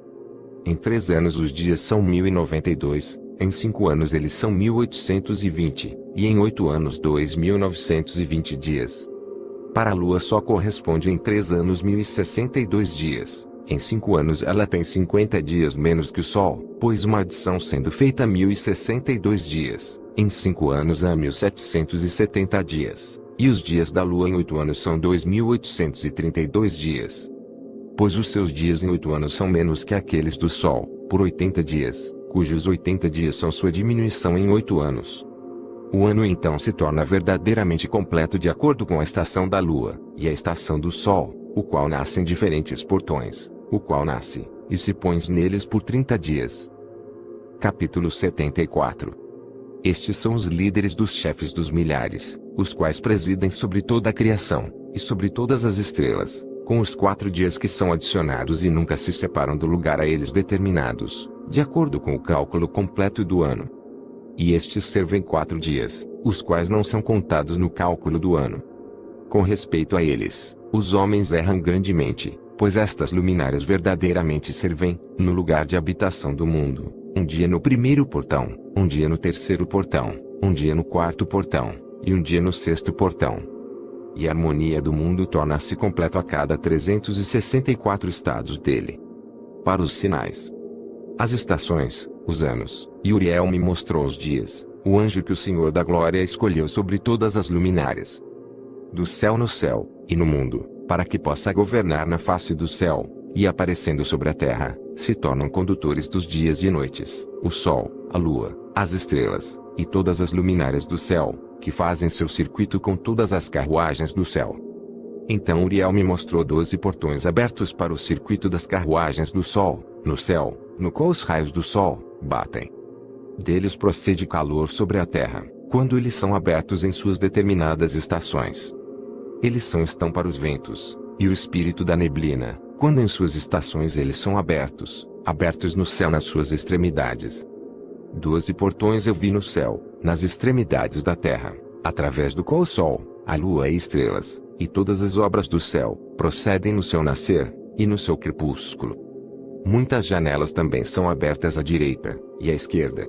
Em três anos os dias são 1092, em cinco anos eles são 1820, e em oito anos 2920 dias. Para a Lua só corresponde em três anos 1062 dias. Em cinco anos ela tem 50 dias menos que o Sol, pois uma adição sendo feita 1062 dias, em cinco anos há 1770 dias, e os dias da Lua em oito anos são 2832 dias. Pois os seus dias em oito anos são menos que aqueles do Sol, por 80 dias, cujos 80 dias são sua diminuição em oito anos. O ano então se torna verdadeiramente completo de acordo com a estação da Lua, e a estação do Sol, o qual nasce em diferentes portões, o qual nasce, e se pões neles por trinta dias. Capítulo 74 Estes são os líderes dos chefes dos milhares, os quais presidem sobre toda a criação, e sobre todas as estrelas, com os quatro dias que são adicionados e nunca se separam do lugar a eles determinados, de acordo com o cálculo completo do ano. E estes servem quatro dias, os quais não são contados no cálculo do ano. Com respeito a eles, os homens erram grandemente, pois estas luminárias verdadeiramente servem, no lugar de habitação do mundo, um dia no primeiro portão, um dia no terceiro portão, um dia no quarto portão, e um dia no sexto portão. E a harmonia do mundo torna-se completo a cada 364 estados dele. Para os sinais, as estações, os anos, e Uriel me mostrou os dias, o anjo que o Senhor da Glória escolheu sobre todas as luminárias. Do céu no céu, e no mundo, para que possa governar na face do céu, e aparecendo sobre a terra, se tornam condutores dos dias e noites, o sol, a lua, as estrelas, e todas as luminárias do céu, que fazem seu circuito com todas as carruagens do céu. Então Uriel me mostrou doze portões abertos para o circuito das carruagens do sol, no céu, no qual os raios do sol batem. Deles procede calor sobre a terra, quando eles são abertos em suas determinadas estações. Eles são estão para os ventos, e o espírito da neblina, quando em suas estações eles são abertos, abertos no céu nas suas extremidades. Doze portões eu vi no céu, nas extremidades da terra, através do qual o sol, a lua e estrelas, e todas as obras do céu, procedem no seu nascer, e no seu crepúsculo. Muitas janelas também são abertas à direita, e à esquerda.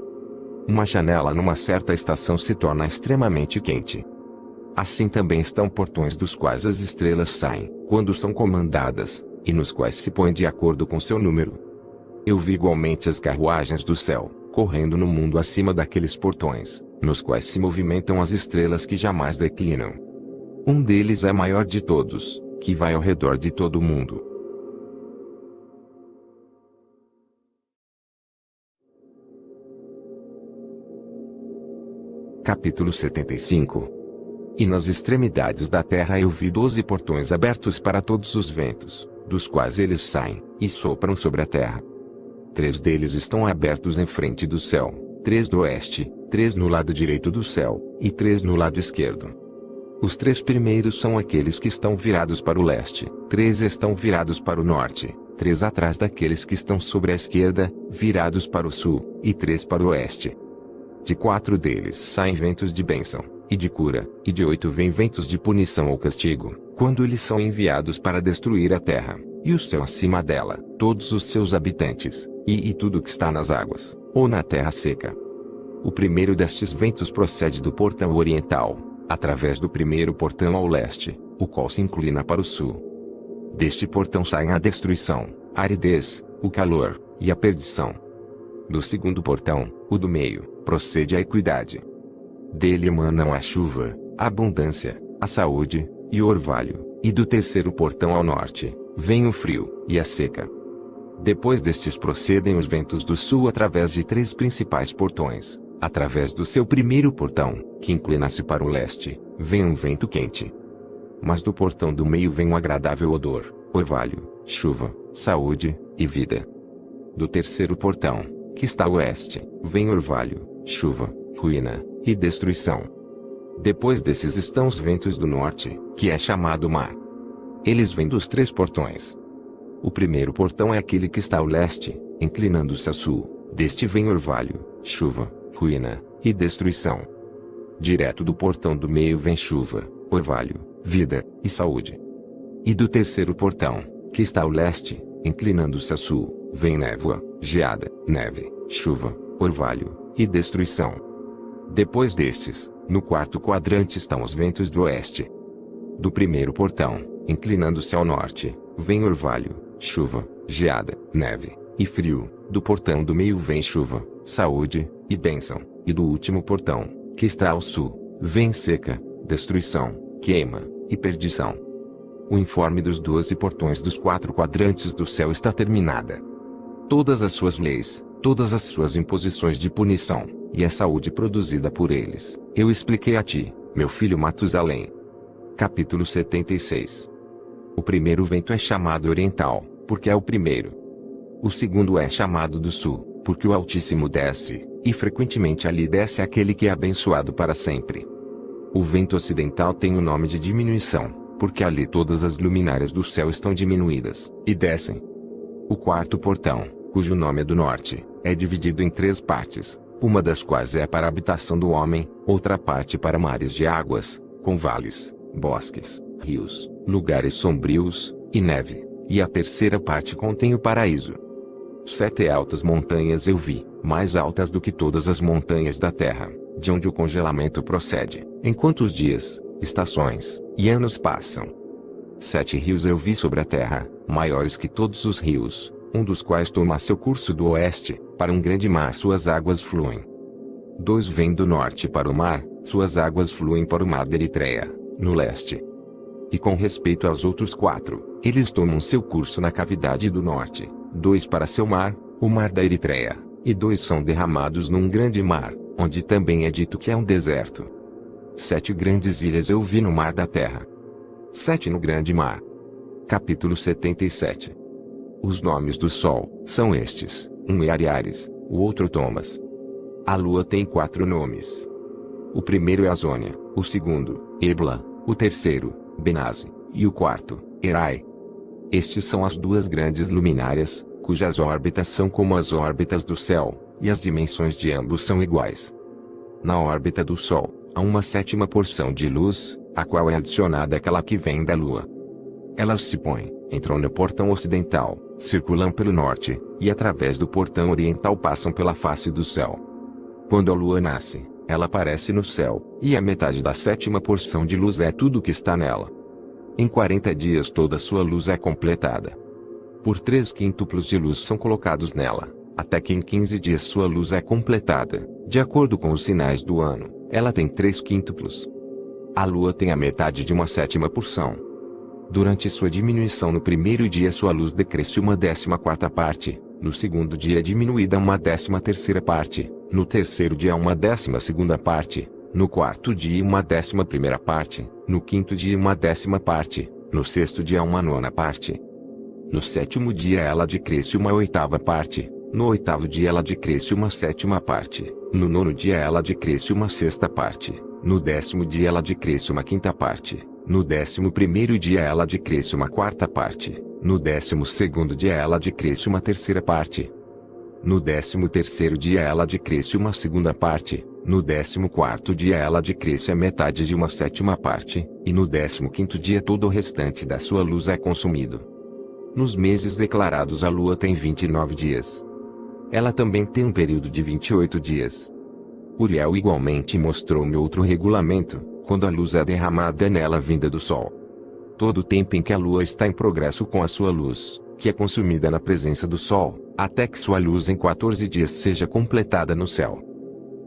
Uma janela numa certa estação se torna extremamente quente. Assim também estão portões dos quais as estrelas saem, quando são comandadas, e nos quais se põe de acordo com seu número. Eu vi igualmente as carruagens do céu, correndo no mundo acima daqueles portões, nos quais se movimentam as estrelas que jamais declinam. Um deles é maior de todos, que vai ao redor de todo o mundo. Capítulo 75 E nas extremidades da terra eu vi doze portões abertos para todos os ventos, dos quais eles saem, e sopram sobre a terra. Três deles estão abertos em frente do céu, três do oeste, três no lado direito do céu, e três no lado esquerdo. Os três primeiros são aqueles que estão virados para o leste, três estão virados para o norte, três atrás daqueles que estão sobre a esquerda, virados para o sul, e três para o oeste. De quatro deles saem ventos de bênção, e de cura, e de oito vêm ventos de punição ou castigo, quando eles são enviados para destruir a terra, e o céu acima dela, todos os seus habitantes, e, e tudo que está nas águas, ou na terra seca. O primeiro destes ventos procede do portão oriental, através do primeiro portão ao leste, o qual se inclina para o sul. Deste portão saem a destruição, a aridez, o calor, e a perdição. Do segundo portão, o do meio, procede a equidade. Dele emanam a chuva, a abundância, a saúde, e o orvalho, e do terceiro portão ao norte, vem o frio, e a seca. Depois destes procedem os ventos do sul através de três principais portões. Através do seu primeiro portão, que inclina-se para o leste, vem um vento quente. Mas do portão do meio vem um agradável odor, orvalho, chuva, saúde e vida. Do terceiro portão, que está a oeste, vem orvalho, chuva, ruína e destruição. Depois desses estão os ventos do norte, que é chamado mar. Eles vêm dos três portões. O primeiro portão é aquele que está ao leste, inclinando-se a sul. Deste vem orvalho, chuva, ruína e destruição. Direto do portão do meio vem chuva, orvalho, vida e saúde. E do terceiro portão, que está ao leste, inclinando-se a sul, vem névoa, geada, neve, chuva, orvalho e destruição. Depois destes, no quarto quadrante estão os ventos do oeste. Do primeiro portão, inclinando-se ao norte, vem orvalho, chuva, geada, neve e frio. Do portão do meio vem chuva, saúde e bênção. E do último portão, que está ao sul, vem seca, destruição, queima e perdição. O informe dos doze portões dos quatro quadrantes do céu está terminada. Todas as suas leis, todas as suas imposições de punição, e a saúde produzida por eles, eu expliquei a ti, meu filho Matusalém. Capítulo 76 O primeiro vento é chamado oriental, porque é o primeiro. O segundo é chamado do sul, porque o Altíssimo desce, e frequentemente ali desce aquele que é abençoado para sempre. O vento ocidental tem o nome de diminuição, porque ali todas as luminárias do céu estão diminuídas, e descem. O quarto portão, cujo nome é do norte, é dividido em três partes, uma das quais é para a habitação do homem, outra parte para mares de águas, com vales, bosques, rios, lugares sombrios, e neve, e a terceira parte contém o paraíso. Sete altas montanhas eu vi, mais altas do que todas as montanhas da terra, de onde o congelamento procede, enquanto os dias, estações e anos passam. Sete rios eu vi sobre a terra, maiores que todos os rios, um dos quais toma seu curso do oeste, para um grande mar suas águas fluem. Dois vêm do norte para o mar, suas águas fluem para o mar da Eritreia, no leste. E com respeito aos outros quatro, eles tomam seu curso na cavidade do norte, dois para seu mar, o mar da Eritreia, e dois são derramados num grande mar, onde também é dito que é um deserto. Sete grandes ilhas eu vi no mar da terra. Sete no grande mar. Capítulo 77 Os nomes do sol são estes: um é Ariares, o outro Thomas. A lua tem quatro nomes. O primeiro é Azônia, o segundo, Ebla, o terceiro, Benazzi, e o quarto, Erai. Estes são as duas grandes luminárias, cujas órbitas são como as órbitas do céu, e as dimensões de ambos são iguais. Na órbita do Sol, há uma sétima porção de luz, a qual é adicionada àquela que vem da Lua. Elas se põem, entram no portão ocidental, circulam pelo norte, e através do portão oriental passam pela face do céu. Quando a Lua nasce, ela aparece no céu, e a metade da sétima porção de luz é tudo que está nela. Em 40 dias toda sua luz é completada. Por três quíntuplos de luz são colocados nela, até que em 15 dias sua luz é completada. De acordo com os sinais do ano, ela tem três quíntuplos. A lua tem a metade de uma sétima porção. Durante sua diminuição no primeiro dia sua luz decresce uma décima quarta parte, no segundo dia é diminuída uma décima terceira parte, no terceiro dia uma décima segunda parte, no quarto dia uma décima primeira parte, no quinto dia uma décima parte, no sexto dia uma nona parte. No sétimo dia ela decresce uma oitava parte, no oitavo dia ela decresce uma sétima parte, no nono dia ela decresce uma sexta parte, no décimo dia ela decresce uma quinta parte, no décimo primeiro dia ela decresce uma quarta parte, no décimo segundo dia ela decresce uma terceira parte, no décimo terceiro dia ela decresce uma segunda parte, no décimo quarto dia ela decresce a metade de uma sétima parte, e no décimo quinto dia todo o restante da sua luz é consumido. Nos meses declarados a lua tem 29 dias. Ela também tem um período de 28 dias. Uriel igualmente mostrou-me outro regulamento, quando a luz é derramada nela vinda do sol. Todo o tempo em que a lua está em progresso com a sua luz, que é consumida na presença do sol, até que sua luz em 14 dias seja completada no céu.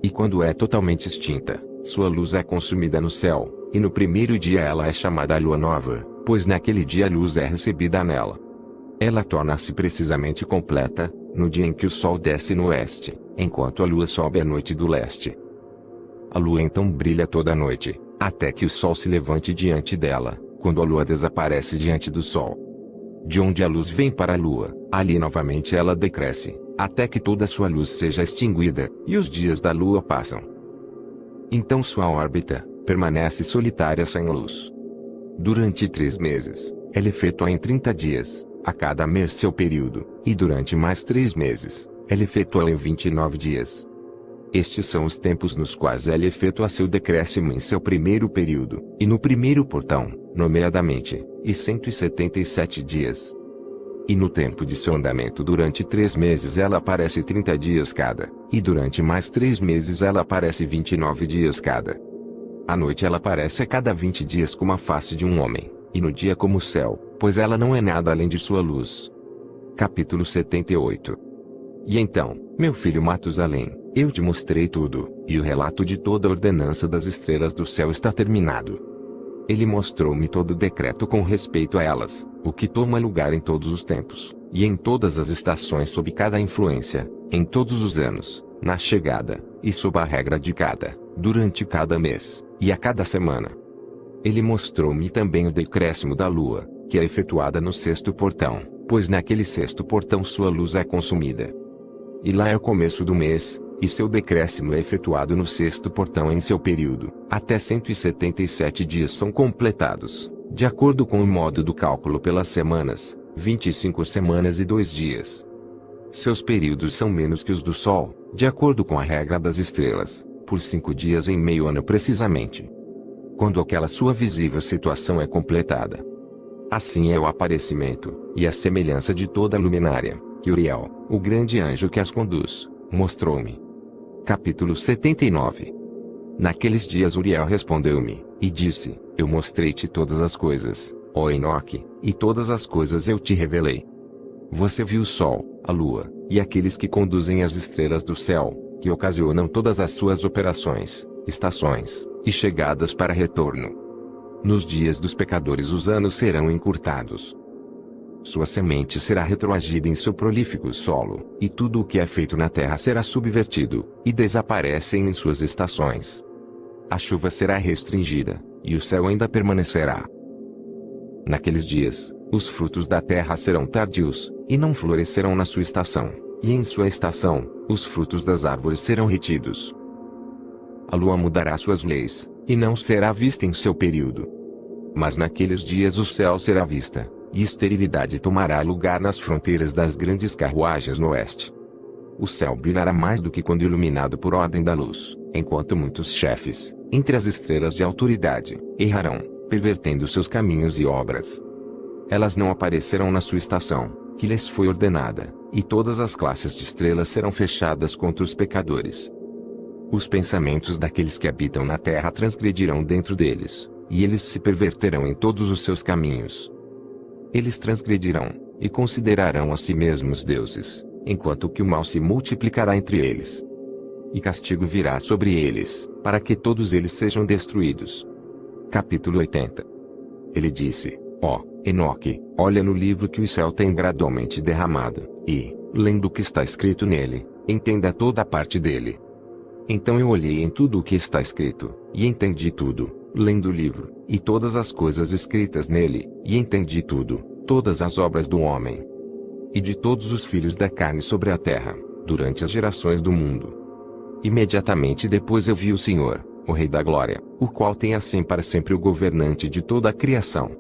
E quando é totalmente extinta, sua luz é consumida no céu, e no primeiro dia ela é chamada lua nova, pois naquele dia a luz é recebida nela. Ela torna-se precisamente completa, no dia em que o sol desce no oeste, enquanto a lua sobe à noite do leste. A lua então brilha toda a noite, até que o sol se levante diante dela, quando a lua desaparece diante do sol. De onde a luz vem para a lua, ali novamente ela decresce, até que toda sua luz seja extinguida, e os dias da lua passam. Então sua órbita permanece solitária sem luz. Durante três meses, ela efetua em 30 dias, a cada mês seu período, e durante mais três meses, ela efetua em 29 dias. Estes são os tempos nos quais ela efetua seu decréscimo em seu primeiro período, e no primeiro portão, nomeadamente, e 177 dias. E no tempo de seu andamento durante três meses ela aparece 30 dias cada, e durante mais três meses ela aparece 29 dias cada. À noite ela aparece a cada 20 dias como a face de um homem, e no dia como o céu, pois ela não é nada além de sua luz. Capítulo 78 E então, meu filho Matusalém, eu te mostrei tudo, e o relato de toda a ordenança das estrelas do céu está terminado. Ele mostrou-me todo o decreto com respeito a elas, o que toma lugar em todos os tempos, e em todas as estações sob cada influência, em todos os anos, na chegada, e sob a regra de cada, durante cada mês, e a cada semana. Ele mostrou-me também o decréscimo da lua, que é efetuada no sexto portão, pois naquele sexto portão sua luz é consumida. E lá é o começo do mês, e seu decréscimo é efetuado no sexto portão em seu período, até 177 dias são completados, de acordo com o modo do cálculo pelas semanas, 25 semanas e 2 dias. Seus períodos são menos que os do Sol, de acordo com a regra das estrelas, por cinco dias em meio ano precisamente. Quando aquela sua visível situação é completada. Assim é o aparecimento, e a semelhança de toda luminária, que Uriel, o grande anjo que as conduz, mostrou-me. Capítulo 79 Naqueles dias Uriel respondeu-me, e disse, Eu mostrei-te todas as coisas, ó Enoque, e todas as coisas eu te revelei. Você viu o sol, a lua, e aqueles que conduzem as estrelas do céu, que ocasionam todas as suas operações, estações, e chegadas para retorno. Nos dias dos pecadores os anos serão encurtados. Sua semente será retroagida em seu prolífico solo, e tudo o que é feito na terra será subvertido, e desaparecem em suas estações a chuva será restringida, e o céu ainda permanecerá. Naqueles dias, os frutos da terra serão tardios, e não florescerão na sua estação, e em sua estação, os frutos das árvores serão retidos. A lua mudará suas leis, e não será vista em seu período. Mas naqueles dias o céu será vista, e esterilidade tomará lugar nas fronteiras das grandes carruagens no oeste. O céu brilhará mais do que quando iluminado por ordem da luz, enquanto muitos chefes, entre as estrelas de autoridade, errarão, pervertendo seus caminhos e obras. Elas não aparecerão na sua estação, que lhes foi ordenada, e todas as classes de estrelas serão fechadas contra os pecadores. Os pensamentos daqueles que habitam na terra transgredirão dentro deles, e eles se perverterão em todos os seus caminhos. Eles transgredirão, e considerarão a si mesmos deuses, enquanto que o mal se multiplicará entre eles e castigo virá sobre eles, para que todos eles sejam destruídos. Capítulo 80 Ele disse, ó, Enoque, olha no livro que o céu tem gradualmente derramado, e, lendo o que está escrito nele, entenda toda a parte dele. Então eu olhei em tudo o que está escrito, e entendi tudo, lendo o livro, e todas as coisas escritas nele, e entendi tudo, todas as obras do homem. E de todos os filhos da carne sobre a terra, durante as gerações do mundo, Imediatamente depois eu vi o Senhor, o Rei da Glória, o qual tem assim para sempre o governante de toda a criação.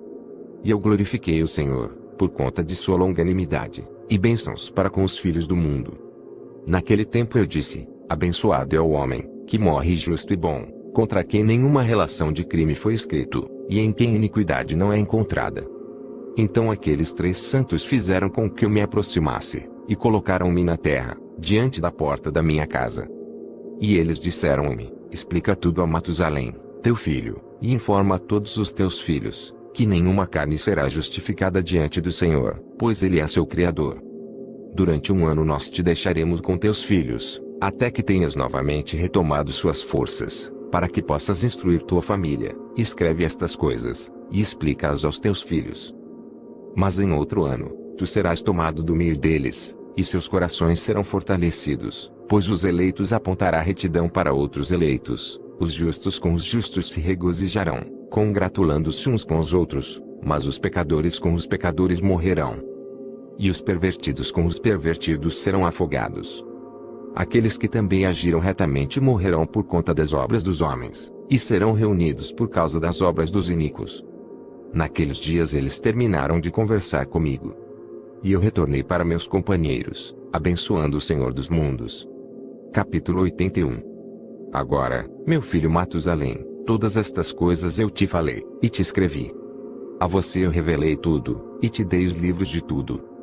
E eu glorifiquei o Senhor, por conta de sua longanimidade, e bênçãos para com os filhos do mundo. Naquele tempo eu disse, abençoado é o homem, que morre justo e bom, contra quem nenhuma relação de crime foi escrito, e em quem iniquidade não é encontrada. Então aqueles três santos fizeram com que eu me aproximasse, e colocaram-me na terra, diante da porta da minha casa. E eles disseram-me: Explica tudo a Matusalém, teu filho, e informa a todos os teus filhos, que nenhuma carne será justificada diante do Senhor, pois Ele é seu Criador. Durante um ano nós te deixaremos com teus filhos, até que tenhas novamente retomado suas forças, para que possas instruir tua família. Escreve estas coisas, e explica-as aos teus filhos. Mas em outro ano, tu serás tomado do meio deles, e seus corações serão fortalecidos, Pois os eleitos apontará retidão para outros eleitos, os justos com os justos se regozijarão, congratulando-se uns com os outros, mas os pecadores com os pecadores morrerão. E os pervertidos com os pervertidos serão afogados. Aqueles que também agiram retamente morrerão por conta das obras dos homens, e serão reunidos por causa das obras dos iníquos. Naqueles dias eles terminaram de conversar comigo. E eu retornei para meus companheiros, abençoando o Senhor dos mundos, Capítulo 81 Agora, meu filho Matusalém, todas estas coisas eu te falei, e te escrevi. A você eu revelei tudo, e te dei os livros de tudo.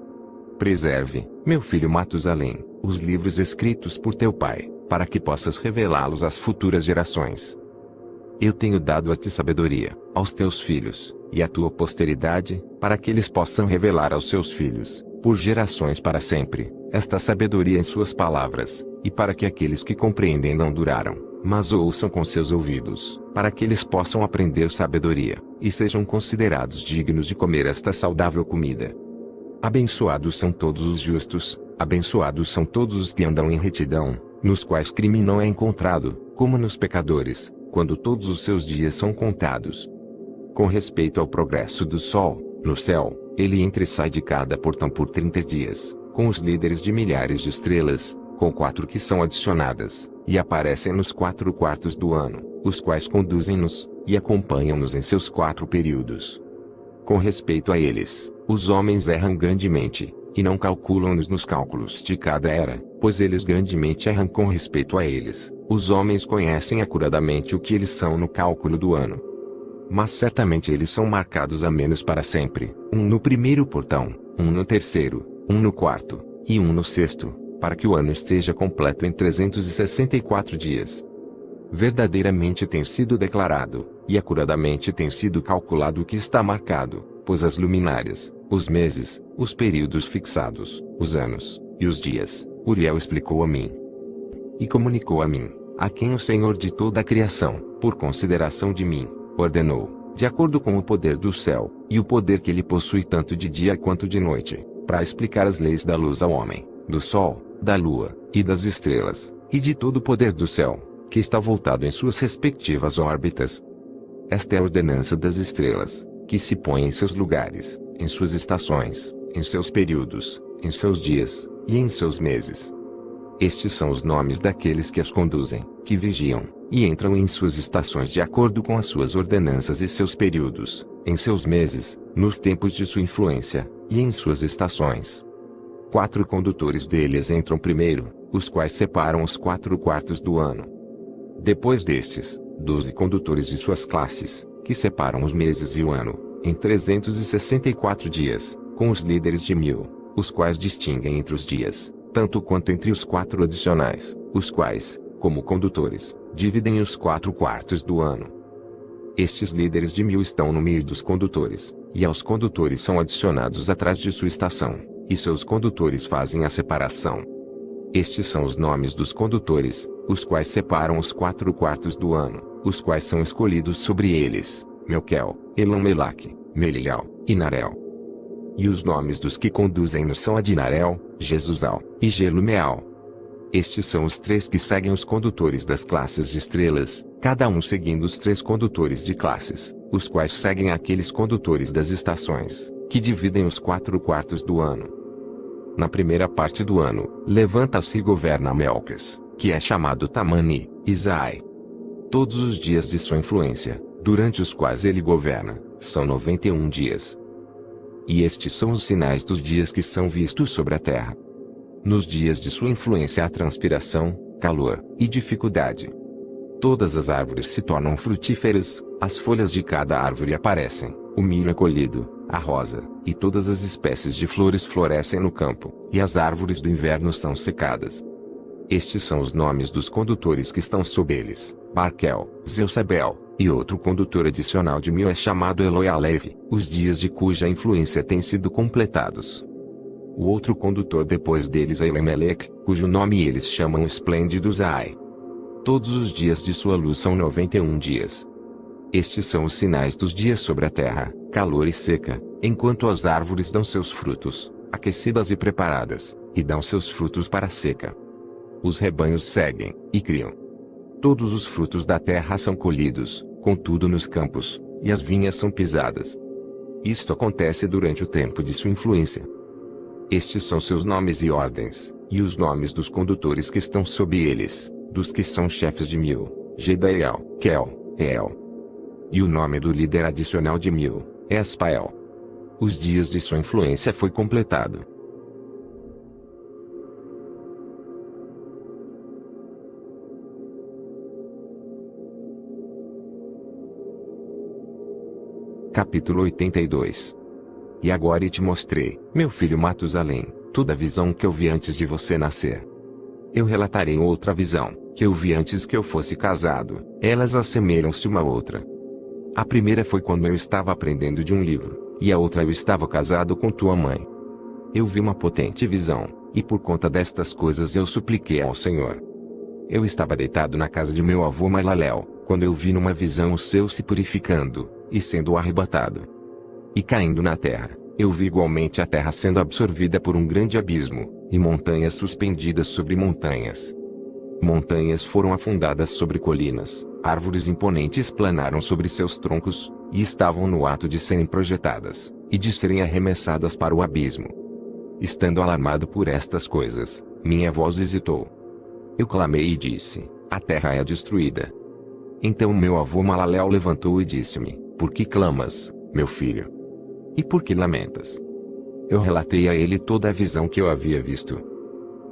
Preserve, meu filho Matusalém, os livros escritos por teu pai, para que possas revelá-los às futuras gerações. Eu tenho dado a ti sabedoria, aos teus filhos, e à tua posteridade, para que eles possam revelar aos seus filhos, por gerações para sempre, esta sabedoria em suas palavras, e para que aqueles que compreendem não duraram, mas ouçam com seus ouvidos, para que eles possam aprender sabedoria, e sejam considerados dignos de comer esta saudável comida. Abençoados são todos os justos, abençoados são todos os que andam em retidão, nos quais crime não é encontrado, como nos pecadores, quando todos os seus dias são contados. Com respeito ao progresso do sol, no céu, ele entra e sai de cada portão por 30 dias, com os líderes de milhares de estrelas, com quatro que são adicionadas, e aparecem nos quatro quartos do ano, os quais conduzem-nos, e acompanham-nos em seus quatro períodos. Com respeito a eles, os homens erram grandemente, e não calculam-nos nos cálculos de cada era, pois eles grandemente erram com respeito a eles. Os homens conhecem acuradamente o que eles são no cálculo do ano. Mas certamente eles são marcados a menos para sempre, um no primeiro portão, um no terceiro, um no quarto, e um no sexto, para que o ano esteja completo em 364 dias. Verdadeiramente tem sido declarado, e acuradamente tem sido calculado o que está marcado, pois as luminárias, os meses, os períodos fixados, os anos, e os dias, Uriel explicou a mim. E comunicou a mim, a quem o Senhor de toda a criação, por consideração de mim, ordenou, de acordo com o poder do céu, e o poder que ele possui tanto de dia quanto de noite, para explicar as leis da luz ao homem, do sol, da lua, e das estrelas, e de todo o poder do céu, que está voltado em suas respectivas órbitas. Esta é a ordenança das estrelas, que se põem em seus lugares, em suas estações, em seus períodos, em seus dias, e em seus meses. Estes são os nomes daqueles que as conduzem, que vigiam, e entram em suas estações de acordo com as suas ordenanças e seus períodos, em seus meses, nos tempos de sua influência, e em suas estações. Quatro condutores deles entram primeiro, os quais separam os quatro quartos do ano. Depois destes, doze condutores de suas classes, que separam os meses e o ano, em 364 dias, com os líderes de mil, os quais distinguem entre os dias, tanto quanto entre os quatro adicionais, os quais, como condutores, dividem os quatro quartos do ano. Estes líderes de mil estão no meio dos condutores, e aos condutores são adicionados atrás de sua estação, e seus condutores fazem a separação. Estes são os nomes dos condutores, os quais separam os quatro quartos do ano, os quais são escolhidos sobre eles, Melquel, Elamelac, Melial, e Narel. E os nomes dos que conduzem-nos são Adinarel, Jesusal, e Gelumeal. Estes são os três que seguem os condutores das classes de estrelas, cada um seguindo os três condutores de classes, os quais seguem aqueles condutores das estações, que dividem os quatro quartos do ano. Na primeira parte do ano, levanta-se e governa Melques, que é chamado Tamani, Isai. Todos os dias de sua influência, durante os quais ele governa, são 91 dias. E estes são os sinais dos dias que são vistos sobre a terra. Nos dias de sua influência há transpiração, calor e dificuldade. Todas as árvores se tornam frutíferas, as folhas de cada árvore aparecem, o milho é colhido, a rosa, e todas as espécies de flores florescem no campo, e as árvores do inverno são secadas. Estes são os nomes dos condutores que estão sob eles: Barquel, Zeusabel, e outro condutor adicional de mil é chamado Eloialev, os dias de cuja influência têm sido completados. O outro condutor depois deles é Elemelec, cujo nome eles chamam Esplêndidos Ai. Todos os dias de sua luz são 91 dias. Estes são os sinais dos dias sobre a terra, calor e seca, enquanto as árvores dão seus frutos, aquecidas e preparadas, e dão seus frutos para a seca. Os rebanhos seguem, e criam. Todos os frutos da terra são colhidos, contudo nos campos, e as vinhas são pisadas. Isto acontece durante o tempo de sua influência. Estes são seus nomes e ordens, e os nomes dos condutores que estão sob eles, dos que são chefes de mil, Gedael, Kel, El. E o nome do líder adicional de mil, Aspael. Os dias de sua influência foi completado. Capítulo 82 E agora te mostrei, meu filho Matusalém, toda a visão que eu vi antes de você nascer. Eu relatarei outra visão, que eu vi antes que eu fosse casado, elas assemelham-se uma outra. A primeira foi quando eu estava aprendendo de um livro, e a outra eu estava casado com tua mãe. Eu vi uma potente visão, e por conta destas coisas eu supliquei ao Senhor. Eu estava deitado na casa de meu avô Malaléu, quando eu vi numa visão o céu se purificando, e sendo arrebatado. E caindo na terra, eu vi igualmente a terra sendo absorvida por um grande abismo, e montanhas suspendidas sobre montanhas. Montanhas foram afundadas sobre colinas, árvores imponentes planaram sobre seus troncos, e estavam no ato de serem projetadas, e de serem arremessadas para o abismo. Estando alarmado por estas coisas, minha voz hesitou. Eu clamei e disse: A terra é destruída. Então meu avô Malaléu levantou e disse-me: por que clamas, meu filho? E por que lamentas? Eu relatei a ele toda a visão que eu havia visto.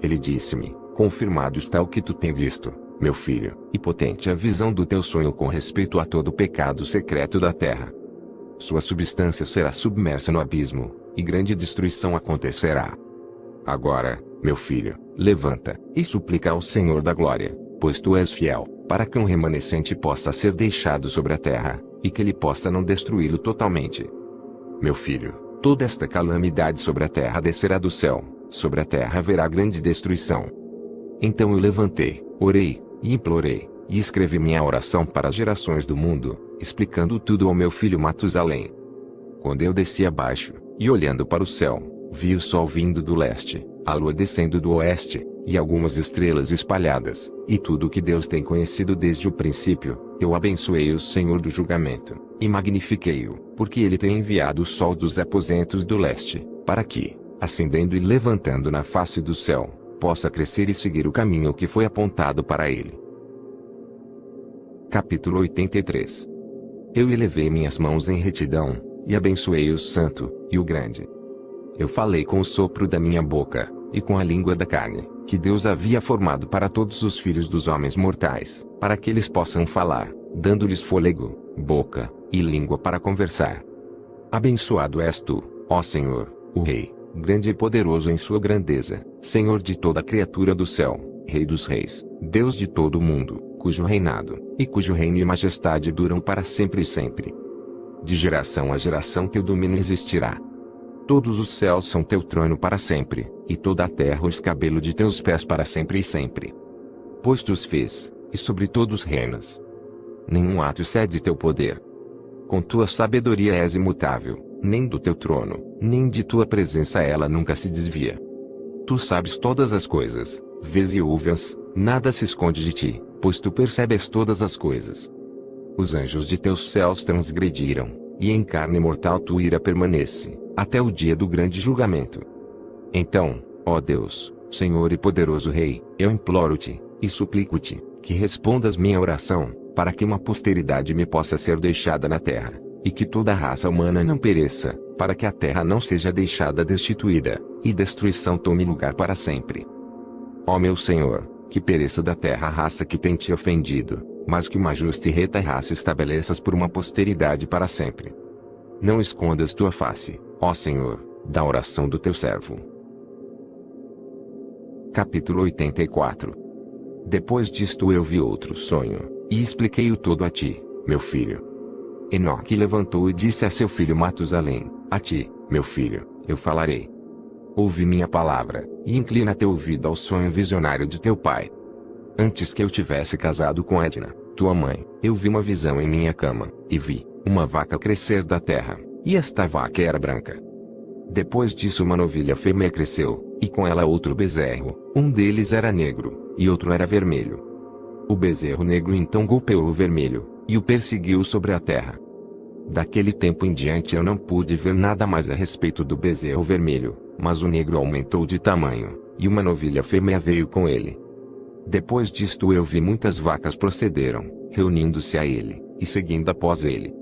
Ele disse-me: Confirmado está o que tu tem visto, meu filho, e potente a visão do teu sonho com respeito a todo o pecado secreto da terra. Sua substância será submersa no abismo, e grande destruição acontecerá. Agora, meu filho, levanta, e suplica ao Senhor da glória, pois tu és fiel, para que um remanescente possa ser deixado sobre a terra, e que ele possa não destruí-lo totalmente. Meu filho, toda esta calamidade sobre a terra descerá do céu, sobre a terra haverá grande destruição. Então eu levantei, orei, e implorei, e escrevi minha oração para as gerações do mundo, explicando tudo ao meu filho Matusalém. Quando eu desci abaixo, e olhando para o céu, vi o sol vindo do leste, a lua descendo do oeste, e algumas estrelas espalhadas, e tudo o que Deus tem conhecido desde o princípio, eu abençoei o Senhor do julgamento, e magnifiquei-o, porque ele tem enviado o sol dos aposentos do leste, para que, ascendendo e levantando na face do céu, possa crescer e seguir o caminho que foi apontado para ele. Capítulo 83 Eu elevei minhas mãos em retidão, e abençoei o santo, e o grande. Eu falei com o sopro da minha boca, e com a língua da carne, que Deus havia formado para todos os filhos dos homens mortais, para que eles possam falar, dando-lhes fôlego, boca e língua para conversar. Abençoado és tu, ó Senhor, o Rei, grande e poderoso em sua grandeza, Senhor de toda criatura do céu, Rei dos reis, Deus de todo o mundo, cujo reinado e cujo reino e majestade duram para sempre e sempre. De geração a geração teu domínio existirá. Todos os céus são teu trono para sempre, e toda a terra o escabelo de teus pés para sempre e sempre. Pois tu os fez, e sobre todos reinas. Nenhum ato excede teu poder. Com tua sabedoria és imutável, nem do teu trono, nem de tua presença ela nunca se desvia. Tu sabes todas as coisas, vês e ouves, nada se esconde de ti, pois tu percebes todas as coisas. Os anjos de teus céus transgrediram, e em carne mortal tua ira permanece até o dia do grande julgamento. Então, ó Deus, Senhor e poderoso Rei, eu imploro-te, e suplico-te, que respondas minha oração, para que uma posteridade me possa ser deixada na terra, e que toda a raça humana não pereça, para que a terra não seja deixada destituída, e destruição tome lugar para sempre. Ó meu Senhor, que pereça da terra a raça que tem te ofendido, mas que uma justa e reta raça estabeleças por uma posteridade para sempre. Não escondas tua face, ó Senhor, da oração do teu servo. Capítulo 84 Depois disto eu vi outro sonho, e expliquei-o todo a ti, meu filho. Enoque levantou e disse a seu filho Matusalém, a ti, meu filho, eu falarei. Ouve minha palavra, e inclina teu ouvido ao sonho visionário de teu pai. Antes que eu tivesse casado com Edna, tua mãe, eu vi uma visão em minha cama, e vi, uma vaca crescer da terra, e esta vaca era branca. Depois disso uma novilha fêmea cresceu, e com ela outro bezerro, um deles era negro, e outro era vermelho. O bezerro negro então golpeou o vermelho, e o perseguiu sobre a terra. Daquele tempo em diante eu não pude ver nada mais a respeito do bezerro vermelho, mas o negro aumentou de tamanho, e uma novilha fêmea veio com ele. Depois disto eu vi muitas vacas procederam, reunindo-se a ele, e seguindo após ele.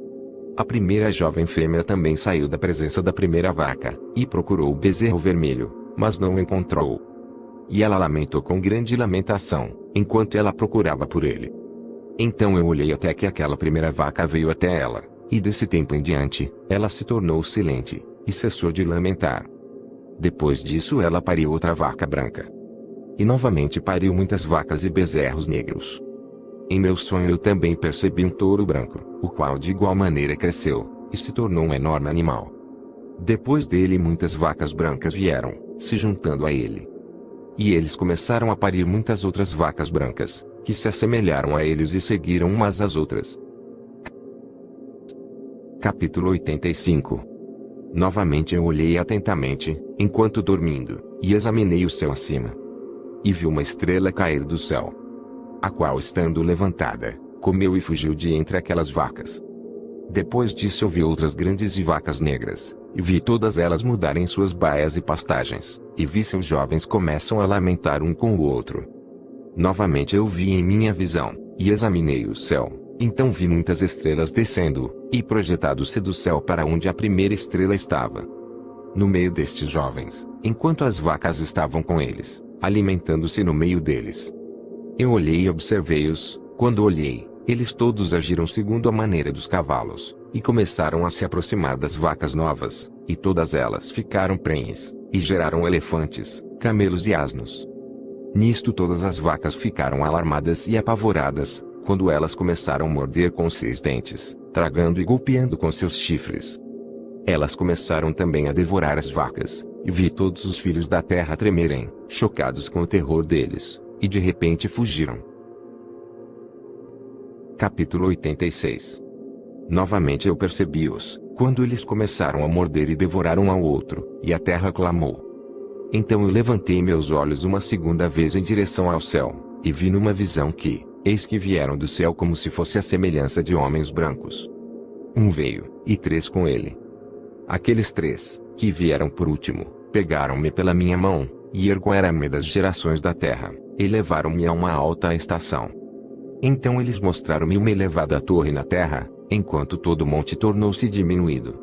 A primeira jovem fêmea também saiu da presença da primeira vaca, e procurou o bezerro vermelho, mas não o encontrou. E ela lamentou com grande lamentação, enquanto ela procurava por ele. Então eu olhei até que aquela primeira vaca veio até ela, e desse tempo em diante, ela se tornou silente, e cessou de lamentar. Depois disso ela pariu outra vaca branca. E novamente pariu muitas vacas e bezerros negros. Em meu sonho eu também percebi um touro branco, o qual de igual maneira cresceu, e se tornou um enorme animal. Depois dele muitas vacas brancas vieram, se juntando a ele. E eles começaram a parir muitas outras vacas brancas, que se assemelharam a eles e seguiram umas às outras. Capítulo 85 Novamente eu olhei atentamente, enquanto dormindo, e examinei o céu acima. E vi uma estrela cair do céu, a qual estando levantada, comeu e fugiu de entre aquelas vacas. Depois disso eu vi outras grandes e vacas negras, e vi todas elas mudarem suas baias e pastagens, e vi seus jovens começam a lamentar um com o outro. Novamente eu vi em minha visão, e examinei o céu, então vi muitas estrelas descendo, e projetado-se do céu para onde a primeira estrela estava. No meio destes jovens, enquanto as vacas estavam com eles, alimentando-se no meio deles, eu olhei e observei-os. Quando olhei, eles todos agiram segundo a maneira dos cavalos, e começaram a se aproximar das vacas novas, e todas elas ficaram prenhes, e geraram elefantes, camelos e asnos. Nisto todas as vacas ficaram alarmadas e apavoradas, quando elas começaram a morder com seus dentes, tragando e golpeando com seus chifres. Elas começaram também a devorar as vacas, e vi todos os filhos da terra tremerem, chocados com o terror deles, e de repente fugiram. Capítulo 86 Novamente eu percebi-os, quando eles começaram a morder e devorar um ao outro, e a terra clamou. Então eu levantei meus olhos uma segunda vez em direção ao céu, e vi numa visão que, eis que vieram do céu como se fosse a semelhança de homens brancos. Um veio, e três com ele. Aqueles três, que vieram por último, pegaram-me pela minha mão, e ergueram-me das gerações da terra, e levaram-me a uma alta estação. Então eles mostraram-me uma elevada torre na terra, enquanto todo o monte tornou-se diminuído.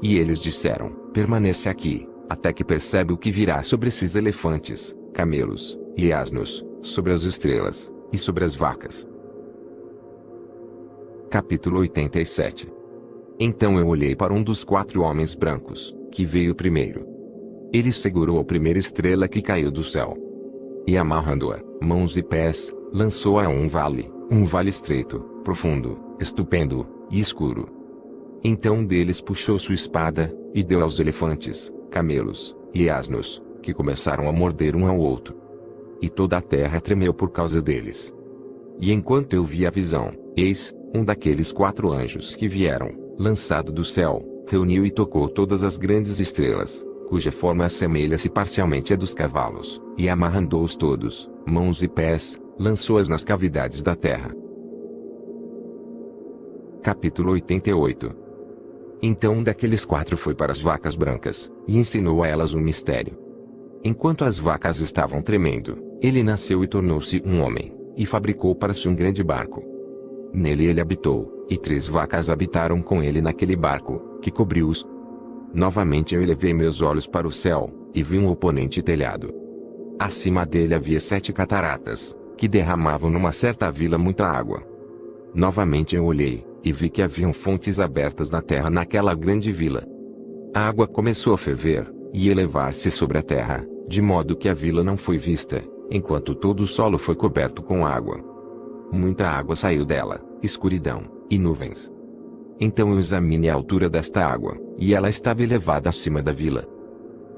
E eles disseram: Permanece aqui, até que percebe o que virá sobre esses elefantes, camelos, e asnos, sobre as estrelas, e sobre as vacas. Capítulo 87 Então eu olhei para um dos quatro homens brancos, que veio primeiro. Ele segurou a primeira estrela que caiu do céu. E amarrando-a, mãos e pés, lançou-a a um vale, um vale estreito, profundo, estupendo, e escuro. Então um deles puxou sua espada, e deu aos elefantes, camelos, e asnos, que começaram a morder um ao outro. E toda a terra tremeu por causa deles. E enquanto eu vi a visão, eis, um daqueles quatro anjos que vieram, lançado do céu, reuniu e tocou todas as grandes estrelas, cuja forma assemelha-se parcialmente à dos cavalos, e amarrando-os todos, mãos e pés, lançou-as nas cavidades da terra. Capítulo 88 Então um daqueles quatro foi para as vacas brancas, e ensinou a elas um mistério. Enquanto as vacas estavam tremendo, ele nasceu e tornou-se um homem, e fabricou para si um grande barco. Nele ele habitou, e três vacas habitaram com ele naquele barco, que cobriu-os. Novamente eu elevei meus olhos para o céu, e vi um oponente telhado. Acima dele havia sete cataratas, que derramavam numa certa vila muita água. Novamente eu olhei, e vi que haviam fontes abertas na terra naquela grande vila. A água começou a ferver, e elevar-se sobre a terra, de modo que a vila não foi vista, enquanto todo o solo foi coberto com água. Muita água saiu dela, escuridão, e nuvens. Então eu examinei a altura desta água, e ela estava elevada acima da vila.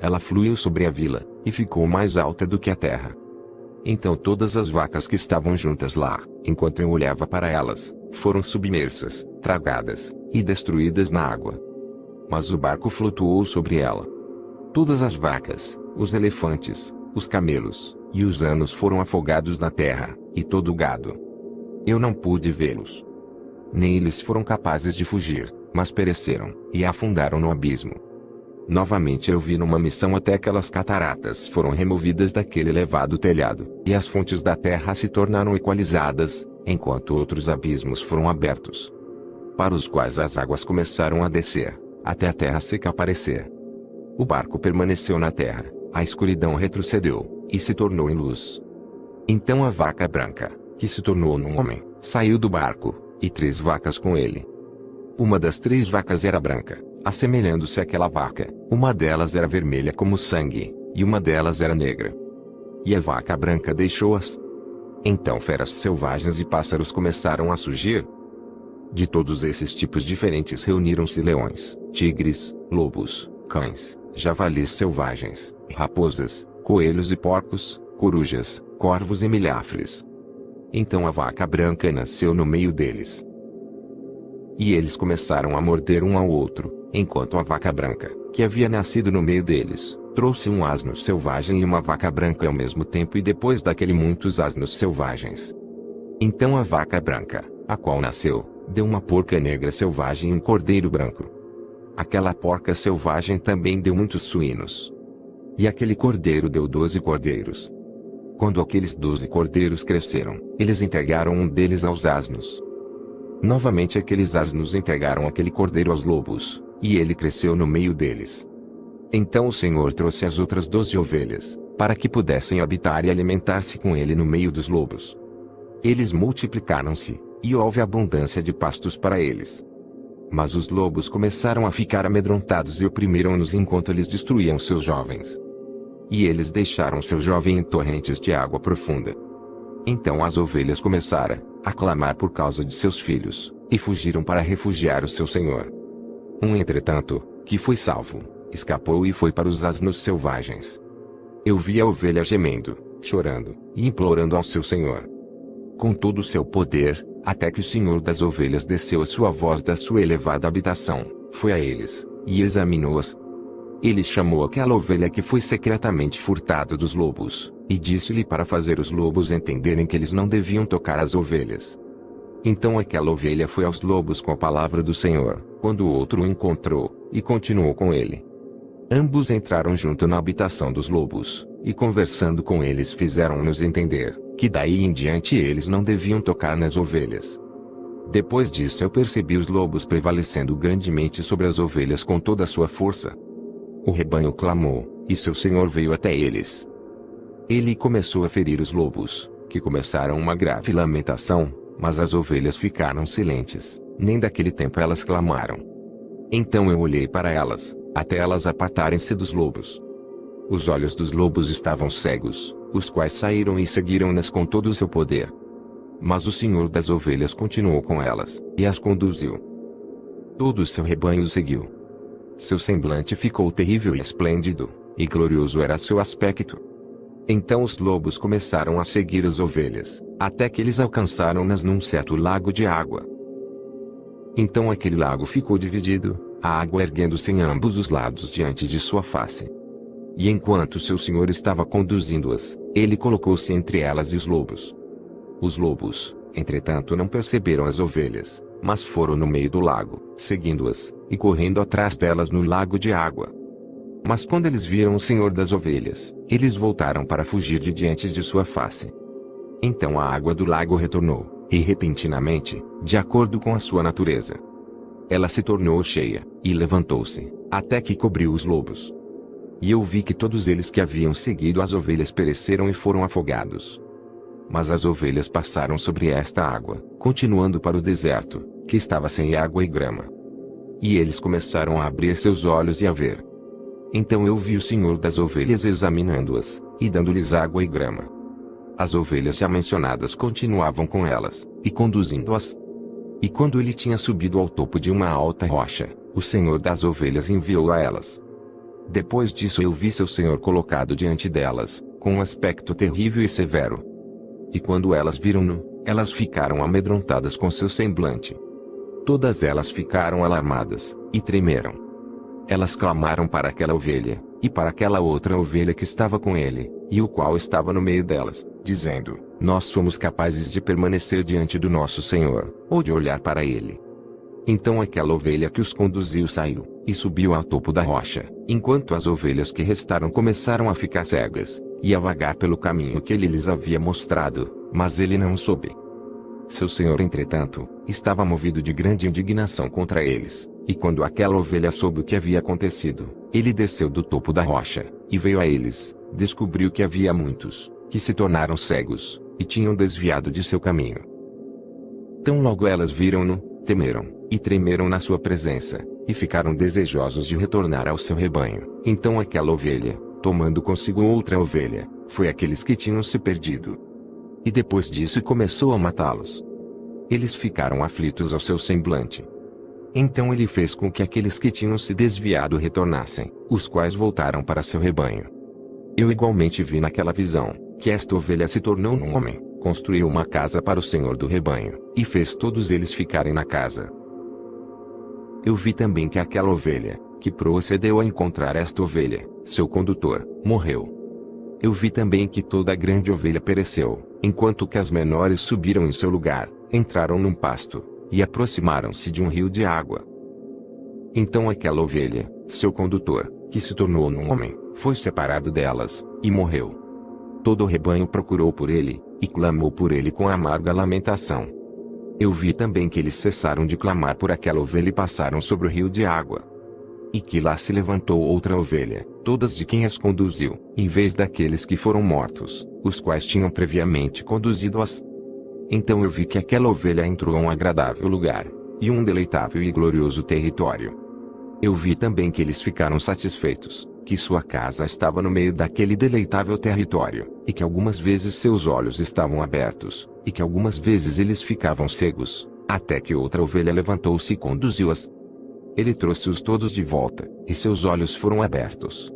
Ela fluiu sobre a vila, e ficou mais alta do que a terra. Então todas as vacas que estavam juntas lá, enquanto eu olhava para elas, foram submersas, tragadas, e destruídas na água. Mas o barco flutuou sobre ela. Todas as vacas, os elefantes, os camelos, e os anos foram afogados na terra, e todo o gado. Eu não pude vê-los. Nem eles foram capazes de fugir, mas pereceram, e afundaram no abismo. Novamente eu vi numa missão até aquelas cataratas foram removidas daquele elevado telhado, e as fontes da terra se tornaram equalizadas, enquanto outros abismos foram abertos. Para os quais as águas começaram a descer, até a terra seca aparecer. O barco permaneceu na terra, a escuridão retrocedeu, e se tornou em luz. Então a vaca branca, que se tornou num homem, saiu do barco, e três vacas com ele. Uma das três vacas era branca, assemelhando-se àquela vaca, uma delas era vermelha como sangue, e uma delas era negra. E a vaca branca deixou-as. Então feras selvagens e pássaros começaram a surgir. De todos esses tipos diferentes reuniram-se leões, tigres, lobos, cães, javalis selvagens, raposas, coelhos e porcos, corujas, corvos e milhafres. Então a vaca branca nasceu no meio deles. E eles começaram a morder um ao outro, enquanto a vaca branca, que havia nascido no meio deles, trouxe um asno selvagem e uma vaca branca ao mesmo tempo e depois daquele muitos asnos selvagens. Então a vaca branca, a qual nasceu, deu uma porca negra selvagem e um cordeiro branco. Aquela porca selvagem também deu muitos suínos. E aquele cordeiro deu doze cordeiros. Quando aqueles doze cordeiros cresceram, eles entregaram um deles aos asnos. Novamente aqueles asnos entregaram aquele cordeiro aos lobos, e ele cresceu no meio deles. Então o Senhor trouxe as outras doze ovelhas, para que pudessem habitar e alimentar-se com ele no meio dos lobos. Eles multiplicaram-se, e houve abundância de pastos para eles. Mas os lobos começaram a ficar amedrontados e oprimiram-nos enquanto eles destruíam seus jovens. E eles deixaram seu jovem em torrentes de água profunda. Então as ovelhas começaram a clamar por causa de seus filhos, e fugiram para refugiar o seu senhor. Um entretanto, que foi salvo, escapou e foi para os asnos selvagens. Eu vi a ovelha gemendo, chorando, e implorando ao seu senhor. Com todo o seu poder, até que o senhor das ovelhas desceu a sua voz da sua elevada habitação, foi a eles, e examinou-as. Ele chamou aquela ovelha que foi secretamente furtada dos lobos, e disse-lhe para fazer os lobos entenderem que eles não deviam tocar as ovelhas. Então aquela ovelha foi aos lobos com a palavra do Senhor, quando o outro o encontrou, e continuou com ele. Ambos entraram junto na habitação dos lobos, e conversando com eles fizeram-nos entender, que daí em diante eles não deviam tocar nas ovelhas. Depois disso eu percebi os lobos prevalecendo grandemente sobre as ovelhas com toda a sua força. O rebanho clamou, e seu senhor veio até eles. Ele começou a ferir os lobos, que começaram uma grave lamentação, mas as ovelhas ficaram silentes, nem daquele tempo elas clamaram. Então eu olhei para elas, até elas apartarem-se dos lobos. Os olhos dos lobos estavam cegos, os quais saíram e seguiram-nas com todo o seu poder. Mas o Senhor das ovelhas continuou com elas, e as conduziu. Todo o seu rebanho seguiu. Seu semblante ficou terrível e esplêndido, e glorioso era seu aspecto. Então os lobos começaram a seguir as ovelhas, até que eles alcançaram-nas num certo lago de água. Então aquele lago ficou dividido, a água erguendo-se em ambos os lados diante de sua face. E enquanto seu senhor estava conduzindo-as, ele colocou-se entre elas e os lobos. Os lobos, entretanto, não perceberam as ovelhas, mas foram no meio do lago, seguindo-as, e correndo atrás delas no lago de água. Mas quando eles viram o senhor das ovelhas, eles voltaram para fugir de diante de sua face. Então a água do lago retornou, e repentinamente, de acordo com a sua natureza. Ela se tornou cheia, e levantou-se, até que cobriu os lobos. E eu vi que todos eles que haviam seguido as ovelhas pereceram e foram afogados. Mas as ovelhas passaram sobre esta água, continuando para o deserto, que estava sem água e grama. E eles começaram a abrir seus olhos e a ver. Então eu vi o Senhor das ovelhas examinando-as, e dando-lhes água e grama. As ovelhas já mencionadas continuavam com elas, e conduzindo-as. E quando ele tinha subido ao topo de uma alta rocha, o Senhor das ovelhas enviou a elas. Depois disso eu vi seu Senhor colocado diante delas, com um aspecto terrível e severo. E quando elas viram-no, elas ficaram amedrontadas com seu semblante. Todas elas ficaram alarmadas, e tremeram. Elas clamaram para aquela ovelha, e para aquela outra ovelha que estava com ele, e o qual estava no meio delas, dizendo: Nós somos capazes de permanecer diante do nosso Senhor, ou de olhar para ele. Então aquela ovelha que os conduziu saiu, e subiu ao topo da rocha, enquanto as ovelhas que restaram começaram a ficar cegas, e a vagar pelo caminho que ele lhes havia mostrado, mas ele não soube. Seu senhor, entretanto, estava movido de grande indignação contra eles, e quando aquela ovelha soube o que havia acontecido, ele desceu do topo da rocha, e veio a eles, descobriu que havia muitos, que se tornaram cegos, e tinham desviado de seu caminho. Tão logo elas viram-no, temeram, e tremeram na sua presença, e ficaram desejosos de retornar ao seu rebanho. Então aquela ovelha, tomando consigo outra ovelha, foi aqueles que tinham se perdido. E depois disso começou a matá-los. Eles ficaram aflitos ao seu semblante, então ele fez com que aqueles que tinham se desviado retornassem, os quais voltaram para seu rebanho. Eu igualmente vi naquela visão, que esta ovelha se tornou um homem, construiu uma casa para o senhor do rebanho, e fez todos eles ficarem na casa. Eu vi também que aquela ovelha, que procedeu a encontrar esta ovelha, seu condutor, morreu. Eu vi também que toda a grande ovelha pereceu, enquanto que as menores subiram em seu lugar, entraram num pasto, e aproximaram-se de um rio de água. Então aquela ovelha, seu condutor, que se tornou um homem, foi separado delas, e morreu. Todo o rebanho procurou por ele, e clamou por ele com amarga lamentação. Eu vi também que eles cessaram de clamar por aquela ovelha e passaram sobre o rio de água. E que lá se levantou outra ovelha, todas de quem as conduziu, em vez daqueles que foram mortos, os quais tinham previamente conduzido-as. Então eu vi que aquela ovelha entrou a um agradável lugar, e um deleitável e glorioso território. Eu vi também que eles ficaram satisfeitos, que sua casa estava no meio daquele deleitável território, e que algumas vezes seus olhos estavam abertos, e que algumas vezes eles ficavam cegos, até que outra ovelha levantou-se e conduziu-as. Ele trouxe-os todos de volta, e seus olhos foram abertos.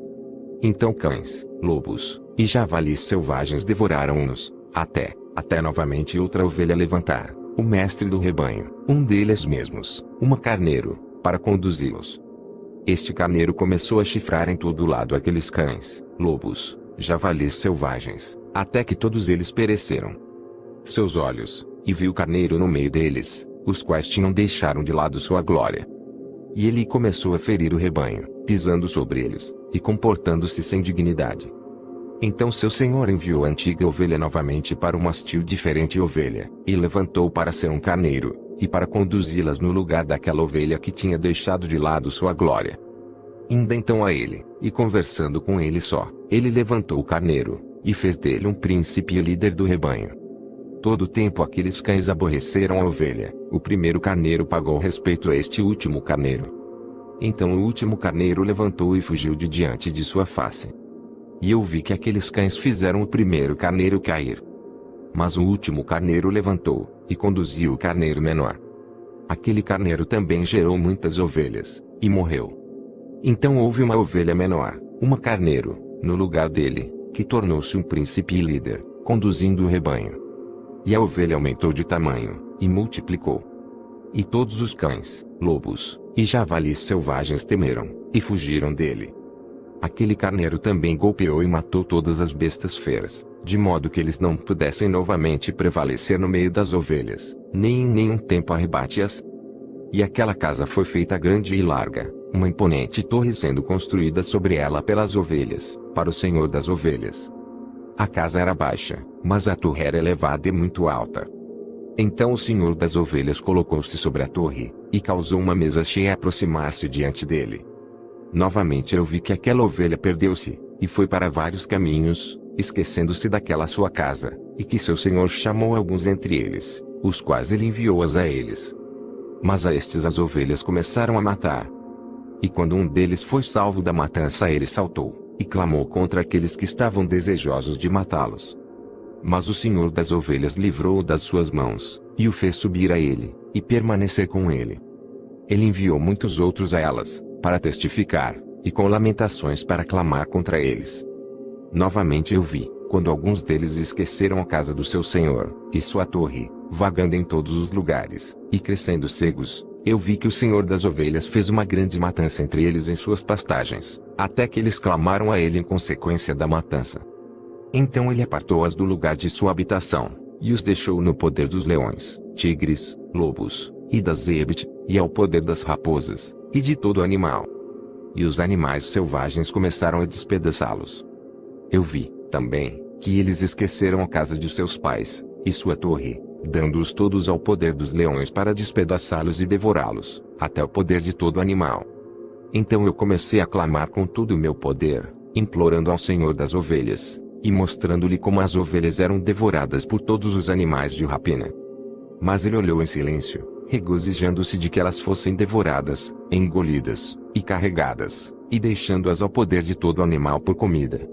Então cães, lobos, e javalis selvagens devoraram-nos, até, até novamente outra ovelha levantar, o mestre do rebanho, um deles mesmos, uma carneiro, para conduzi-los. Este carneiro começou a chifrar em todo lado aqueles cães, lobos, javalis selvagens, até que todos eles pereceram. Seus olhos, e viu o carneiro no meio deles, os quais tinham deixaram de lado sua glória. E ele começou a ferir o rebanho, pisando sobre eles, e comportando-se sem dignidade. Então seu senhor enviou a antiga ovelha novamente para uma hostil diferente ovelha, e levantou para ser um carneiro, e para conduzi-las no lugar daquela ovelha que tinha deixado de lado sua glória. Indo então a ele, e conversando com ele só, ele levantou o carneiro, e fez dele um príncipe e líder do rebanho. Todo o tempo aqueles cães aborreceram a ovelha, o primeiro carneiro pagou respeito a este último carneiro. Então o último carneiro levantou e fugiu de diante de sua face. E eu vi que aqueles cães fizeram o primeiro carneiro cair. Mas o último carneiro levantou, e conduziu o carneiro menor. Aquele carneiro também gerou muitas ovelhas, e morreu. Então houve uma ovelha menor, uma carneiro, no lugar dele, que tornou-se um príncipe e líder, conduzindo o rebanho. E a ovelha aumentou de tamanho, e multiplicou. E todos os cães, lobos, e javalis selvagens temeram, e fugiram dele. Aquele carneiro também golpeou e matou todas as bestas feras, de modo que eles não pudessem novamente prevalecer no meio das ovelhas, nem em nenhum tempo arrebate-as. E aquela casa foi feita grande e larga, uma imponente torre sendo construída sobre ela pelas ovelhas, para o Senhor das ovelhas. A casa era baixa, mas a torre era elevada e muito alta. Então o Senhor das ovelhas colocou-se sobre a torre, e causou uma mesa cheia a aproximar-se diante dele. Novamente eu vi que aquela ovelha perdeu-se, e foi para vários caminhos, esquecendo-se daquela sua casa, e que seu senhor chamou alguns entre eles, os quais ele enviou-as a eles. Mas a estes as ovelhas começaram a matar. E quando um deles foi salvo da matança ele saltou, e clamou contra aqueles que estavam desejosos de matá-los. Mas o Senhor das ovelhas livrou-o das suas mãos, e o fez subir a ele, e permanecer com ele. Ele enviou muitos outros a elas, para testificar, e com lamentações para clamar contra eles. Novamente eu vi, quando alguns deles esqueceram a casa do seu senhor, e sua torre, vagando em todos os lugares, e crescendo cegos, eu vi que o senhor das ovelhas fez uma grande matança entre eles em suas pastagens, até que eles clamaram a ele em consequência da matança. Então ele apartou-as do lugar de sua habitação, e os deixou no poder dos leões, tigres, lobos, e das zebit, e ao poder das raposas, e de todo animal. E os animais selvagens começaram a despedaçá-los, eu vi, também, que eles esqueceram a casa de seus pais, e sua torre, dando-os todos ao poder dos leões para despedaçá-los e devorá-los, até o poder de todo animal. Então eu comecei a clamar com todo o meu poder, implorando ao Senhor das ovelhas, e mostrando-lhe como as ovelhas eram devoradas por todos os animais de rapina. Mas ele olhou em silêncio, regozijando-se de que elas fossem devoradas, engolidas, e carregadas, e deixando-as ao poder de todo animal por comida.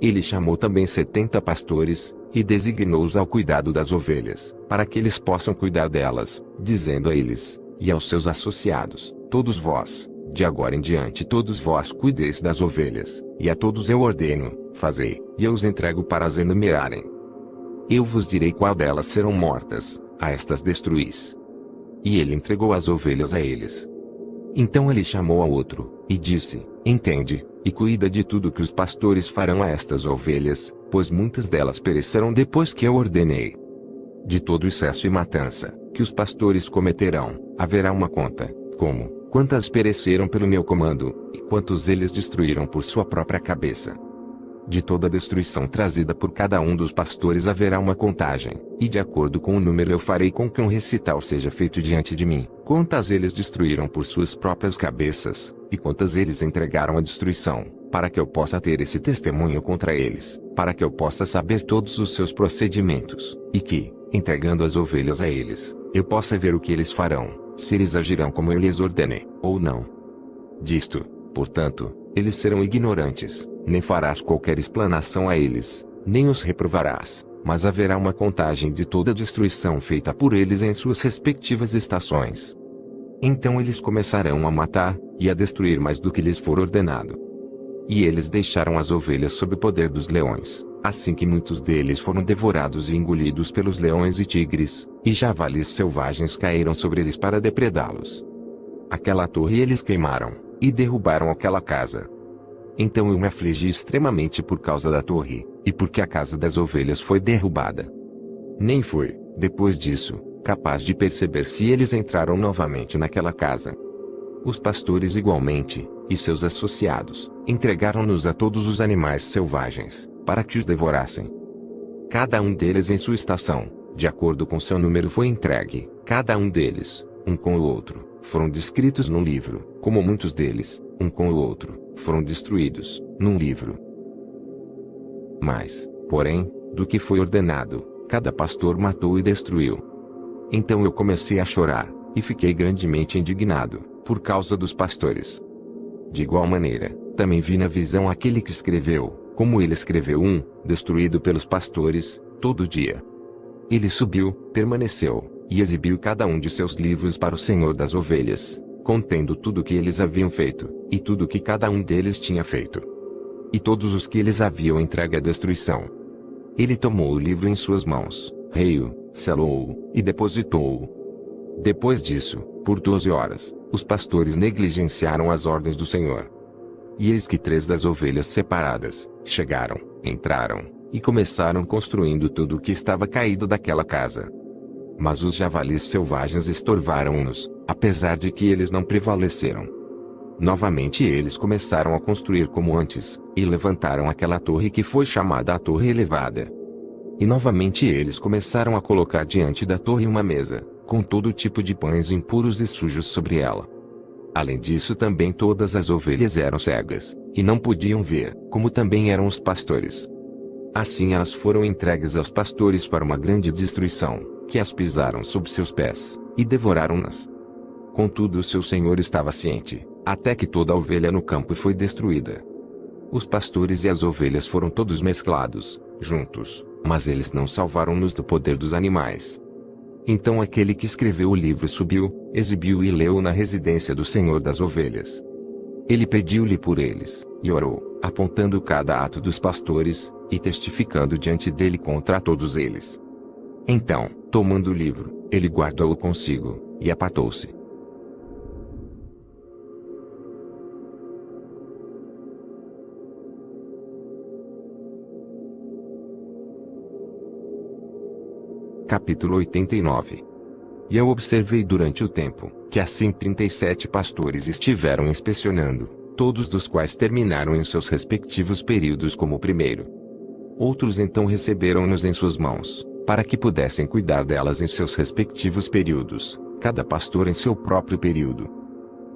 Ele chamou também setenta pastores, e designou-os ao cuidado das ovelhas, para que eles possam cuidar delas, dizendo a eles, e aos seus associados, todos vós, de agora em diante todos vós cuideis das ovelhas, e a todos eu ordeno, fazei, e eu os entrego para as enumerarem. Eu vos direi qual delas serão mortas, a estas destruís. E ele entregou as ovelhas a eles. Então ele chamou a outro, e disse, entende, e cuida de tudo que os pastores farão a estas ovelhas, pois muitas delas perecerão depois que eu ordenei. De todo excesso e matança, que os pastores cometerão, haverá uma conta, como, quantas pereceram pelo meu comando, e quantos eles destruíram por sua própria cabeça. De toda destruição trazida por cada um dos pastores haverá uma contagem, e de acordo com o número eu farei com que um recital seja feito diante de mim, quantas eles destruíram por suas próprias cabeças, e quantas eles entregaram à destruição, para que eu possa ter esse testemunho contra eles, para que eu possa saber todos os seus procedimentos, e que, entregando as ovelhas a eles, eu possa ver o que eles farão, se eles agirão como eu lhes ordenei, ou não. Disto, portanto, eles serão ignorantes, nem farás qualquer explanação a eles, nem os reprovarás, mas haverá uma contagem de toda a destruição feita por eles em suas respectivas estações. Então eles começarão a matar, e a destruir mais do que lhes for ordenado. E eles deixaram as ovelhas sob o poder dos leões, assim que muitos deles foram devorados e engolidos pelos leões e tigres, e javalis selvagens caíram sobre eles para depredá-los. Aquela torre eles queimaram, e derrubaram aquela casa. Então eu me afligi extremamente por causa da torre, e porque a casa das ovelhas foi derrubada. Nem fui, depois disso, capaz de perceber se eles entraram novamente naquela casa. Os pastores igualmente, e seus associados, entregaram-nos a todos os animais selvagens, para que os devorassem. Cada um deles em sua estação, de acordo com seu número foi entregue, cada um deles, um com o outro, foram descritos num livro, como muitos deles, um com o outro, foram destruídos, num livro. Mas, porém, do que foi ordenado, cada pastor matou e destruiu. Então eu comecei a chorar, e fiquei grandemente indignado, por causa dos pastores. De igual maneira, também vi na visão aquele que escreveu, como ele escreveu um, destruído pelos pastores, todo dia. Ele subiu, permaneceu, e exibiu cada um de seus livros para o Senhor das ovelhas, contendo tudo o que eles haviam feito, e tudo o que cada um deles tinha feito. E todos os que eles haviam entregue à destruição. Ele tomou o livro em suas mãos, reio, selou-o, e depositou-o. Depois disso, por doze horas, os pastores negligenciaram as ordens do Senhor. E eis que três das ovelhas separadas, chegaram, entraram, e começaram construindo tudo o que estava caído daquela casa. Mas os javalis selvagens estorvaram-nos, apesar de que eles não prevaleceram. Novamente eles começaram a construir como antes, e levantaram aquela torre que foi chamada a Torre Elevada. E novamente eles começaram a colocar diante da torre uma mesa, com todo tipo de pães impuros e sujos sobre ela. Além disso também todas as ovelhas eram cegas, e não podiam ver, como também eram os pastores. Assim elas foram entregues aos pastores para uma grande destruição que as pisaram sob seus pés, e devoraram-nas. Contudo seu senhor estava ciente, até que toda a ovelha no campo foi destruída. Os pastores e as ovelhas foram todos mesclados, juntos, mas eles não salvaram-nos do poder dos animais. Então aquele que escreveu o livro subiu, exibiu e leu na residência do Senhor das Ovelhas. Ele pediu-lhe por eles, e orou, apontando cada ato dos pastores, e testificando diante dele contra todos eles. Então, tomando o livro, ele guardou-o consigo, e apartou-se. Capítulo 89 E eu observei durante o tempo, que assim 37 pastores estiveram inspecionando, todos dos quais terminaram em seus respectivos períodos como primeiro. Outros então receberam-nos em suas mãos, para que pudessem cuidar delas em seus respectivos períodos, cada pastor em seu próprio período.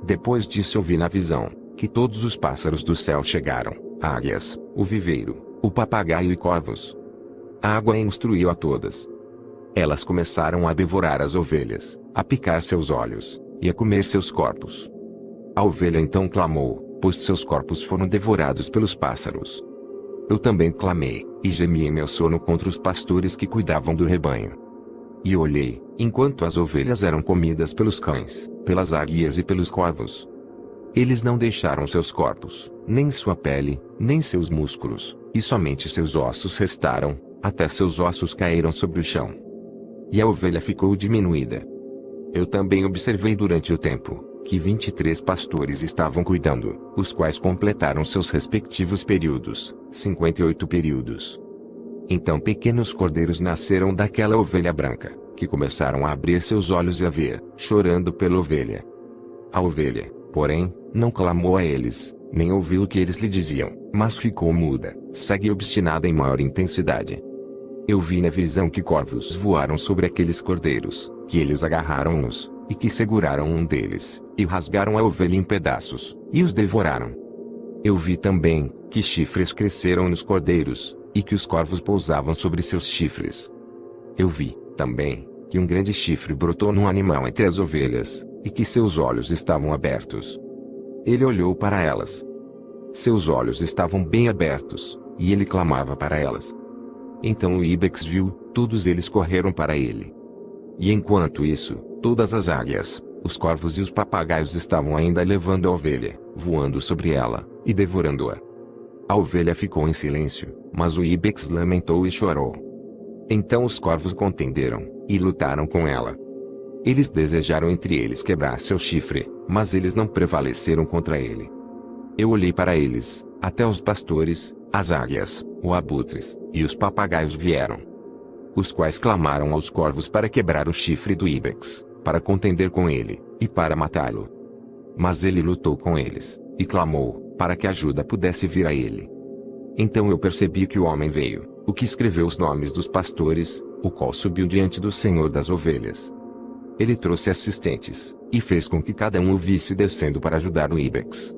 Depois disso eu vi na visão, que todos os pássaros do céu chegaram, águias, o viveiro, o papagaio e corvos. A água instruiu a todas. Elas começaram a devorar as ovelhas, a picar seus olhos, e a comer seus corpos. A ovelha então clamou, pois seus corpos foram devorados pelos pássaros. Eu também clamei, e gemi em meu sono contra os pastores que cuidavam do rebanho. E olhei, enquanto as ovelhas eram comidas pelos cães, pelas águias e pelos corvos. Eles não deixaram seus corpos, nem sua pele, nem seus músculos, e somente seus ossos restaram, até seus ossos caíram sobre o chão. E a ovelha ficou diminuída. Eu também observei durante o tempo, que 23 pastores estavam cuidando, os quais completaram seus respectivos períodos, 58 períodos. Então pequenos cordeiros nasceram daquela ovelha branca, que começaram a abrir seus olhos e a ver, chorando pela ovelha. A ovelha, porém, não clamou a eles, nem ouviu o que eles lhe diziam, mas ficou muda, segue obstinada em maior intensidade. Eu vi na visão que corvos voaram sobre aqueles cordeiros, que eles agarraram-nos, e que seguraram um deles, e rasgaram a ovelha em pedaços, e os devoraram. Eu vi também, que chifres cresceram nos cordeiros, e que os corvos pousavam sobre seus chifres. Eu vi, também, que um grande chifre brotou num animal entre as ovelhas, e que seus olhos estavam abertos. Ele olhou para elas. seus olhos estavam bem abertos, e ele clamava para elas. Então o Ibex viu, todos eles correram para ele. E enquanto isso, todas as águias, os corvos e os papagaios estavam ainda levando a ovelha, voando sobre ela, e devorando-a. A ovelha ficou em silêncio, mas o Ibex lamentou e chorou. Então os corvos contenderam, e lutaram com ela. Eles desejaram entre eles quebrar seu chifre, mas eles não prevaleceram contra ele. Eu olhei para eles, até os pastores, as águias, os abutres, e os papagaios vieram. Os quais clamaram aos corvos para quebrar o chifre do Ibex, para contender com ele, e para matá-lo. Mas ele lutou com eles, e clamou, para que ajuda pudesse vir a ele. Então eu percebi que o homem veio, o que escreveu os nomes dos pastores, o qual subiu diante do Senhor das ovelhas. Ele trouxe assistentes, e fez com que cada um o visse descendo para ajudar o Ibex.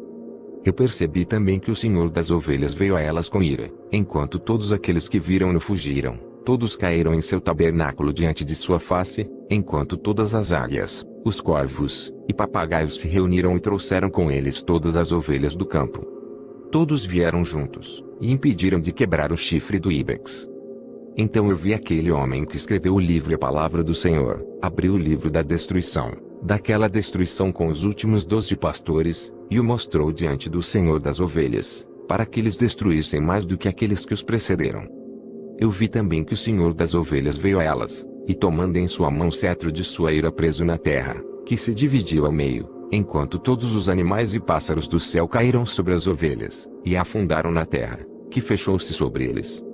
Eu percebi também que o Senhor das ovelhas veio a elas com ira, enquanto todos aqueles que viram-no fugiram, todos caíram em seu tabernáculo diante de sua face, enquanto todas as águias, os corvos e papagaios se reuniram e trouxeram com eles todas as ovelhas do campo. Todos vieram juntos, e impediram de quebrar o chifre do Ibex. Então eu vi aquele homem que escreveu o livro e a palavra do Senhor, abriu o livro da destruição, daquela destruição com os últimos doze pastores, e o mostrou diante do Senhor das ovelhas, para que eles destruíssem mais do que aqueles que os precederam. Eu vi também que o Senhor das ovelhas veio a elas, e tomando em sua mão o cetro de sua ira preso na terra, que se dividiu ao meio, enquanto todos os animais e pássaros do céu caíram sobre as ovelhas, e afundaram na terra, que fechou-se sobre eles.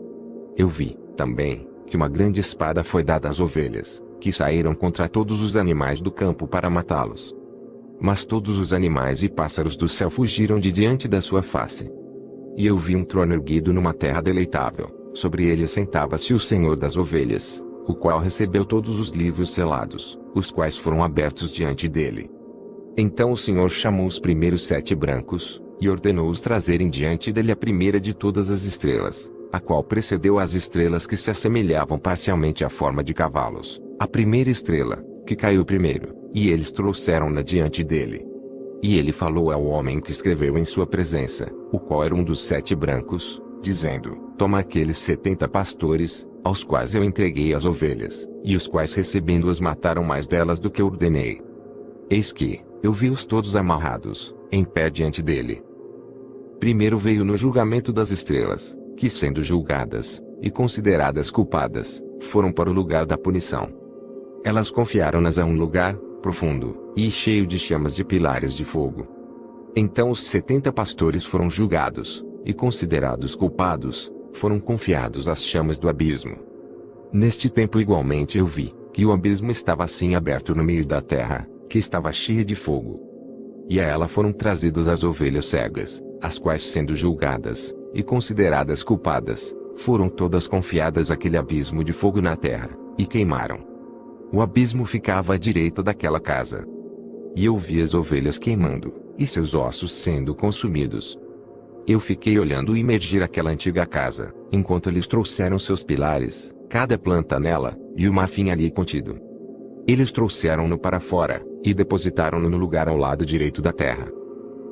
Eu vi, também, que uma grande espada foi dada às ovelhas, que saíram contra todos os animais do campo para matá-los. Mas todos os animais e pássaros do céu fugiram de diante da sua face. E eu vi um trono erguido numa terra deleitável, sobre ele sentava-se o Senhor das ovelhas, o qual recebeu todos os livros selados, os quais foram abertos diante dele. Então o Senhor chamou os primeiros sete brancos, e ordenou-os trazerem diante dele a primeira de todas as estrelas, a qual precedeu as estrelas que se assemelhavam parcialmente à forma de cavalos, a primeira estrela, que caiu primeiro, e eles trouxeram-na diante dele. E ele falou ao homem que escreveu em sua presença, o qual era um dos sete brancos, dizendo: Toma aqueles setenta pastores, aos quais eu entreguei as ovelhas, e os quais recebendo-as mataram mais delas do que ordenei. Eis que, eu vi-os todos amarrados, em pé diante dele. Primeiro veio no julgamento das estrelas, que sendo julgadas, e consideradas culpadas, foram para o lugar da punição. Elas confiaram-nas a um lugar, profundo, e cheio de chamas de pilares de fogo. Então os setenta pastores foram julgados, e considerados culpados, foram confiados às chamas do abismo. Neste tempo igualmente eu vi, que o abismo estava assim aberto no meio da terra, que estava cheia de fogo. E a ela foram trazidas as ovelhas cegas, as quais sendo julgadas, e consideradas culpadas, foram todas confiadas àquele abismo de fogo na terra, e queimaram. O abismo ficava à direita daquela casa. E eu vi as ovelhas queimando, e seus ossos sendo consumidos. Eu fiquei olhando emergir aquela antiga casa, enquanto eles trouxeram seus pilares, cada planta nela, e o marfim ali contido. Eles trouxeram-no para fora, e depositaram-no no lugar ao lado direito da terra.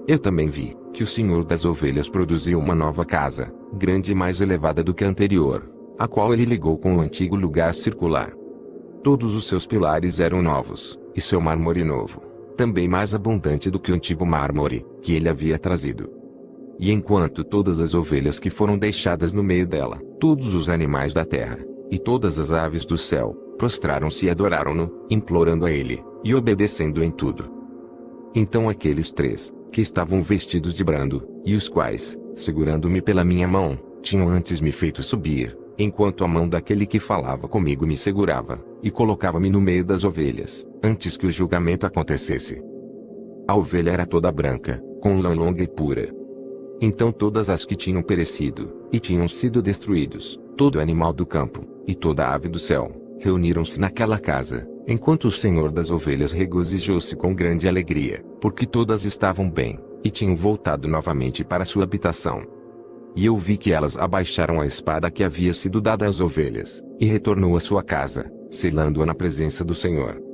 Eu também vi, que o Senhor das ovelhas produziu uma nova casa, grande e mais elevada do que a anterior, a qual ele ligou com o antigo lugar circular. Todos os seus pilares eram novos, e seu mármore novo, também mais abundante do que o antigo mármore, que ele havia trazido. E enquanto todas as ovelhas que foram deixadas no meio dela, todos os animais da terra, e todas as aves do céu, prostraram-se e adoraram-no, implorando a ele, e obedecendo em tudo. Então aqueles três, que estavam vestidos de brando, e os quais, segurando-me pela minha mão, tinham antes me feito subir, enquanto a mão daquele que falava comigo me segurava, e colocava-me no meio das ovelhas, antes que o julgamento acontecesse. A ovelha era toda branca, com lã longa e pura. Então todas as que tinham perecido, e tinham sido destruídos, todo animal do campo, e toda ave do céu, reuniram-se naquela casa, enquanto o Senhor das ovelhas regozijou-se com grande alegria, porque todas estavam bem, e tinham voltado novamente para sua habitação. E eu vi que elas abaixaram a espada que havia sido dada às ovelhas, e retornou à sua casa, selando-a na presença do Senhor.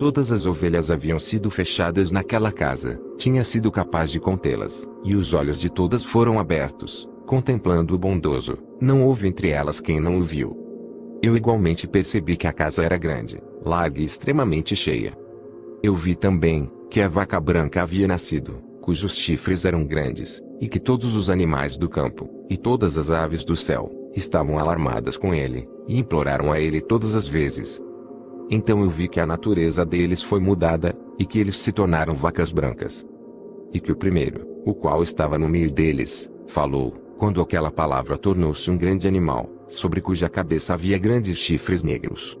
Todas as ovelhas haviam sido fechadas naquela casa, tinha sido capaz de contê-las, e os olhos de todas foram abertos, contemplando o bondoso, não houve entre elas quem não o viu. Eu igualmente percebi que a casa era grande, larga e extremamente cheia. Eu vi também, que a vaca branca havia nascido, cujos chifres eram grandes, e que todos os animais do campo, e todas as aves do céu, estavam alarmadas com ele, e imploraram a ele todas as vezes, então eu vi que a natureza deles foi mudada, e que eles se tornaram vacas brancas. E que o primeiro, o qual estava no meio deles, falou, quando aquela palavra tornou-se um grande animal, sobre cuja cabeça havia grandes chifres negros.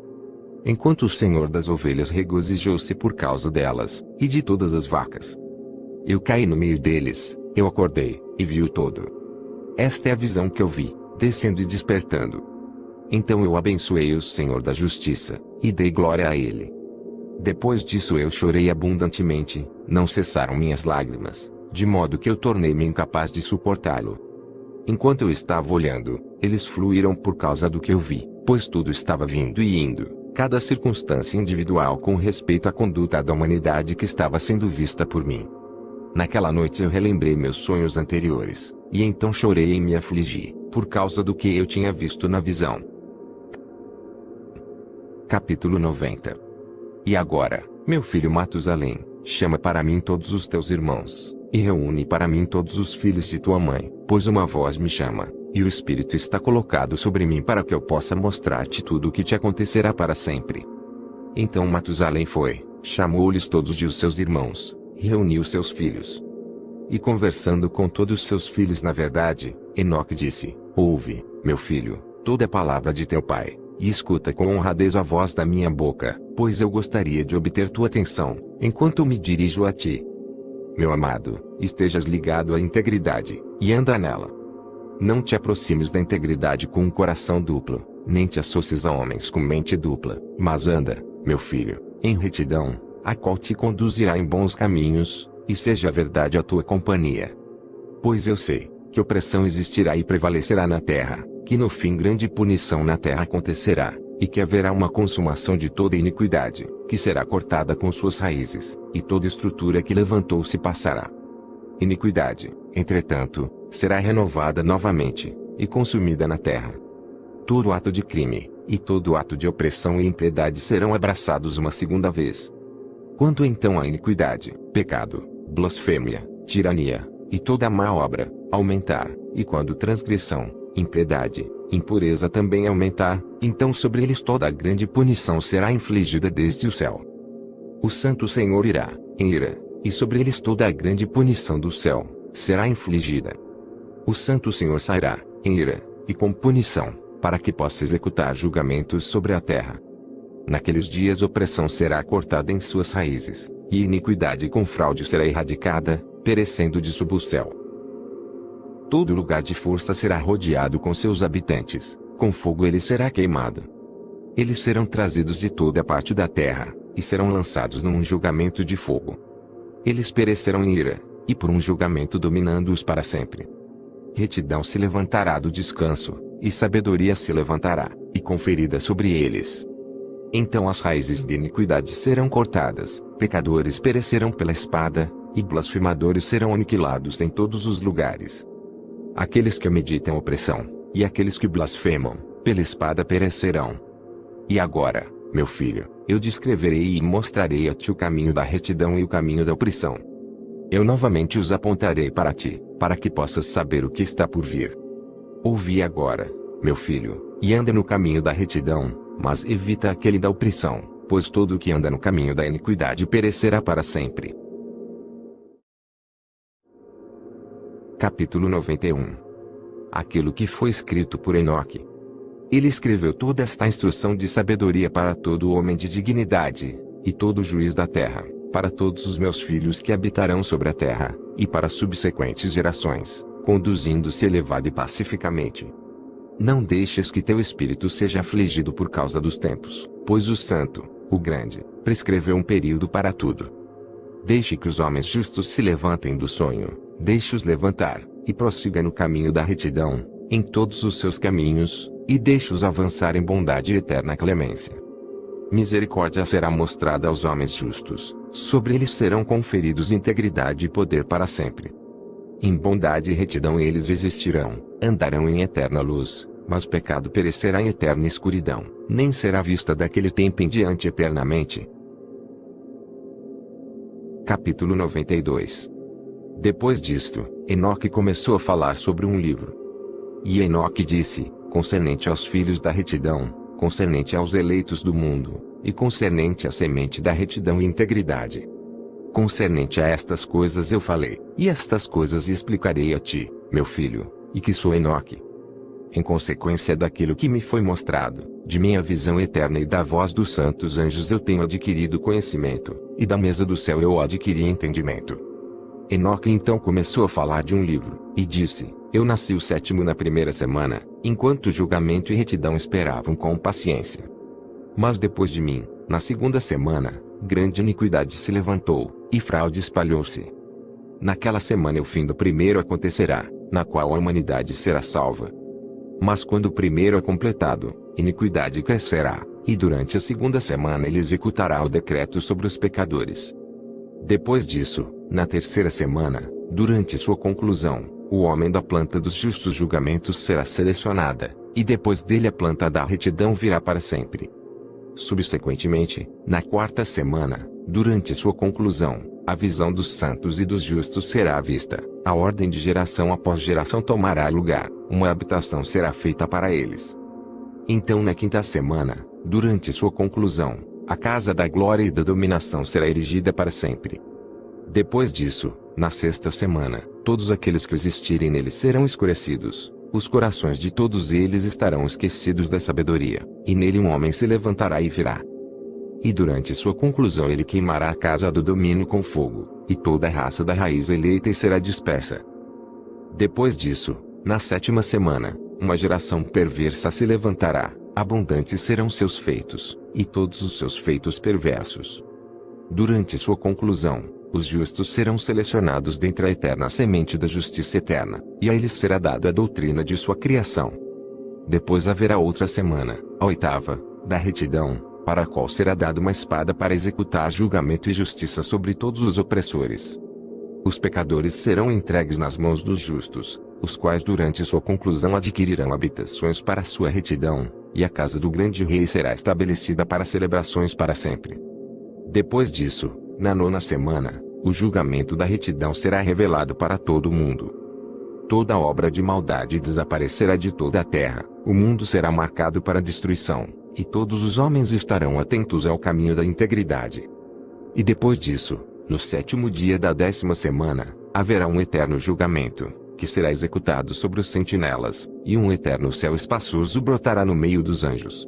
Enquanto o Senhor das ovelhas regozijou-se por causa delas, e de todas as vacas. Eu caí no meio deles, eu acordei, e vi o todo. Esta é a visão que eu vi, descendo e despertando. Então eu abençoei o Senhor da Justiça, e dei glória a Ele. Depois disso eu chorei abundantemente, não cessaram minhas lágrimas, de modo que eu tornei-me incapaz de suportá-lo. Enquanto eu estava olhando, eles fluíram por causa do que eu vi, pois tudo estava vindo e indo, cada circunstância individual com respeito à conduta da humanidade que estava sendo vista por mim. Naquela noite eu relembrei meus sonhos anteriores, e então chorei e me afligi, por causa do que eu tinha visto na visão. Capítulo 90 E agora, meu filho Matusalém, chama para mim todos os teus irmãos, e reúne para mim todos os filhos de tua mãe, pois uma voz me chama, e o Espírito está colocado sobre mim para que eu possa mostrar-te tudo o que te acontecerá para sempre. Então Matusalém foi, chamou-lhes todos de os seus irmãos, e reuniu seus filhos. E conversando com todos os seus filhos na verdade, Enoque disse, Ouve, meu filho, toda a palavra de teu pai, e escuta com honradez a voz da minha boca, pois eu gostaria de obter tua atenção, enquanto me dirijo a ti. Meu amado, estejas ligado à integridade, e anda nela. Não te aproximes da integridade com um coração duplo, nem te associes a homens com mente dupla, mas anda, meu filho, em retidão, a qual te conduzirá em bons caminhos, e seja a verdade a tua companhia. Pois eu sei, que opressão existirá e prevalecerá na terra, que no fim grande punição na terra acontecerá, e que haverá uma consumação de toda iniquidade, que será cortada com suas raízes, e toda estrutura que levantou se passará. Iniquidade, entretanto, será renovada novamente, e consumida na terra. Todo ato de crime, e todo ato de opressão e impiedade serão abraçados uma segunda vez. Quanto então à iniquidade, pecado, blasfêmia, tirania, e toda má obra, aumentar, e quando transgressão, impiedade, impureza também aumentar, então sobre eles toda a grande punição será infligida desde o céu. O Santo Senhor irá, em ira, e sobre eles toda a grande punição do céu, será infligida. O Santo Senhor sairá, em ira, e com punição, para que possa executar julgamentos sobre a terra. Naqueles dias opressão será cortada em suas raízes, e iniquidade com fraude será erradicada, perecendo de sob o céu. Todo lugar de força será rodeado com seus habitantes, com fogo ele será queimado. Eles serão trazidos de toda a parte da terra, e serão lançados num julgamento de fogo. Eles perecerão em ira, e por um julgamento dominando-os para sempre. Retidão se levantará do descanso, e sabedoria se levantará, e conferida sobre eles. Então as raízes de iniquidade serão cortadas, pecadores perecerão pela espada, e blasfemadores serão aniquilados em todos os lugares. Aqueles que meditam opressão, e aqueles que blasfemam, pela espada perecerão. E agora, meu filho, eu descreverei e mostrarei a ti o caminho da retidão e o caminho da opressão. Eu novamente os apontarei para ti, para que possas saber o que está por vir. Ouvi agora, meu filho, e anda no caminho da retidão, mas evita aquele da opressão, pois todo o que anda no caminho da iniquidade perecerá para sempre. Capítulo 91 Aquilo que foi escrito por Enoque. Ele escreveu toda esta instrução de sabedoria para todo homem de dignidade, e todo juiz da terra, para todos os meus filhos que habitarão sobre a terra, e para subsequentes gerações, conduzindo-se elevado e pacificamente. Não deixes que teu espírito seja afligido por causa dos tempos, pois o Santo, o Grande, prescreveu um período para tudo. Deixe que os homens justos se levantem do sonho, deixe-os levantar, e prossiga no caminho da retidão, em todos os seus caminhos, e deixe-os avançar em bondade e eterna clemência. Misericórdia será mostrada aos homens justos, sobre eles serão conferidos integridade e poder para sempre. Em bondade e retidão eles existirão, andarão em eterna luz, mas pecado perecerá em eterna escuridão, nem será vista daquele tempo em diante eternamente. Capítulo 92 Depois disto, Enoque começou a falar sobre um livro. E Enoque disse, concernente aos filhos da retidão, concernente aos eleitos do mundo, e concernente à semente da retidão e integridade, Concernente a estas coisas eu falei, e estas coisas explicarei a ti, meu filho, e que sou Enoque. Em consequência daquilo que me foi mostrado, de minha visão eterna e da voz dos santos anjos eu tenho adquirido conhecimento, e da mesa do céu eu adquiri entendimento. Enoque então começou a falar de um livro, e disse, Eu nasci o sétimo na primeira semana, enquanto julgamento e retidão esperavam com paciência. Mas depois de mim, na segunda semana, grande iniquidade se levantou, e fraude espalhou-se. Naquela semana o fim do primeiro acontecerá, na qual a humanidade será salva. Mas quando o primeiro é completado, iniquidade crescerá, e durante a segunda semana ele executará o decreto sobre os pecadores. Depois disso, na terceira semana, durante sua conclusão, o homem da planta dos justos julgamentos será selecionada, e depois dele a planta da retidão virá para sempre. Subsequentemente, na quarta semana, durante sua conclusão, a visão dos santos e dos justos será vista, a ordem de geração após geração tomará lugar, uma habitação será feita para eles. Então na quinta semana, durante sua conclusão, a casa da glória e da dominação será erigida para sempre. Depois disso, na sexta semana, todos aqueles que existirem nele serão escurecidos, os corações de todos eles estarão esquecidos da sabedoria, e nele um homem se levantará e virá. E durante sua conclusão ele queimará a casa do domínio com fogo, e toda a raça da raiz eleita será dispersa. Depois disso, na sétima semana, uma geração perversa se levantará, abundantes serão seus feitos, e todos os seus feitos perversos. Durante sua conclusão, os justos serão selecionados dentre a eterna semente da justiça eterna, e a eles será dado a doutrina de sua criação. Depois haverá outra semana, a oitava, da retidão, para a qual será dada uma espada para executar julgamento e justiça sobre todos os opressores. Os pecadores serão entregues nas mãos dos justos, os quais durante sua conclusão adquirirão habitações para sua retidão, e a casa do grande rei será estabelecida para celebrações para sempre. Depois disso, na nona semana, o julgamento da retidão será revelado para todo mundo. Toda obra de maldade desaparecerá de toda a terra, o mundo será marcado para destruição, e todos os homens estarão atentos ao caminho da integridade. E depois disso, no sétimo dia da décima semana, haverá um eterno julgamento, que será executado sobre os sentinelas, e um eterno céu espaçoso brotará no meio dos anjos.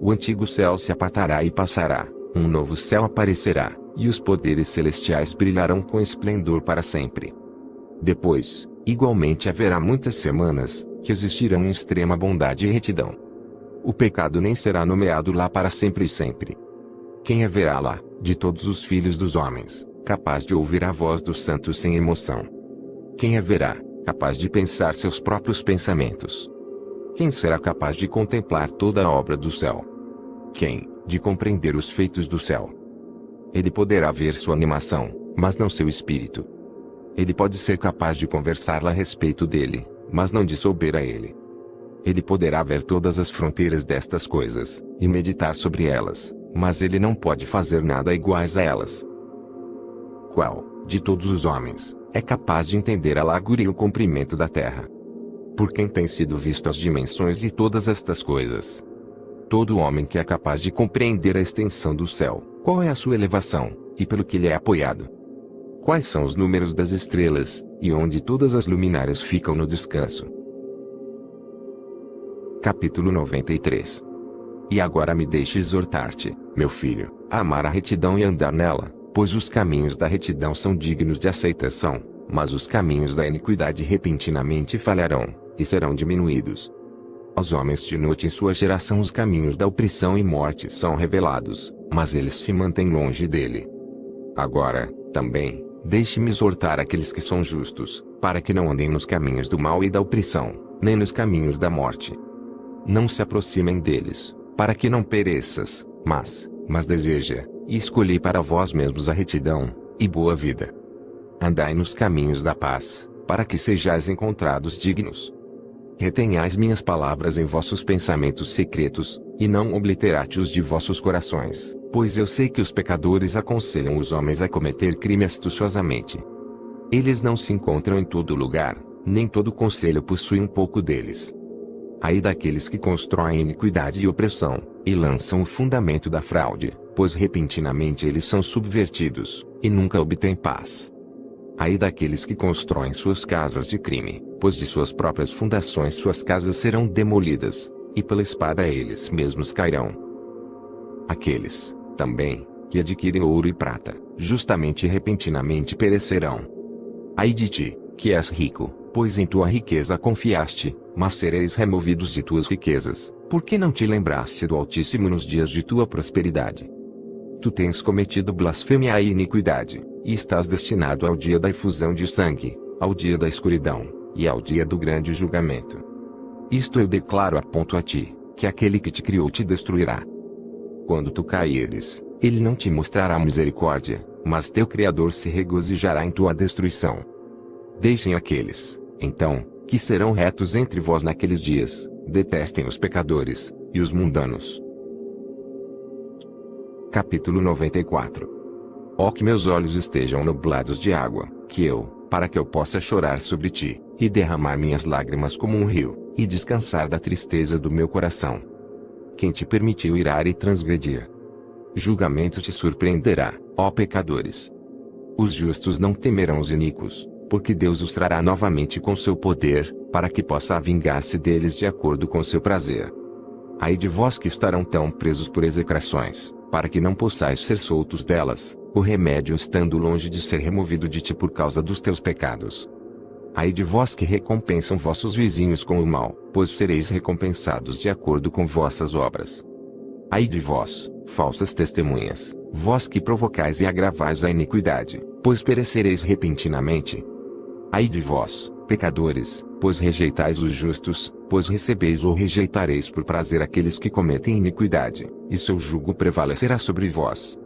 O antigo céu se apartará e passará, um novo céu aparecerá, e os poderes celestiais brilharão com esplendor para sempre. Depois, igualmente haverá muitas semanas, que existirão em extrema bondade e retidão. O pecado nem será nomeado lá para sempre e sempre. Quem haverá lá, de todos os filhos dos homens, capaz de ouvir a voz dos santos sem emoção? Quem haverá, capaz de pensar seus próprios pensamentos? Quem será capaz de contemplar toda a obra do céu? Quem, de compreender os feitos do céu? Ele poderá ver sua animação, mas não seu espírito. Ele pode ser capaz de conversar a respeito dele, mas não de souber a ele. Ele poderá ver todas as fronteiras destas coisas, e meditar sobre elas, mas ele não pode fazer nada iguais a elas. Qual, de todos os homens, é capaz de entender a largura e o comprimento da terra? Por quem tem sido visto as dimensões de todas estas coisas? Todo homem que é capaz de compreender a extensão do céu, qual é a sua elevação, e pelo que ele é apoiado? Quais são os números das estrelas, e onde todas as luminárias ficam no descanso? Capítulo 93 E agora me deixe exortar-te, meu filho, a amar a retidão e andar nela, pois os caminhos da retidão são dignos de aceitação, mas os caminhos da iniquidade repentinamente falharão, e serão diminuídos. Aos homens de noite em sua geração os caminhos da opressão e morte são revelados, mas eles se mantêm longe dele. Agora, também, deixe-me exortar aqueles que são justos, para que não andem nos caminhos do mal e da opressão, nem nos caminhos da morte. Não se aproximem deles, para que não pereças, Mas, mas deseja, e escolhi para vós mesmos a retidão, e boa vida. Andai nos caminhos da paz, para que sejais encontrados dignos. Retenhais minhas palavras em vossos pensamentos secretos, e não obliterate-os de vossos corações, pois eu sei que os pecadores aconselham os homens a cometer crime astuciosamente. Eles não se encontram em todo lugar, nem todo conselho possui um pouco deles. Aí daqueles que constroem iniquidade e opressão, e lançam o fundamento da fraude, pois repentinamente eles são subvertidos, e nunca obtêm paz. Aí daqueles que constroem suas casas de crime, pois de suas próprias fundações suas casas serão demolidas, e pela espada eles mesmos cairão. Aqueles, também, que adquirem ouro e prata, justamente e repentinamente perecerão. Aí de ti, que és rico, pois em tua riqueza confiaste, mas sereis removidos de tuas riquezas, porque não te lembraste do Altíssimo nos dias de tua prosperidade. Tu tens cometido blasfêmia e iniquidade, e estás destinado ao dia da efusão de sangue, ao dia da escuridão, e ao dia do grande julgamento. Isto eu declaro aponto a ti, que aquele que te criou te destruirá. Quando tu caíres, ele não te mostrará misericórdia, mas teu Criador se regozijará em tua destruição. Deixem aqueles, então, que serão retos entre vós naqueles dias, detestem os pecadores, e os mundanos. Capítulo 94 Ó que meus olhos estejam nublados de água, que eu, para que eu possa chorar sobre ti, e derramar minhas lágrimas como um rio, e descansar da tristeza do meu coração. Quem te permitiu irar e transgredir? Julgamento te surpreenderá, ó pecadores. Os justos não temerão os iníquos, porque Deus os trará novamente com seu poder, para que possa vingar-se deles de acordo com seu prazer. Ai de vós que estarão tão presos por execrações, para que não possais ser soltos delas, o remédio estando longe de ser removido de ti por causa dos teus pecados. Ai de vós que recompensam vossos vizinhos com o mal, pois sereis recompensados de acordo com vossas obras. Ai de vós, falsas testemunhas, vós que provocais e agravais a iniquidade, pois perecereis repentinamente. Ai de vós, pecadores, pois rejeitais os justos, pois recebeis ou rejeitareis por prazer aqueles que cometem iniquidade, e seu jugo prevalecerá sobre vós.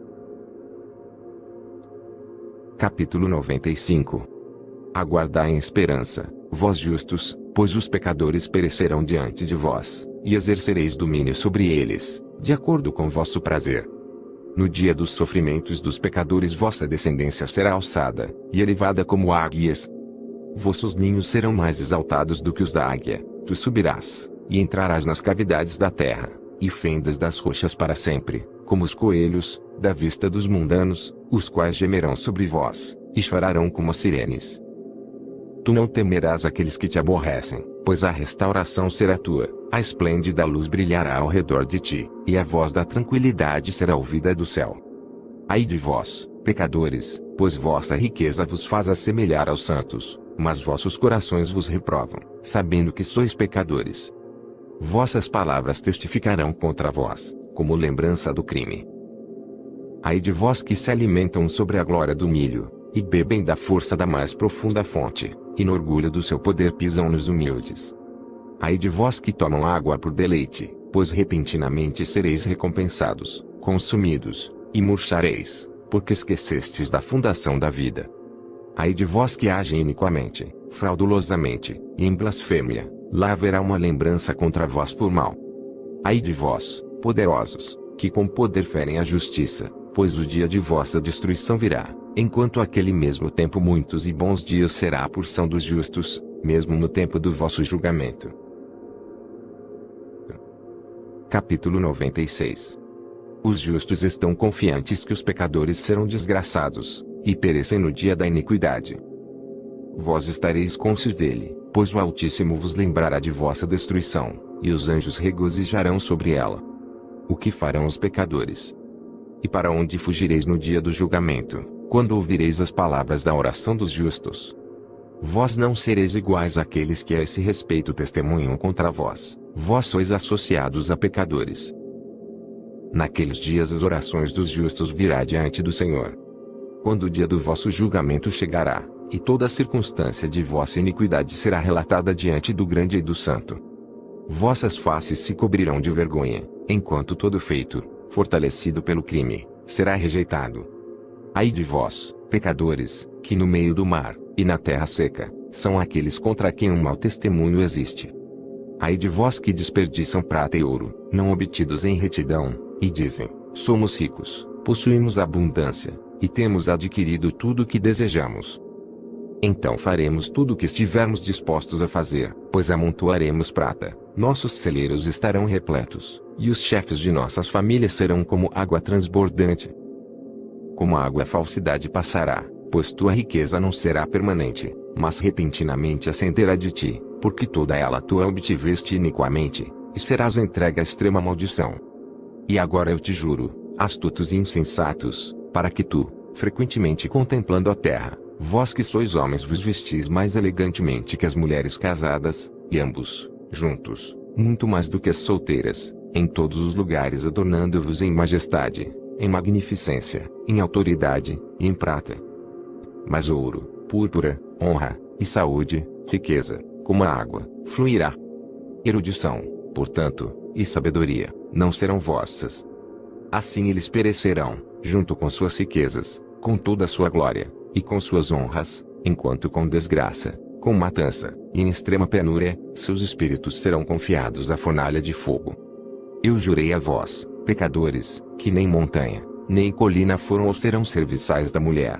Capítulo 95 Aguardai em esperança, vós justos, pois os pecadores perecerão diante de vós, e exercereis domínio sobre eles, de acordo com vosso prazer. No dia dos sofrimentos dos pecadores vossa descendência será alçada, e elevada como águias. Vossos ninhos serão mais exaltados do que os da águia, tu subirás, e entrarás nas cavidades da terra, e fendas das rochas para sempre, como os coelhos, da vista dos mundanos, os quais gemerão sobre vós, e chorarão como as sirenes. Tu não temerás aqueles que te aborrecem, pois a restauração será tua, a esplêndida luz brilhará ao redor de ti, e a voz da tranquilidade será ouvida do céu. Ai de vós, pecadores, pois vossa riqueza vos faz assemelhar aos santos, mas vossos corações vos reprovam, sabendo que sois pecadores. Vossas palavras testificarão contra vós, como lembrança do crime. Ai de vós que se alimentam sobre a glória do milho, e bebem da força da mais profunda fonte, e no orgulho do seu poder pisam nos humildes. Ai de vós que tomam água por deleite, pois repentinamente sereis recompensados, consumidos, e murchareis, porque esquecestes da fundação da vida. Ai de vós que agem iniquamente, fraudulosamente, e em blasfêmia, lá haverá uma lembrança contra vós por mal. Ai de vós, poderosos, que com poder ferem a justiça, pois o dia de vossa destruição virá, enquanto aquele mesmo tempo muitos e bons dias será a porção dos justos, mesmo no tempo do vosso julgamento. Capítulo 96 Os justos estão confiantes que os pecadores serão desgraçados, e perecem no dia da iniquidade. Vós estareis cônscios dele, pois o Altíssimo vos lembrará de vossa destruição, e os anjos regozijarão sobre ela. O que farão os pecadores? E para onde fugireis no dia do julgamento? Quando ouvireis as palavras da oração dos justos. Vós não sereis iguais àqueles que a esse respeito testemunham contra vós, vós sois associados a pecadores. Naqueles dias as orações dos justos virá diante do Senhor. Quando o dia do vosso julgamento chegará, e toda circunstância de vossa iniquidade será relatada diante do grande e do santo. Vossas faces se cobrirão de vergonha, enquanto todo feito, fortalecido pelo crime, será rejeitado. Ai de vós, pecadores, que no meio do mar, e na terra seca, são aqueles contra quem um mau testemunho existe. Ai de vós que desperdiçam prata e ouro, não obtidos em retidão, e dizem: Somos ricos, possuímos abundância, e temos adquirido tudo o que desejamos. Então faremos tudo o que estivermos dispostos a fazer, pois amontoaremos prata, nossos celeiros estarão repletos, e os chefes de nossas famílias serão como água transbordante. Como a água a falsidade passará, pois tua riqueza não será permanente, mas repentinamente ascenderá de ti, porque toda ela tua obtiveste iniquamente, e serás entregue à extrema maldição. E agora eu te juro, astutos e insensatos, para que tu, frequentemente contemplando a terra, vós que sois homens vos vestis mais elegantemente que as mulheres casadas, e ambos, juntos, muito mais do que as solteiras, em todos os lugares adornando-vos em majestade, em magnificência, em autoridade, e em prata. Mas ouro, púrpura, honra, e saúde, riqueza, como a água, fluirá. Erudição, portanto, e sabedoria, não serão vossas. Assim eles perecerão, junto com suas riquezas, com toda a sua glória, e com suas honras, enquanto com desgraça, com matança, e em extrema penúria, seus espíritos serão confiados à fornalha de fogo. Eu jurei a vós, pecadores, que nem montanha, nem colina foram ou serão serviçais da mulher,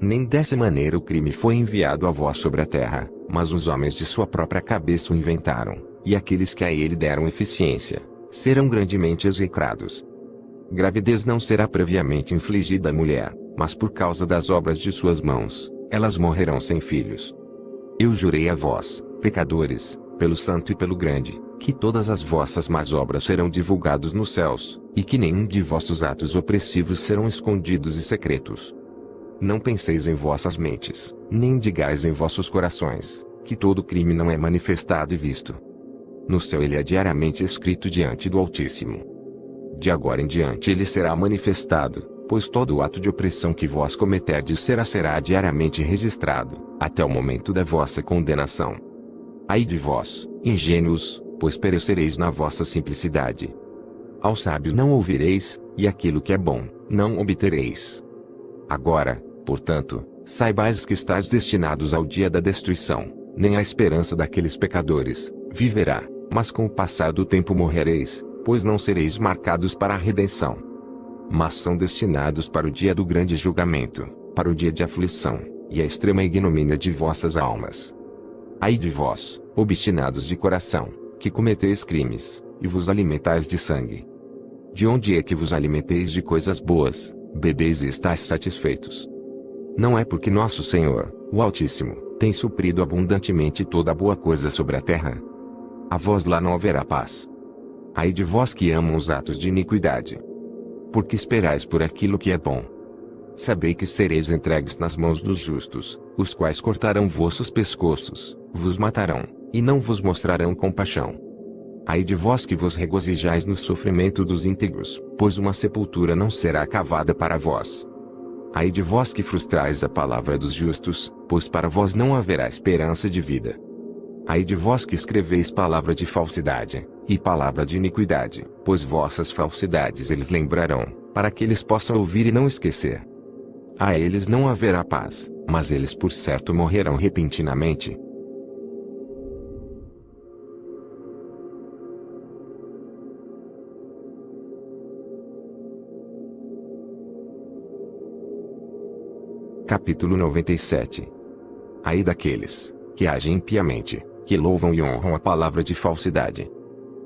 nem dessa maneira o crime foi enviado a vós sobre a terra, mas os homens de sua própria cabeça o inventaram, e aqueles que a ele deram eficiência, serão grandemente execrados. Gravidez não será previamente infligida à mulher, mas por causa das obras de suas mãos, elas morrerão sem filhos. Eu jurei a vós, pecadores, pelo santo e pelo grande, que todas as vossas más obras serão divulgados nos céus, e que nenhum de vossos atos opressivos serão escondidos e secretos. Não penseis em vossas mentes, nem digais em vossos corações, que todo crime não é manifestado e visto. No céu ele é diariamente escrito diante do Altíssimo. De agora em diante ele será manifestado, pois todo ato de opressão que vós cometerdes será será diariamente registrado, até o momento da vossa condenação. Ai de vós, ingênuos, pois perecereis na vossa simplicidade. Ao sábio não ouvireis, e aquilo que é bom, não obtereis. Agora, portanto, saibais que estáis destinados ao dia da destruição, nem a esperança daqueles pecadores viverá, mas com o passar do tempo morrereis, pois não sereis marcados para a redenção. Mas são destinados para o dia do grande julgamento, para o dia de aflição, e a extrema ignomínia de vossas almas. Ai de vós, obstinados de coração, que cometeis crimes, e vos alimentais de sangue. De onde é que vos alimenteis de coisas boas, bebeis e estáis satisfeitos. Não é porque nosso Senhor, o Altíssimo, tem suprido abundantemente toda boa coisa sobre a terra. A vós lá não haverá paz. Ai de vós que amam os atos de iniquidade. Porque esperais por aquilo que é bom. Sabei que sereis entregues nas mãos dos justos, os quais cortarão vossos pescoços, vos matarão, e não vos mostrarão compaixão. Ai de vós que vos regozijais no sofrimento dos íntegros, pois uma sepultura não será cavada para vós. Ai de vós que frustrais a palavra dos justos, pois para vós não haverá esperança de vida. Ai de vós que escreveis palavra de falsidade, e palavra de iniquidade, pois vossas falsidades eles lembrarão, para que eles possam ouvir e não esquecer. A eles não haverá paz, mas eles por certo morrerão repentinamente, Capítulo 97 Aí daqueles que agem impiamente, que louvam e honram a palavra de falsidade.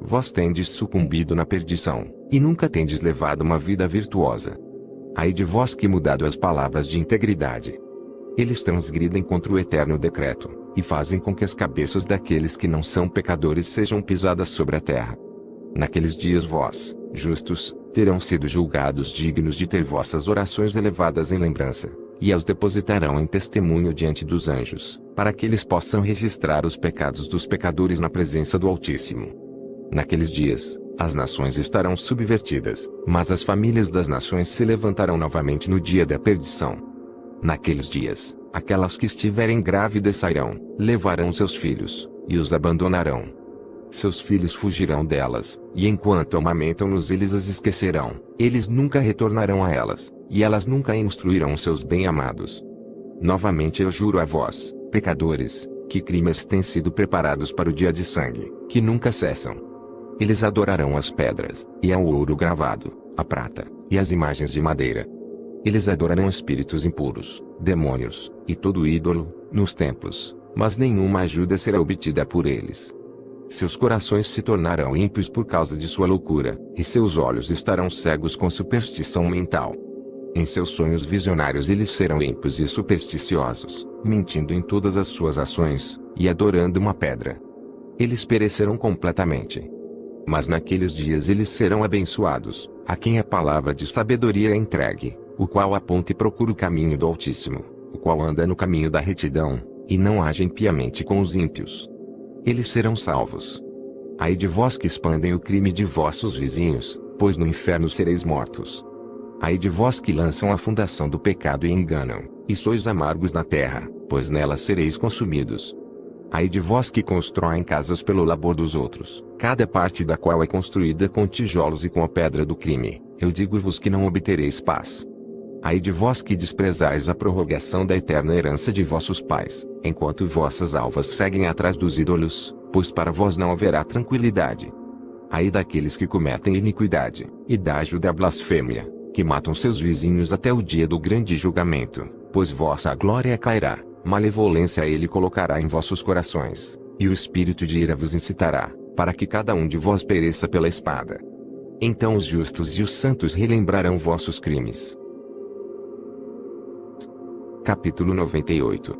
Vós tendes sucumbido na perdição, e nunca tendes levado uma vida virtuosa. Aí de vós que mudado as palavras de integridade. Eles transgridem contra o eterno decreto, e fazem com que as cabeças daqueles que não são pecadores sejam pisadas sobre a terra. Naqueles dias vós, justos, terão sido julgados dignos de ter vossas orações elevadas em lembrança e as depositarão em testemunho diante dos anjos, para que eles possam registrar os pecados dos pecadores na presença do Altíssimo. Naqueles dias, as nações estarão subvertidas, mas as famílias das nações se levantarão novamente no dia da perdição. Naqueles dias, aquelas que estiverem grávidas sairão, levarão seus filhos, e os abandonarão. seus filhos fugirão delas, e enquanto amamentam-nos eles as esquecerão, eles nunca retornarão a elas, e elas nunca instruirão seus bem-amados. Novamente eu juro a vós, pecadores, que crimes têm sido preparados para o dia de sangue, que nunca cessam. Eles adorarão as pedras, e ao ouro gravado, a prata, e as imagens de madeira. Eles adorarão espíritos impuros, demônios, e todo ídolo, nos templos, mas nenhuma ajuda será obtida por eles. Seus corações se tornarão ímpios por causa de sua loucura, e seus olhos estarão cegos com superstição mental. Em seus sonhos visionários eles serão ímpios e supersticiosos, mentindo em todas as suas ações, e adorando uma pedra. Eles perecerão completamente. Mas naqueles dias eles serão abençoados, a quem a palavra de sabedoria é entregue, o qual aponta e procura o caminho do Altíssimo, o qual anda no caminho da retidão, e não age impiamente com os ímpios eles serão salvos. Ai de vós que expandem o crime de vossos vizinhos, pois no inferno sereis mortos. Ai de vós que lançam a fundação do pecado e enganam, e sois amargos na terra, pois nela sereis consumidos. Ai de vós que constroem casas pelo labor dos outros, cada parte da qual é construída com tijolos e com a pedra do crime, eu digo-vos que não obtereis paz. Ai de vós que desprezais a prorrogação da eterna herança de vossos pais, enquanto vossas alvas seguem atrás dos ídolos, pois para vós não haverá tranquilidade. Ai daqueles que cometem iniquidade, e da ajuda à blasfêmia, que matam seus vizinhos até o dia do grande julgamento, pois vossa glória cairá, malevolência ele colocará em vossos corações, e o espírito de ira vos incitará, para que cada um de vós pereça pela espada. Então os justos e os santos relembrarão vossos crimes, Capítulo 98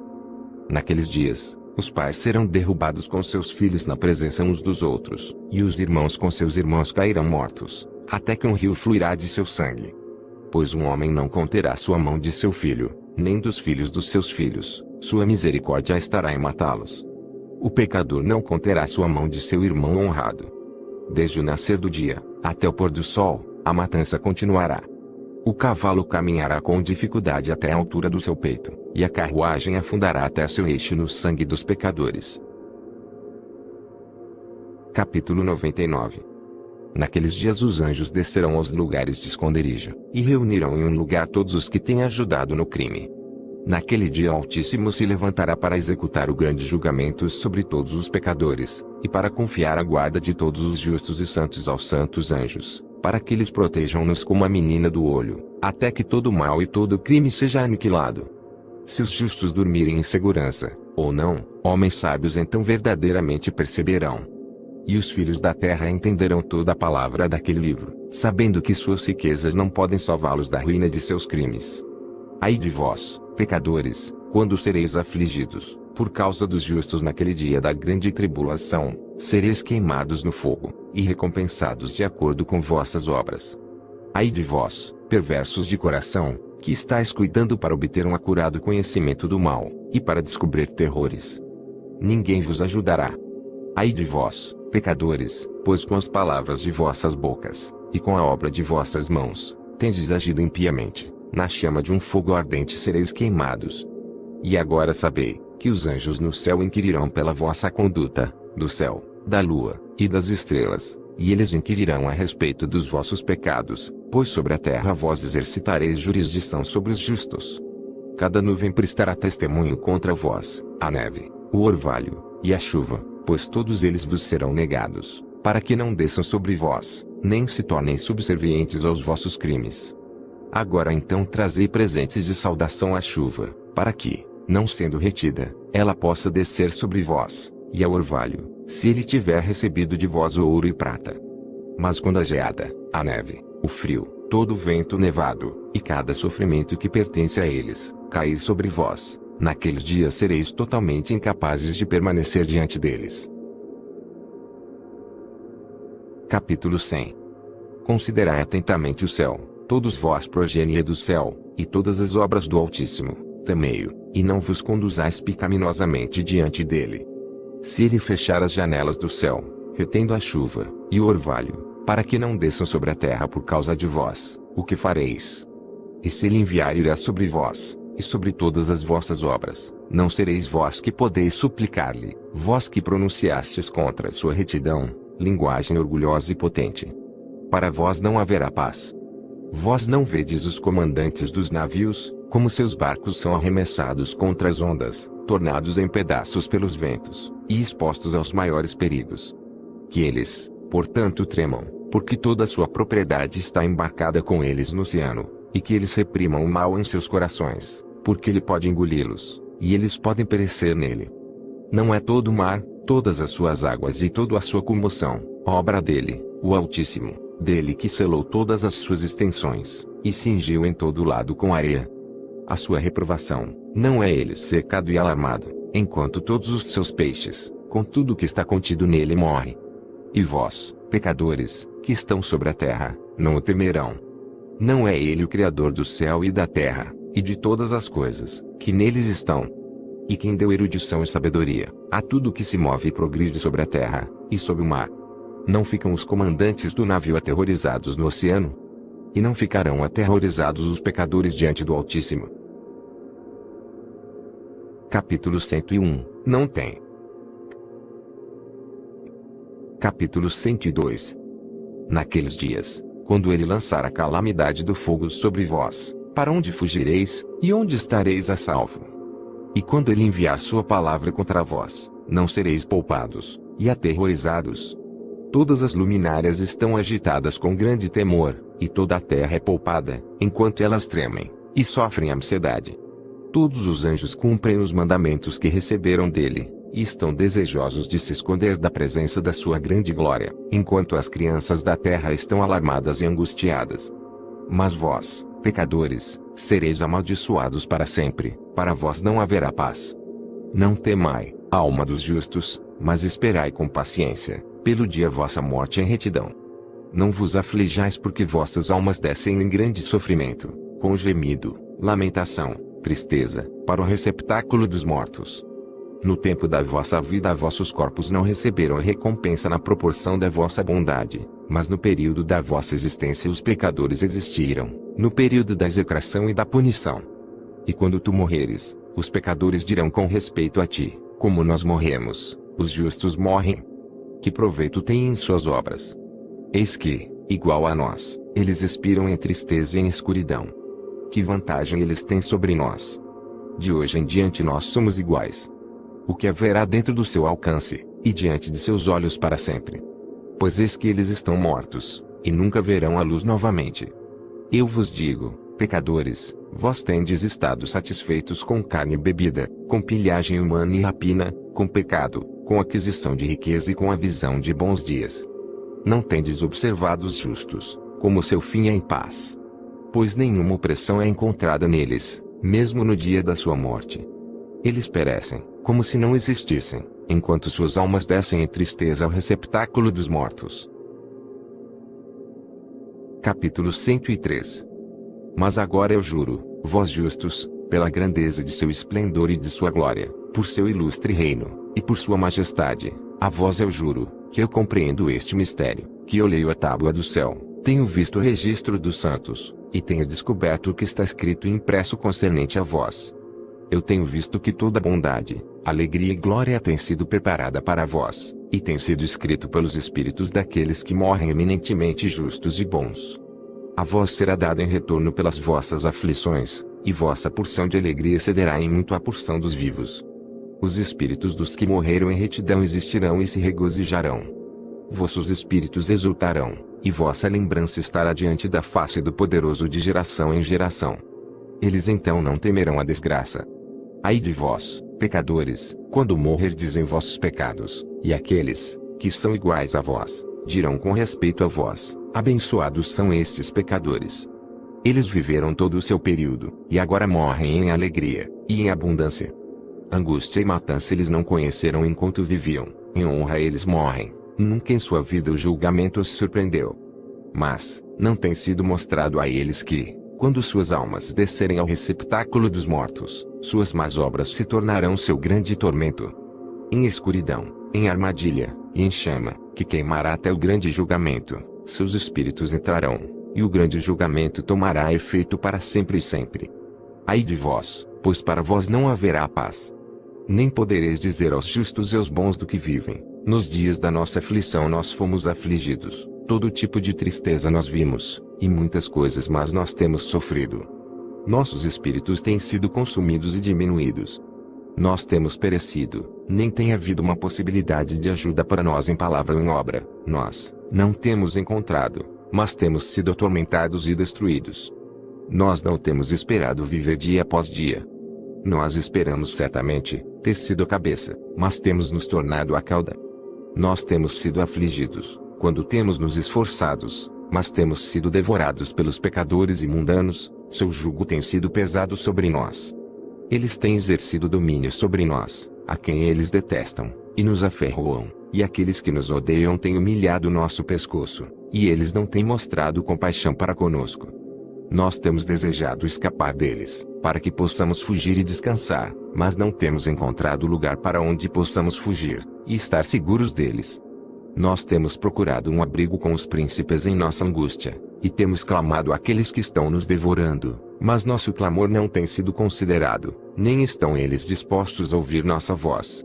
Naqueles dias, os pais serão derrubados com seus filhos na presença uns dos outros, e os irmãos com seus irmãos cairão mortos, até que um rio fluirá de seu sangue. Pois um homem não conterá sua mão de seu filho, nem dos filhos dos seus filhos, sua misericórdia estará em matá-los. O pecador não conterá sua mão de seu irmão honrado. Desde o nascer do dia, até o pôr do sol, a matança continuará. O cavalo caminhará com dificuldade até a altura do seu peito, e a carruagem afundará até seu eixo no sangue dos pecadores. Capítulo 99 Naqueles dias os anjos descerão aos lugares de esconderijo, e reunirão em um lugar todos os que têm ajudado no crime. Naquele dia o Altíssimo se levantará para executar o grande julgamento sobre todos os pecadores, e para confiar a guarda de todos os justos e santos aos santos anjos para que eles protejam-nos como a menina do olho, até que todo mal e todo crime seja aniquilado. Se os justos dormirem em segurança, ou não, homens sábios então verdadeiramente perceberão. E os filhos da terra entenderão toda a palavra daquele livro, sabendo que suas riquezas não podem salvá-los da ruína de seus crimes. Ai de vós, pecadores, quando sereis afligidos, por causa dos justos naquele dia da grande tribulação, sereis queimados no fogo, e recompensados de acordo com vossas obras. Ai de vós, perversos de coração, que estáis cuidando para obter um acurado conhecimento do mal, e para descobrir terrores. Ninguém vos ajudará. Ai de vós, pecadores, pois com as palavras de vossas bocas, e com a obra de vossas mãos, tendes agido impiamente, na chama de um fogo ardente sereis queimados. E agora sabei, que os anjos no céu inquirirão pela vossa conduta, do céu, da lua, e das estrelas, e eles inquirirão a respeito dos vossos pecados, pois sobre a terra vós exercitareis jurisdição sobre os justos. Cada nuvem prestará testemunho contra vós, a neve, o orvalho, e a chuva, pois todos eles vos serão negados, para que não desçam sobre vós, nem se tornem subservientes aos vossos crimes. Agora então trazei presentes de saudação à chuva, para que, não sendo retida, ela possa descer sobre vós, e ao orvalho, se ele tiver recebido de vós o ouro e prata. Mas quando a geada, a neve, o frio, todo o vento nevado, e cada sofrimento que pertence a eles, cair sobre vós, naqueles dias sereis totalmente incapazes de permanecer diante deles. Capítulo 100 Considerai atentamente o céu, todos vós progenie do céu, e todas as obras do Altíssimo temei-o, e não vos conduzais picaminosamente diante dele. Se ele fechar as janelas do céu, retendo a chuva, e o orvalho, para que não desçam sobre a terra por causa de vós, o que fareis? E se ele enviar irá sobre vós, e sobre todas as vossas obras, não sereis vós que podeis suplicar-lhe, vós que pronunciastes contra sua retidão, linguagem orgulhosa e potente. Para vós não haverá paz. Vós não vedes os comandantes dos navios, como seus barcos são arremessados contra as ondas, tornados em pedaços pelos ventos, e expostos aos maiores perigos. Que eles, portanto, tremam, porque toda sua propriedade está embarcada com eles no oceano, e que eles reprimam o mal em seus corações, porque ele pode engoli-los, e eles podem perecer nele. Não é todo o mar, todas as suas águas e toda a sua comoção, obra dele, o Altíssimo, dele que selou todas as suas extensões, e cingiu em todo lado com areia. A sua reprovação, não é ele secado e alarmado, enquanto todos os seus peixes, com tudo que está contido nele morre. E vós, pecadores, que estão sobre a terra, não o temerão. Não é ele o Criador do céu e da terra, e de todas as coisas, que neles estão. E quem deu erudição e sabedoria, a tudo que se move e progride sobre a terra, e sobre o mar. Não ficam os comandantes do navio aterrorizados no oceano? E não ficarão aterrorizados os pecadores diante do Altíssimo? Capítulo 101 Não tem. Capítulo 102 Naqueles dias, quando ele lançar a calamidade do fogo sobre vós, para onde fugireis, e onde estareis a salvo? E quando ele enviar sua palavra contra vós, não sereis poupados, e aterrorizados. Todas as luminárias estão agitadas com grande temor, e toda a terra é poupada, enquanto elas tremem, e sofrem ansiedade. Todos os anjos cumprem os mandamentos que receberam dele, e estão desejosos de se esconder da presença da sua grande glória, enquanto as crianças da terra estão alarmadas e angustiadas. Mas vós, pecadores, sereis amaldiçoados para sempre, para vós não haverá paz. Não temai, alma dos justos, mas esperai com paciência, pelo dia vossa morte em retidão. Não vos aflijais porque vossas almas descem em grande sofrimento, com gemido, lamentação, tristeza, para o receptáculo dos mortos. No tempo da vossa vida vossos corpos não receberam recompensa na proporção da vossa bondade, mas no período da vossa existência os pecadores existiram, no período da execração e da punição. E quando tu morreres, os pecadores dirão com respeito a ti, como nós morremos, os justos morrem. Que proveito têm em suas obras? Eis que, igual a nós, eles expiram em tristeza e em escuridão. Que vantagem eles têm sobre nós? De hoje em diante nós somos iguais o que haverá dentro do seu alcance, e diante de seus olhos para sempre. Pois eis que eles estão mortos, e nunca verão a luz novamente. Eu vos digo, pecadores, vós tendes estado satisfeitos com carne e bebida, com pilhagem humana e rapina, com pecado, com aquisição de riqueza e com a visão de bons dias. Não tendes observado os justos, como seu fim é em paz. Pois nenhuma opressão é encontrada neles, mesmo no dia da sua morte. Eles perecem, como se não existissem, enquanto suas almas descem em tristeza ao receptáculo dos mortos. Capítulo 103 Mas agora eu juro, vós justos, pela grandeza de seu esplendor e de sua glória, por seu ilustre reino, e por sua majestade, a vós eu juro, que eu compreendo este mistério, que eu leio a tábua do céu, tenho visto o registro dos santos, e tenho descoberto o que está escrito e impresso concernente a vós, eu tenho visto que toda bondade, alegria e glória tem sido preparada para vós, e tem sido escrito pelos espíritos daqueles que morrem eminentemente justos e bons. A vós será dado em retorno pelas vossas aflições, e vossa porção de alegria cederá em muito à porção dos vivos. Os espíritos dos que morreram em retidão existirão e se regozijarão. Vossos espíritos exultarão, e vossa lembrança estará diante da face do poderoso de geração em geração. Eles então não temerão a desgraça, Ai de vós, pecadores, quando morrerdes em vossos pecados, e aqueles, que são iguais a vós, dirão com respeito a vós, abençoados são estes pecadores. Eles viveram todo o seu período, e agora morrem em alegria, e em abundância. Angústia e matança eles não conheceram enquanto viviam, em honra eles morrem, nunca em sua vida o julgamento os surpreendeu. Mas, não tem sido mostrado a eles que, quando suas almas descerem ao receptáculo dos mortos, suas más obras se tornarão seu grande tormento. Em escuridão, em armadilha, e em chama, que queimará até o grande julgamento, seus espíritos entrarão, e o grande julgamento tomará efeito para sempre e sempre. Ai de vós, pois para vós não haverá paz. Nem podereis dizer aos justos e aos bons do que vivem, nos dias da nossa aflição nós fomos afligidos, todo tipo de tristeza nós vimos, e muitas coisas mas nós temos sofrido. Nossos espíritos têm sido consumidos e diminuídos. Nós temos perecido, nem tem havido uma possibilidade de ajuda para nós em palavra ou em obra, nós, não temos encontrado, mas temos sido atormentados e destruídos. Nós não temos esperado viver dia após dia. Nós esperamos certamente ter sido a cabeça, mas temos nos tornado a cauda. Nós temos sido afligidos, quando temos nos esforçados, mas temos sido devorados pelos pecadores e mundanos, seu jugo tem sido pesado sobre nós. Eles têm exercido domínio sobre nós, a quem eles detestam, e nos aferroam, e aqueles que nos odeiam têm humilhado nosso pescoço, e eles não têm mostrado compaixão para conosco. Nós temos desejado escapar deles, para que possamos fugir e descansar, mas não temos encontrado lugar para onde possamos fugir, e estar seguros deles. Nós temos procurado um abrigo com os príncipes em nossa angústia, e temos clamado àqueles que estão nos devorando, mas nosso clamor não tem sido considerado, nem estão eles dispostos a ouvir nossa voz.